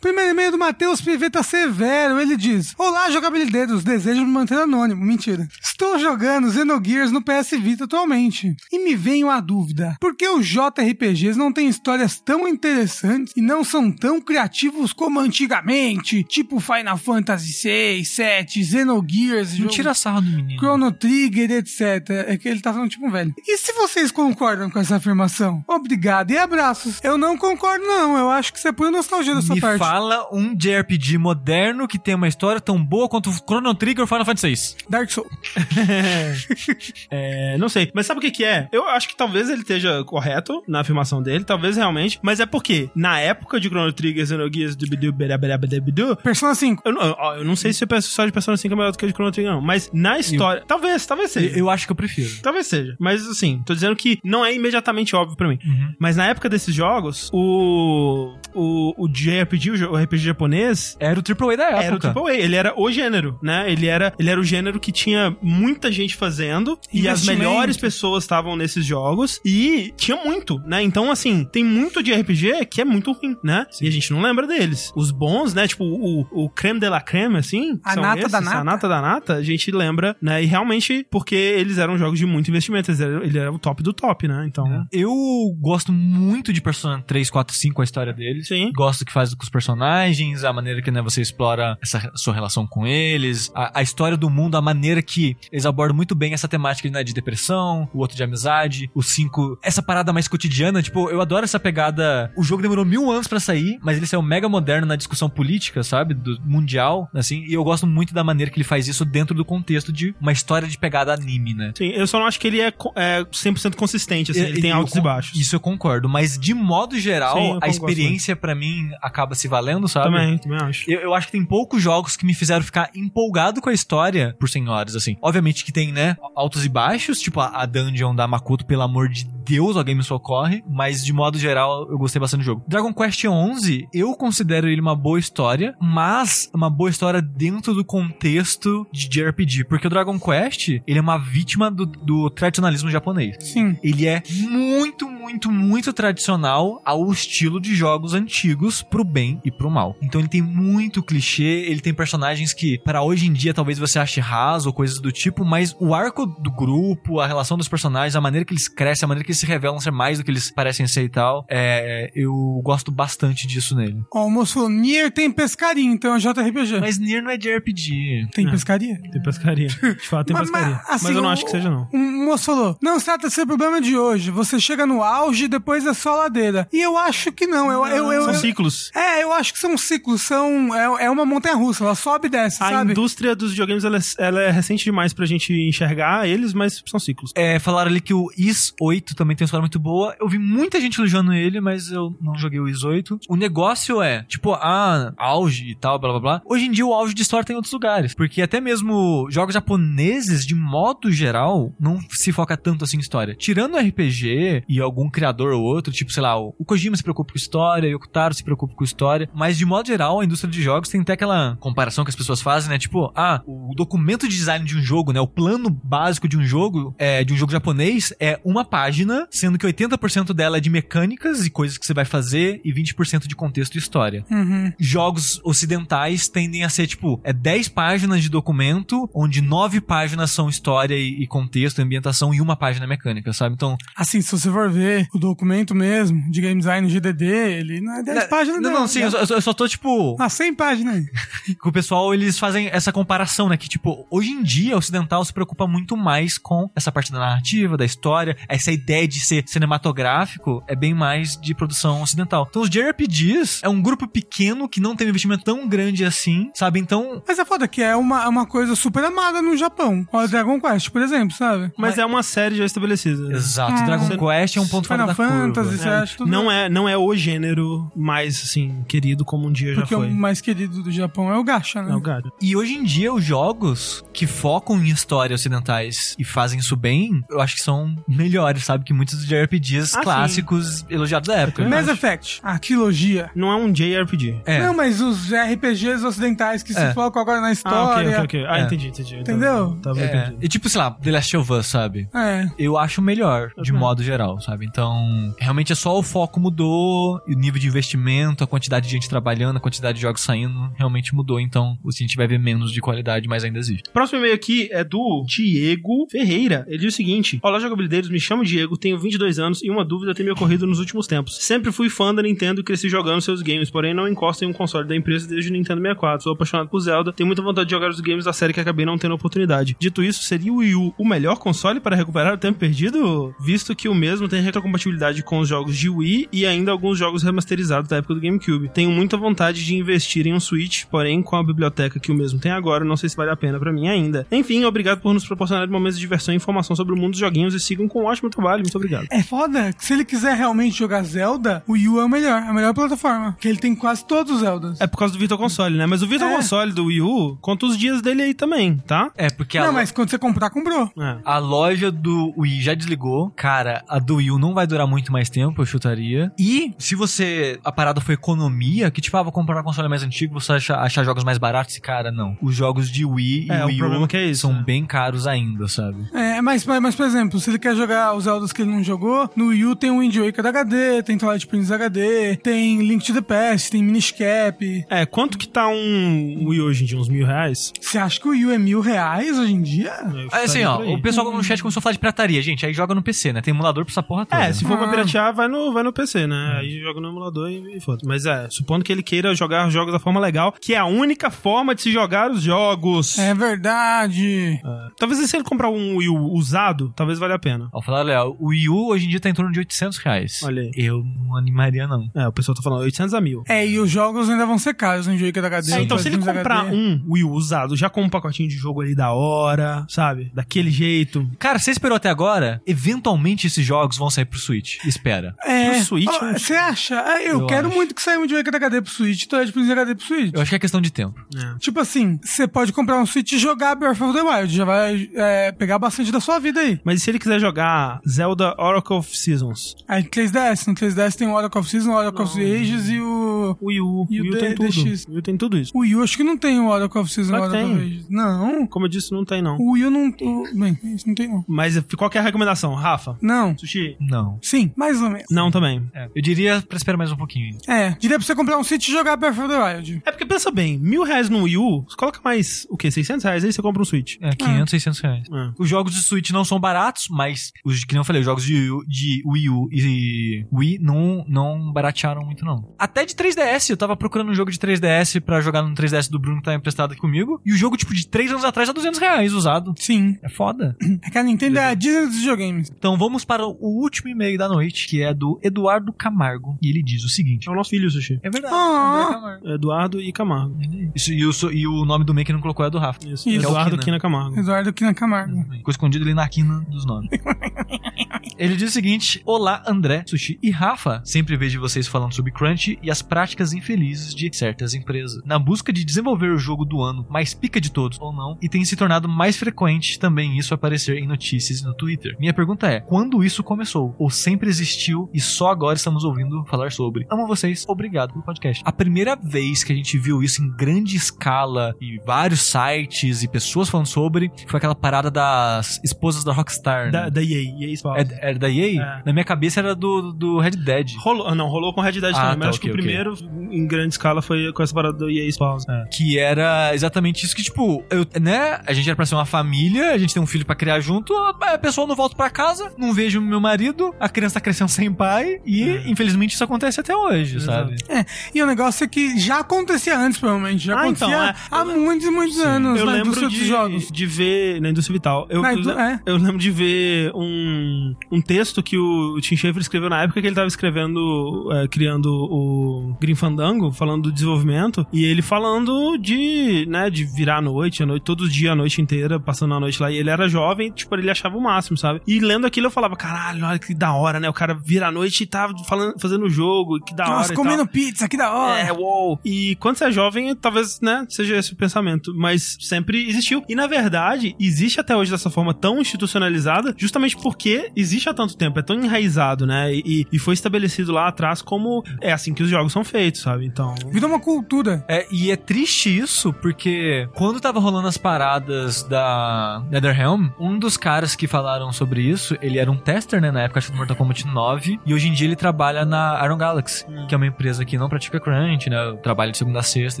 Primeiro e-mail do Matheus Piveta Severo. Ele diz: Olá, jogabilideiros. Desejo me manter anônimo. Mentira. Estou jogando Xenogears no PS Vita atualmente. E me veio a dúvida: por que os JRPGs não têm histórias tão interessantes e não são tão criativos como antigamente? Tipo Final Fantasy VI, 7, Xenogears.
Não
jogo-
tira sarro do menino.
Chrono Trigger, etc. É que ele tá falando tipo um velho. E se vocês concordam com essa afirmação? Obrigado e abraços. Eu não concordo, não. Eu acho que é pura nostalgia da sua
Me
parte.
fala um JRPG moderno que tem uma história tão boa quanto Chrono Trigger ou Final Fantasy VI.
Dark Souls. *laughs* *laughs*
É, não sei. Mas sabe o que que é? Eu acho que talvez ele esteja correto na afirmação dele, talvez realmente, mas é porque na época de Chrono Trigger, Xenogears, Dubidu, Beraberabedebidu,
Persona 5.
eu, ó, eu não sei se a história de Persona 5 é melhor do que a de Chrono Trigger, não. Mas na história. Talvez, talvez
Eu,
seja.
eu acho que eu prefiro.
Talvez seja. Mas assim, tô dizendo que não é imediatamente óbvio pra mim.
Uhum.
Mas na época desses jogos, o. O, o JRPG, o o RPG japonês,
Era o AAA da época.
era o AAA, ele era o gênero, né? Ele era, ele era o gênero que tinha muita gente fazendo e as
Investimento.
Melhores pessoas estavam nesses jogos e tinha muito, né? Então, assim, tem muito de RPG que é muito ruim, né? E a gente não lembra deles. Os bons, né? Tipo, o, o creme de la creme, assim,
A nata
esses,
da nata.
a nata da nata, a gente lembra, né? E realmente, porque eles eram jogos de muito investimento, eles eram, ele era o top do top, né? Então,
Eu gosto muito de Persona 3, 4, 5, a história deles.
Sim.
Gosto que faz com os personagens, a maneira que né, você explora essa sua relação com eles, a, a história do mundo, a maneira que eles abordam muito bem essa temática né, de depressão, o outro de amizade, o 5, essa parada mais cotidiana. Tipo, eu adoro essa pegada. O jogo demorou mil anos pra sair, mas ele saiu mega moderno na discussão política, sabe? Do mundial, assim. E eu gosto muito da maneira que ele faz isso dentro do contexto de uma história de pegada anime, né?
sim, eu só não acho que ele é, é 100% consistente, assim, ele tem altos e baixos.
Isso eu concordo, mas de modo geral,
Sim,
a experiência pra mim acaba se valendo, sabe?
Também, também acho.
Eu, eu acho que tem poucos jogos que me fizeram ficar empolgado com a história por senhoras, assim. Obviamente que tem, né, altos e baixos, tipo a, a dungeon da Makoto, pelo amor de Deus, alguém me socorre, mas de modo geral eu gostei bastante do jogo. Dragon Quest 11, eu considero ele uma boa história, mas uma boa história dentro do contexto de JRPG, porque o Dragon Quest, ele é uma vítima do, do tradicionalismo japonês
Sim.
ele é muito, muito, muito tradicional ao estilo de jogos antigos pro bem e pro mal. Então ele tem muito clichê, ele tem personagens que para hoje em dia talvez você ache raso ou coisas do tipo, mas o arco do grupo, a relação dos personagens, a maneira que eles crescem, a maneira que eles se revelam ser mais do que eles parecem ser e tal, é, eu gosto bastante disso nele.
Ó, o moço falou: Nier tem pescaria, então é JRPG.
Mas Nier não é de RPG.
Tem
É.
pescaria?
Tem pescaria. De fato, tem
Mas-
pescaria.
mas, assim,
Mas eu não
o-
acho que seja, não.
Um moço falou: Não se trata de ser problema de hoje. Você chega no auge auge, depois é só ladeira. E eu acho que não. Eu, eu, eu,
São
eu-
ciclos.
é, eu acho que são ciclos, são. É, é uma montanha russa, ela sobe e desce,
A
sabe?
indústria dos videogames ela, é- ela é recente demais pra gente enxergar eles, mas são ciclos.
É, falaram ali que o Is 8 também tem uma história muito boa. Eu vi muita gente elogiando ele, mas eu não joguei o Is 8. O negócio é, tipo, ah, auge e tal, blá blá blá. Hoje em dia o auge de história tem em outros lugares. Porque até mesmo jogos japoneses, de modo geral, não se foca tanto assim em história. Tirando RPG e algum criador ou outro, tipo, sei lá, o o Kojima se preocupa com história, o Yokotaro se preocupa com história. Mas de modo geral, a indústria de jogos tem até aquela comparação que as pessoas fazem, né? Tipo, ah, o documento de design de um jogo, né? O plano básico de um jogo, é, de um jogo japonês, é uma página, sendo que 80% dela é de mecânicas e coisas que você vai fazer e 20% de contexto e história.
Uhum.
Jogos ocidentais tendem a ser, tipo, é 10 páginas de documento, onde 9 páginas são história e, e contexto, ambientação, e uma página é mecânica, sabe? Então,
Assim, se você for ver o documento mesmo de game design GDD, ele não é 10 páginas,
não, não, sim, eu só, eu só- eu só tô, tipo,
Ah, 100 páginas *laughs*
que o pessoal, eles fazem essa comparação, né? Que, tipo, hoje em dia, o ocidental se preocupa muito mais com essa parte da narrativa, da história, essa ideia de ser cinematográfico é bem mais de produção ocidental. Então, os JRPGs é um grupo pequeno que não tem um investimento tão grande assim, sabe? Então,
Mas é foda que é uma, uma coisa super amada no Japão. Ó, Dragon Quest, por exemplo, sabe?
Mas, é uma série já estabelecida.
exato,
Ah,
Dragon
você-
Quest é um ponto fora
Final
da
Fantasy,
curva.
você acha tudo
Não é, não é o gênero mais, assim, querido como um dia
Porque
já
o
foi.
mais querido do Japão é o Gacha, né?
É o gato.
E hoje em dia, os jogos que focam em histórias ocidentais e fazem isso bem, eu acho que são melhores, sabe? Que muitos dos JRPGs
Ah,
clássicos elogiados da época.
Mass
acho.
Effect, a trilogia.
Não é um JRPG.
É.
Não, mas os RPGs ocidentais que se
É.
focam agora na
Ah,
história.
ok, ok, ok. Ah,
É.
entendi, entendi.
Entendeu?
Tava
É,
perdido.
e tipo, sei lá, The Last of Us, sabe?
É.
Eu acho melhor, de modo geral, sabe? Então, realmente é só o foco mudou, e o nível de investimento, a quantidade de gente trabalhando, a quantidade de jogos saindo, realmente mudou. Então, a gente vai ver menos de qualidade, mas ainda existe.
Próximo e-mail aqui é do Diego Ferreira. Ele diz o seguinte: Olá, jogabilideiros, me chamo Diego, tenho 22 anos e uma dúvida tem me ocorrido nos últimos tempos. Sempre fui fã da Nintendo e cresci jogando seus games, porém não encosto em um console da empresa desde o Nintendo 64. Sou apaixonado por Zelda, tenho muita vontade de jogar os games da série que acabei não tendo oportunidade. Dito isso, seria o Wii U o melhor console para recuperar o tempo perdido? Visto que o mesmo tem retrocompatibilidade com os jogos de Wii e ainda alguns jogos remasterizados da época do GameCube. Tenho muita vontade de investir em um Switch, porém com a biblioteca que o mesmo tem agora, não sei se vale a pena pra mim ainda. Enfim, obrigado por nos proporcionar momentos de diversão e informação sobre o mundo dos joguinhos e sigam com um ótimo trabalho. Muito obrigado.
É foda que se ele quiser realmente jogar Zelda, o Wii U é o melhor, a melhor plataforma. Porque ele tem quase todos os Zeldas.
É por causa do Virtual Console, né? Mas o Virtual
É.
Console do Wii U conta os dias dele aí também, tá?
É, porque a,
Não,
lo-
mas quando você comprar, comprou.
É.
a loja do Wii já desligou. Cara, a do Wii U não vai durar muito mais tempo, eu chutaria. E se você. A parada foi economia, que tipo, ah, vou comprar um console mais antigo, você achar, achar jogos mais baratos, e cara, não. Os jogos de Wii e
É, o
Wii
problema
U
que é isso,
são
né?
bem caros ainda, sabe?
É, mas, mas, mas, por exemplo, se ele quer jogar os Zeldas que ele não jogou, no Wii U tem o Wind Waker HD, tem Twilight Princess HD, tem Link to the Past, tem Minish Cap.
É, quanto que tá um Wii hoje em dia? Uns mil reais?
Você acha que o Wii U é mil reais hoje em dia?
Aí, assim, ó, o pessoal no chat começou a falar de pirataria, gente. Aí joga no PC, né? Tem emulador pra essa porra toda.
É, se for pra
Ah.
piratear, vai no, vai no PC, né? Aí joga no emulador e, e foda. Mas é, supondo que ele queira jogar os jogos da forma legal, que é a única forma de se jogar os jogos.
É verdade.
É. Talvez se ele comprar um Wii U usado, talvez valha a pena.
Ao falar, Léo, o Wii U hoje em dia tá em torno de 800 reais.
Olha aí.
Eu não animaria, não.
É, o pessoal tá falando 800 a mil.
É, e os jogos ainda vão ser caros no Waker HD.
É, então, se ele comprar
HD.
um Wii U usado, já com um pacotinho de jogo ali da hora, sabe? Daquele jeito.
Cara, você esperou até agora? Eventualmente esses jogos vão sair pro Switch. Espera.
É.
Pro Switch,
Você acha? É, eu,
Eu
quero
acho.
muito que saia um Waker HD pro Switch, Twilight Princess HD pro Switch.
Eu acho que é questão de tempo.
É.
Tipo assim, você pode comprar um Switch e jogar Breath of the Wild. Já vai é, pegar bastante da sua vida aí.
Mas e se ele quiser jogar Zelda Oracle of Seasons?
Aí 3DS. No 3DS tem o Oracle of Season, o Oracle of Ages e o...
Wii U.
E o
Wii U tem tudo.
DX?
Wii U tem tudo isso.
O Wii U acho que não tem o Oracle of Season o
Claro que
Oracle of
tem.
Ages. Não.
Como eu disse, não tem não.
O Wii U não... o- Bem, isso não tem não.
Mas qual que é a recomendação, Rafa?
Não.
Sushi?
Não.
Sim, mais ou menos.
Não também.
É, eu diria pra esperar mais um pouquinho.
É, diria pra você comprar um Switch e jogar Breath of the Wild.
É porque pensa bem, mil reais no Wii U, você coloca mais, o quê? 600 reais aí você compra um Switch.
É, 500, 600 reais.
É.
Os jogos de Switch não são baratos, mas, os, que nem eu falei, os jogos de, Wii U- de Wii U e Wii não, não baratearam muito, não. Até de 3DS, eu tava procurando um jogo de 3DS pra jogar no 3DS do Bruno que tá emprestado aqui comigo, e o jogo, tipo, de 3 anos atrás, tá 200 reais usado.
Sim.
É foda. *clears throat*
É que a Nintendo é a Disney dos videogames.
Então vamos para o último e-mail da noite, que é do Eduardo Camargo. E ele diz o seguinte:
É o nosso filho, Sushi.
É verdade.
Ah.
Eduardo Camargo.
Eduardo e Camargo.
Isso, e, o, e o nome do meio que não colocou é do Rafa.
Isso.
Isso.
Eduardo
Que é o Kina.
Kina Camargo.
Eduardo Quina Camargo.
Ficou escondido ali na quina dos nomes. *laughs* Ele diz o seguinte: Olá, André, Sushi e Rafa. Sempre vejo vocês falando sobre crunch e as práticas infelizes de certas empresas. Na busca de desenvolver o jogo do ano mais pica de todos ou não, e tem se tornado mais frequente também isso aparecer em notícias no Twitter. Minha pergunta é: quando isso começou? Ou sempre existiu e só agora estamos ouvindo falar sobre? Amo vocês, obrigado pelo podcast. A primeira vez que a gente viu isso em grande escala e vários sites e pessoas falando sobre foi aquela parada das esposas da Rockstar.
Da,
né?
da EA. EA Sports.
É- Era da EA?
É.
Na minha cabeça era do, do Red Dead.
Rolou, ah, não, rolou com Red Dead
Ah,
também,
tá,
mas acho que o primeiro em grande escala foi com essa parada do EA Sports.
Que era exatamente isso que, tipo, eu, né? A gente era pra ser uma família, a gente tem um filho pra criar junto, a pessoa não volta pra casa, não vejo meu marido, a criança tá crescendo sem pai, e
É.
infelizmente isso acontece até hoje,
Exato.
sabe?
E o negócio é que já acontecia antes, provavelmente. Já
Ah,
acontecia
então, é.
há muitos e muitos anos
Eu
na
lembro
indústria
de,
dos jogos.
de ver na indústria vital. Eu,
Na
eu,
é.
eu lembro de ver um, um texto que o Tim Schafer escreveu na época que ele tava escrevendo, é, criando o Green Fandango, falando do desenvolvimento, e ele falando de, né, de virar a noite, a noite, todo dia, a noite inteira, passando a noite lá, e ele era jovem, tipo, ele achava o máximo, sabe? E lendo aquilo eu falava, caralho, olha que da hora, né? O cara vira a noite e tá falando, fazendo o jogo, que da hora
Nossa, comendo pizza, que da hora.
É, uou. E quando você é jovem, talvez, né, seja esse o pensamento. Mas sempre existiu. E na verdade, existe até hoje dessa forma tão institucionalizada, justamente porque existe há tanto tempo, é tão enraizado, né? E, e foi estabelecido lá atrás como é assim que os jogos são feitos, sabe? Então.
Virou uma cultura.
É, e é triste isso, porque quando tava rolando as paradas da NetherRealm, um dos caras que falaram sobre isso, ele era um tester, né, na época acho que do Mortal Kombat 9, e hoje em dia ele trabalha na Iron Galaxy,
Hum.
que é uma empresa que não pratica crunch, né, trabalha de segunda a sexta,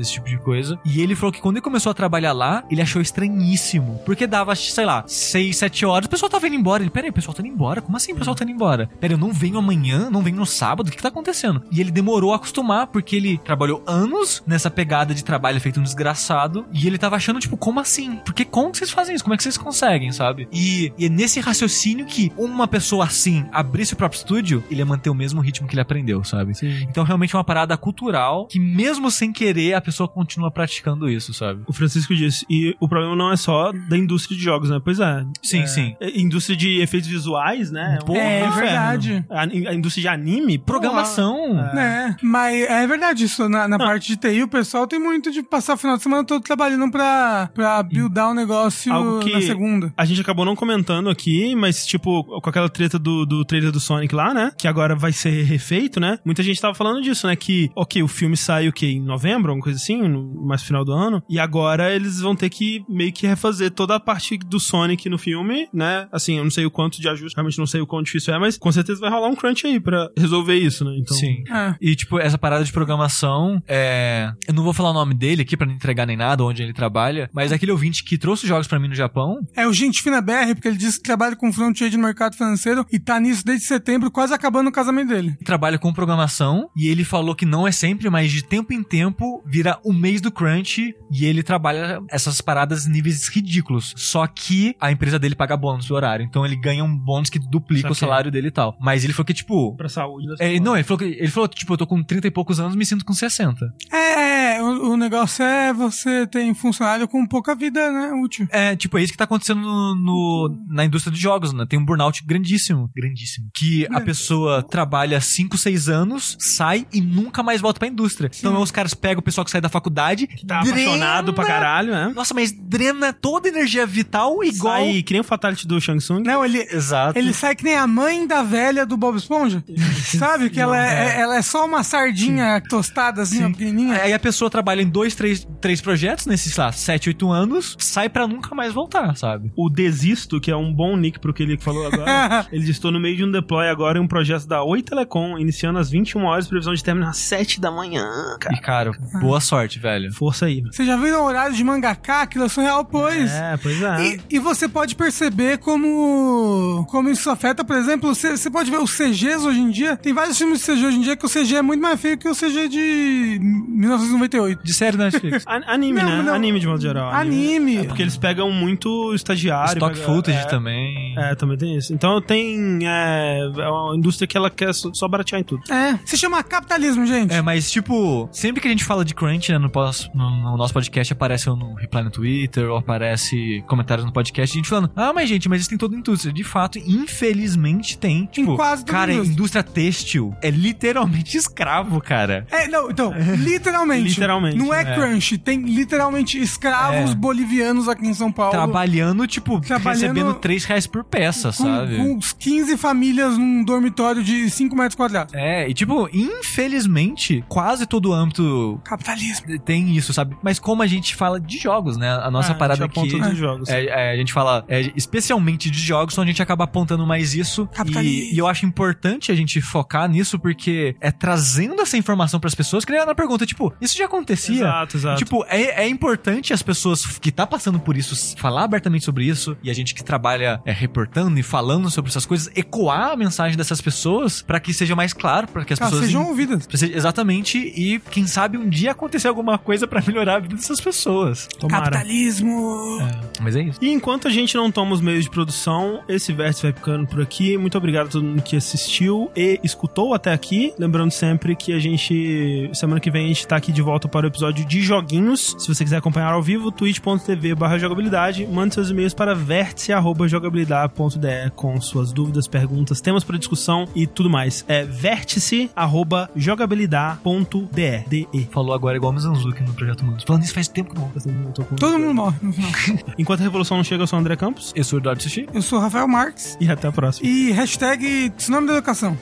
esse tipo de coisa. E ele falou que quando ele começou a trabalhar lá, ele achou estranhíssimo, porque dava, sei lá, 6, 7 horas, o pessoal tava indo embora. Ele, peraí, o pessoal tá indo embora? Como assim o pessoal tá indo embora? Peraí, eu não venho amanhã, não venho no sábado, o que que tá acontecendo? E ele demorou a acostumar, porque ele trabalhou anos nessa pegada de trabalho feito um desgraçado, e ele tava achando, tipo, como assim? Porque como que vocês fazem isso? Como é que vocês conseguem, sabe? E, e é nesse raciocínio que uma pessoa assim abrisse o próprio estúdio, ele ia manter o mesmo ritmo que ele aprendeu, sabe?
Sim.
Então realmente é uma parada cultural que mesmo sem querer a pessoa continua praticando isso, sabe?
O Francisco disse, e o problema não é só da indústria de jogos, né? Pois é.
Sim,
É,
sim.
é, Indústria de efeitos visuais, né?
Porra,
é
inferno.
verdade.
A, a indústria de anime.
Programação.
É, mas é verdade isso. Na, na parte de TI, o pessoal tem muito de passar o final de semana todo trabalhando pra, pra buildar o negócio
Algo que-
na segunda.
A gente acabou não comentando aqui, mas, tipo, com aquela treta do, do trailer do Sonic lá, né? Que agora vai ser refeito, né? Muita gente tava falando disso, né? Que, ok, o filme sai o quê? Em novembro, alguma coisa assim, no mais final do ano. E agora eles vão ter que meio que refazer toda a parte do Sonic no filme, né? Assim, eu não sei o quanto de ajuste, realmente não sei o quão difícil é, mas com certeza vai rolar um crunch aí pra resolver isso, né? Então.
Sim.
É.
E, tipo, essa parada de programação, é... Eu não vou falar o nome dele aqui pra não entregar nem nada, onde ele trabalha, mas aquele ouvinte que trouxe os jogos pra mim no Japão,
É o Gente Fina BR, porque ele disse que trabalha com front-end no mercado financeiro e tá nisso desde setembro, quase acabando o casamento dele.
trabalha com programação, e ele falou que não é sempre, mas de tempo em tempo vira o mês do crunch, e ele trabalha essas paradas em níveis ridículos. Só que a empresa dele paga bônus do horário, então ele ganha um bônus que duplica o
Saquei.
salário dele e tal. Mas ele falou que, tipo...
Pra saúde das
É,
pessoas.
não, ele falou, que, ele falou, tipo, eu tô com 30 e poucos anos, me sinto com 60.
É, o, o negócio é você tem funcionário com pouca vida, né, útil.
É, tipo, é isso que tá acontecendo no, no- na indústria de jogos, né? Tem um burnout grandíssimo. Grandíssimo. Que a
É.
pessoa trabalha 5, 6 anos, sai e nunca mais volta pra indústria. Então os caras pegam o pessoal que sai da faculdade,
Tá apaixonado pra caralho, né?
Nossa, mas drena toda a energia vital igual.
Sai que nem o Fatality do Shang Tsung.
Não, ele,
Exato.
Ele sai que nem a mãe da velha do Bob Esponja. *laughs* Sabe? Que ela, é, ela é só uma sardinha tostada, assim, pequenininha.
Aí a pessoa trabalha em dois, três, três projetos nesses, sei lá, 7, 8 anos, sai pra nunca mais voltar, sabe?
O Desisto, que é um bom nick pro que ele falou agora, *laughs* ele estou no meio de um deploy agora em um projeto da Oi Telecom, iniciando às 21 horas, previsão de término às 7 da manhã, cara.
E, cara, boa sorte, velho.
Força aí.
Você já viu o horário de mangaká? Aquilo é surreal, pois.
É, pois é.
E, e você pode perceber como, como isso afeta, por exemplo, você, pode ver os CGs hoje em dia. Tem vários filmes de CG hoje em dia que o CG é muito mais feio que o CG de 1998. 8.
De série da Netflix. *laughs*
Anime,
Não,
né?
não.
Anime de modo geral.
Anime.
É porque eles pegam muito estagiário.
Stock
pega-
footage
é,
também.
É, também tem isso. Então tem. É, é uma indústria que ela quer só, baratear em tudo.
É. Se chama capitalismo, gente.
É, mas tipo, sempre que a gente fala de Crunch, né, no, pós- no- no nosso podcast, aparece no reply no Twitter, ou aparece comentários no podcast, a gente falando, ah, mas gente, mas isso tem toda a indústria. De fato, infelizmente tem. Tipo,
quase
cara,
a indústria.
têxtil é literalmente *laughs* escravo, cara.
É, não, então, literalmente.
Literalmente,
Não é,
é.
crunch, tem literalmente escravos
É.
bolivianos aqui em São Paulo.
Trabalhando, tipo,
Trabalhando-
recebendo 3 reais por peça,
com,
sabe?
com uns 15 famílias num dormitório de 5 metros quadrados.
É, e tipo, infelizmente, quase todo o âmbito
Capitalismo.
tem isso, sabe? Mas como a gente fala de jogos, né? A nossa
É,
parada
a gente
aqui.
aponta dos jogos.
É, é, a gente fala é, especialmente de jogos, então a gente acaba apontando mais isso. E, e eu acho importante a gente focar nisso, porque é trazendo essa informação pras pessoas, que nem na pergunta, tipo, isso já acontecia?
Exato, exato.
Tipo, é, é importante as pessoas que tá passando por isso falar abertamente sobre isso, e a gente que trabalha é, reportando e falando sobre essas coisas, ecoar a mensagem dessas pessoas pra que seja mais claro, pra que as
Elas
pessoas
sejam ouvidas.
Exatamente, e quem sabe um dia acontecer alguma coisa pra melhorar a vida dessas pessoas.
Tomara.
Capitalismo.
Mas é isso.
E enquanto a gente não toma os meios de produção, esse vértice vai ficando por aqui. Muito obrigado a todo mundo que assistiu e escutou até aqui. Lembrando sempre que a gente, semana que vem, a gente tá aqui de volta para o episódio de joguinhos. Se você quiser acompanhar ao vivo, twitch.tv barra jogabilidade. Mande seus e-mails para vértice.jogabilidade.de com suas dúvidas, perguntas, temas para discussão e tudo mais. É vértice.jogabilidade.de. DE.
Falou agora igual o Mizanzuki no Projeto Humanos. Falando isso faz tempo que não.
Eu tô com-
Todo mundo morre no final. *laughs*
Enquanto a revolução não chega, eu sou o André Campos.
Eu sou o Eduardo Sushi.
Eu sou Rafael Marques.
E até a próxima.
E hashtag Tsunami da Educação.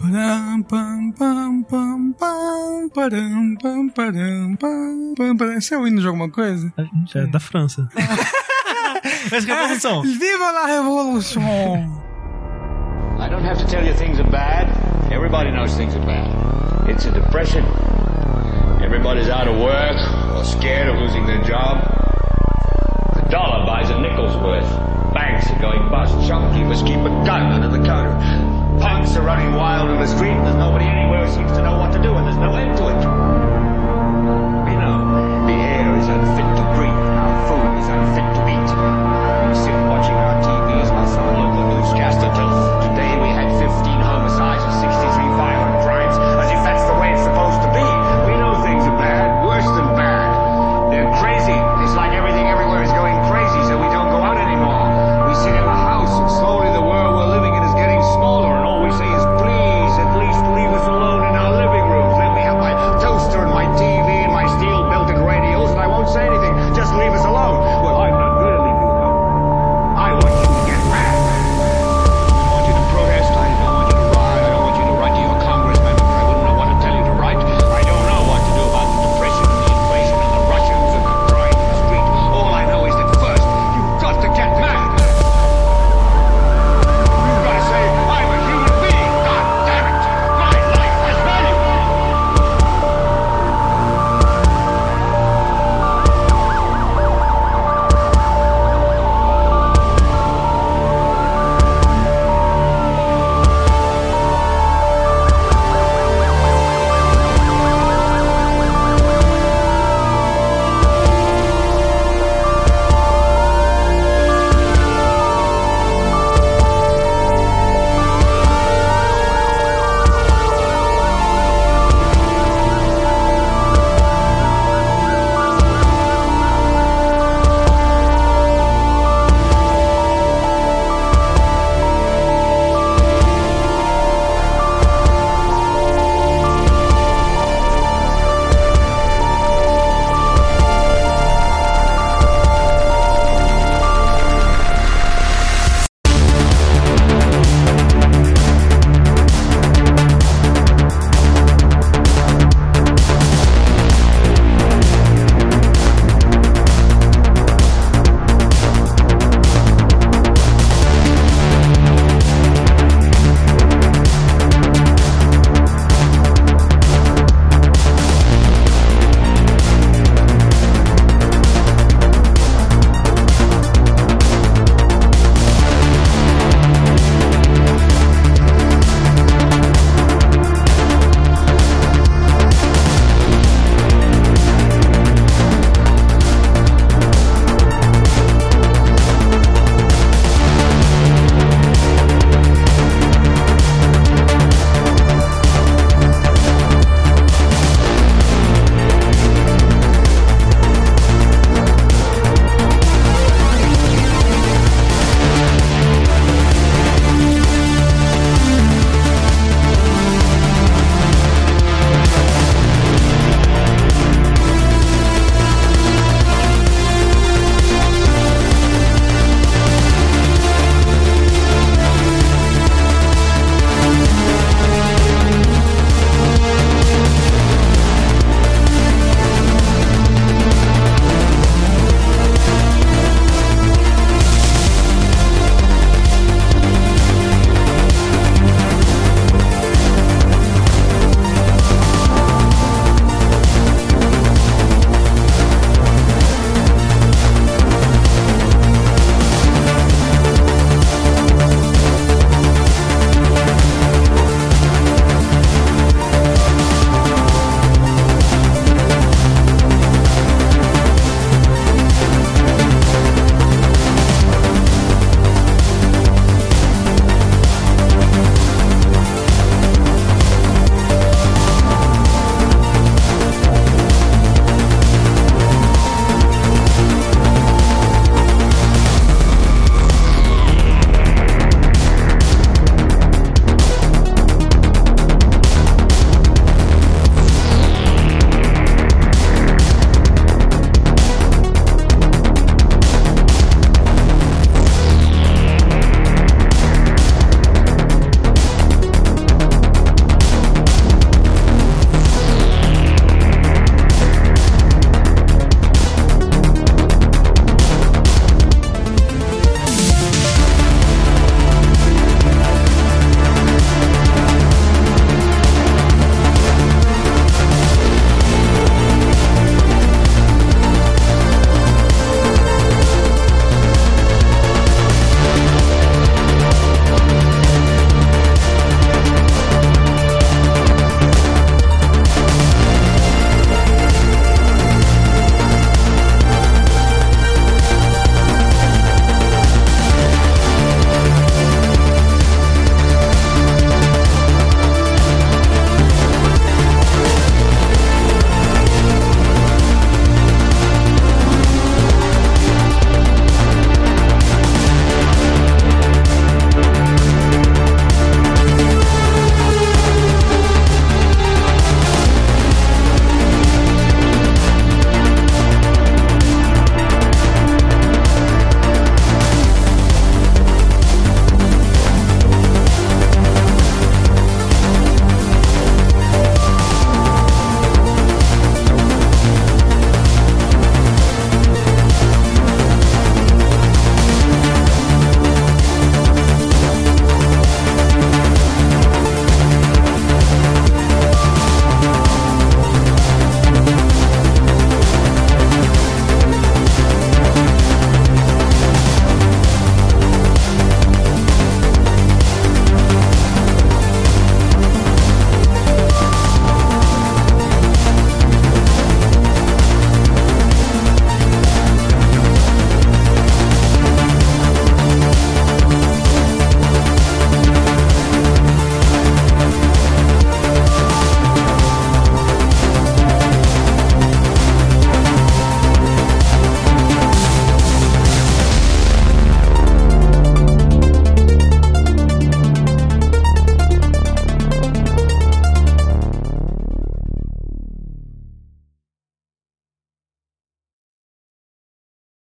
Param, pam, pam, pam, pam, param, pam, param, pam, pam, param. Esse é o hino de alguma coisa?
É da França. *laughs*
Mas revolução.
Viva la Revolução!
I don't have to tell you things are bad. Everybody knows things are bad. It's a depression. Everybody's out of work or scared of losing their job. The dollar buys a nickel's worth. Banks are going bust. Shopkeepers keep a gun under the counter. Punks are running wild in the street. and There's nobody anywhere who seems to know what to do, and there's no end to it.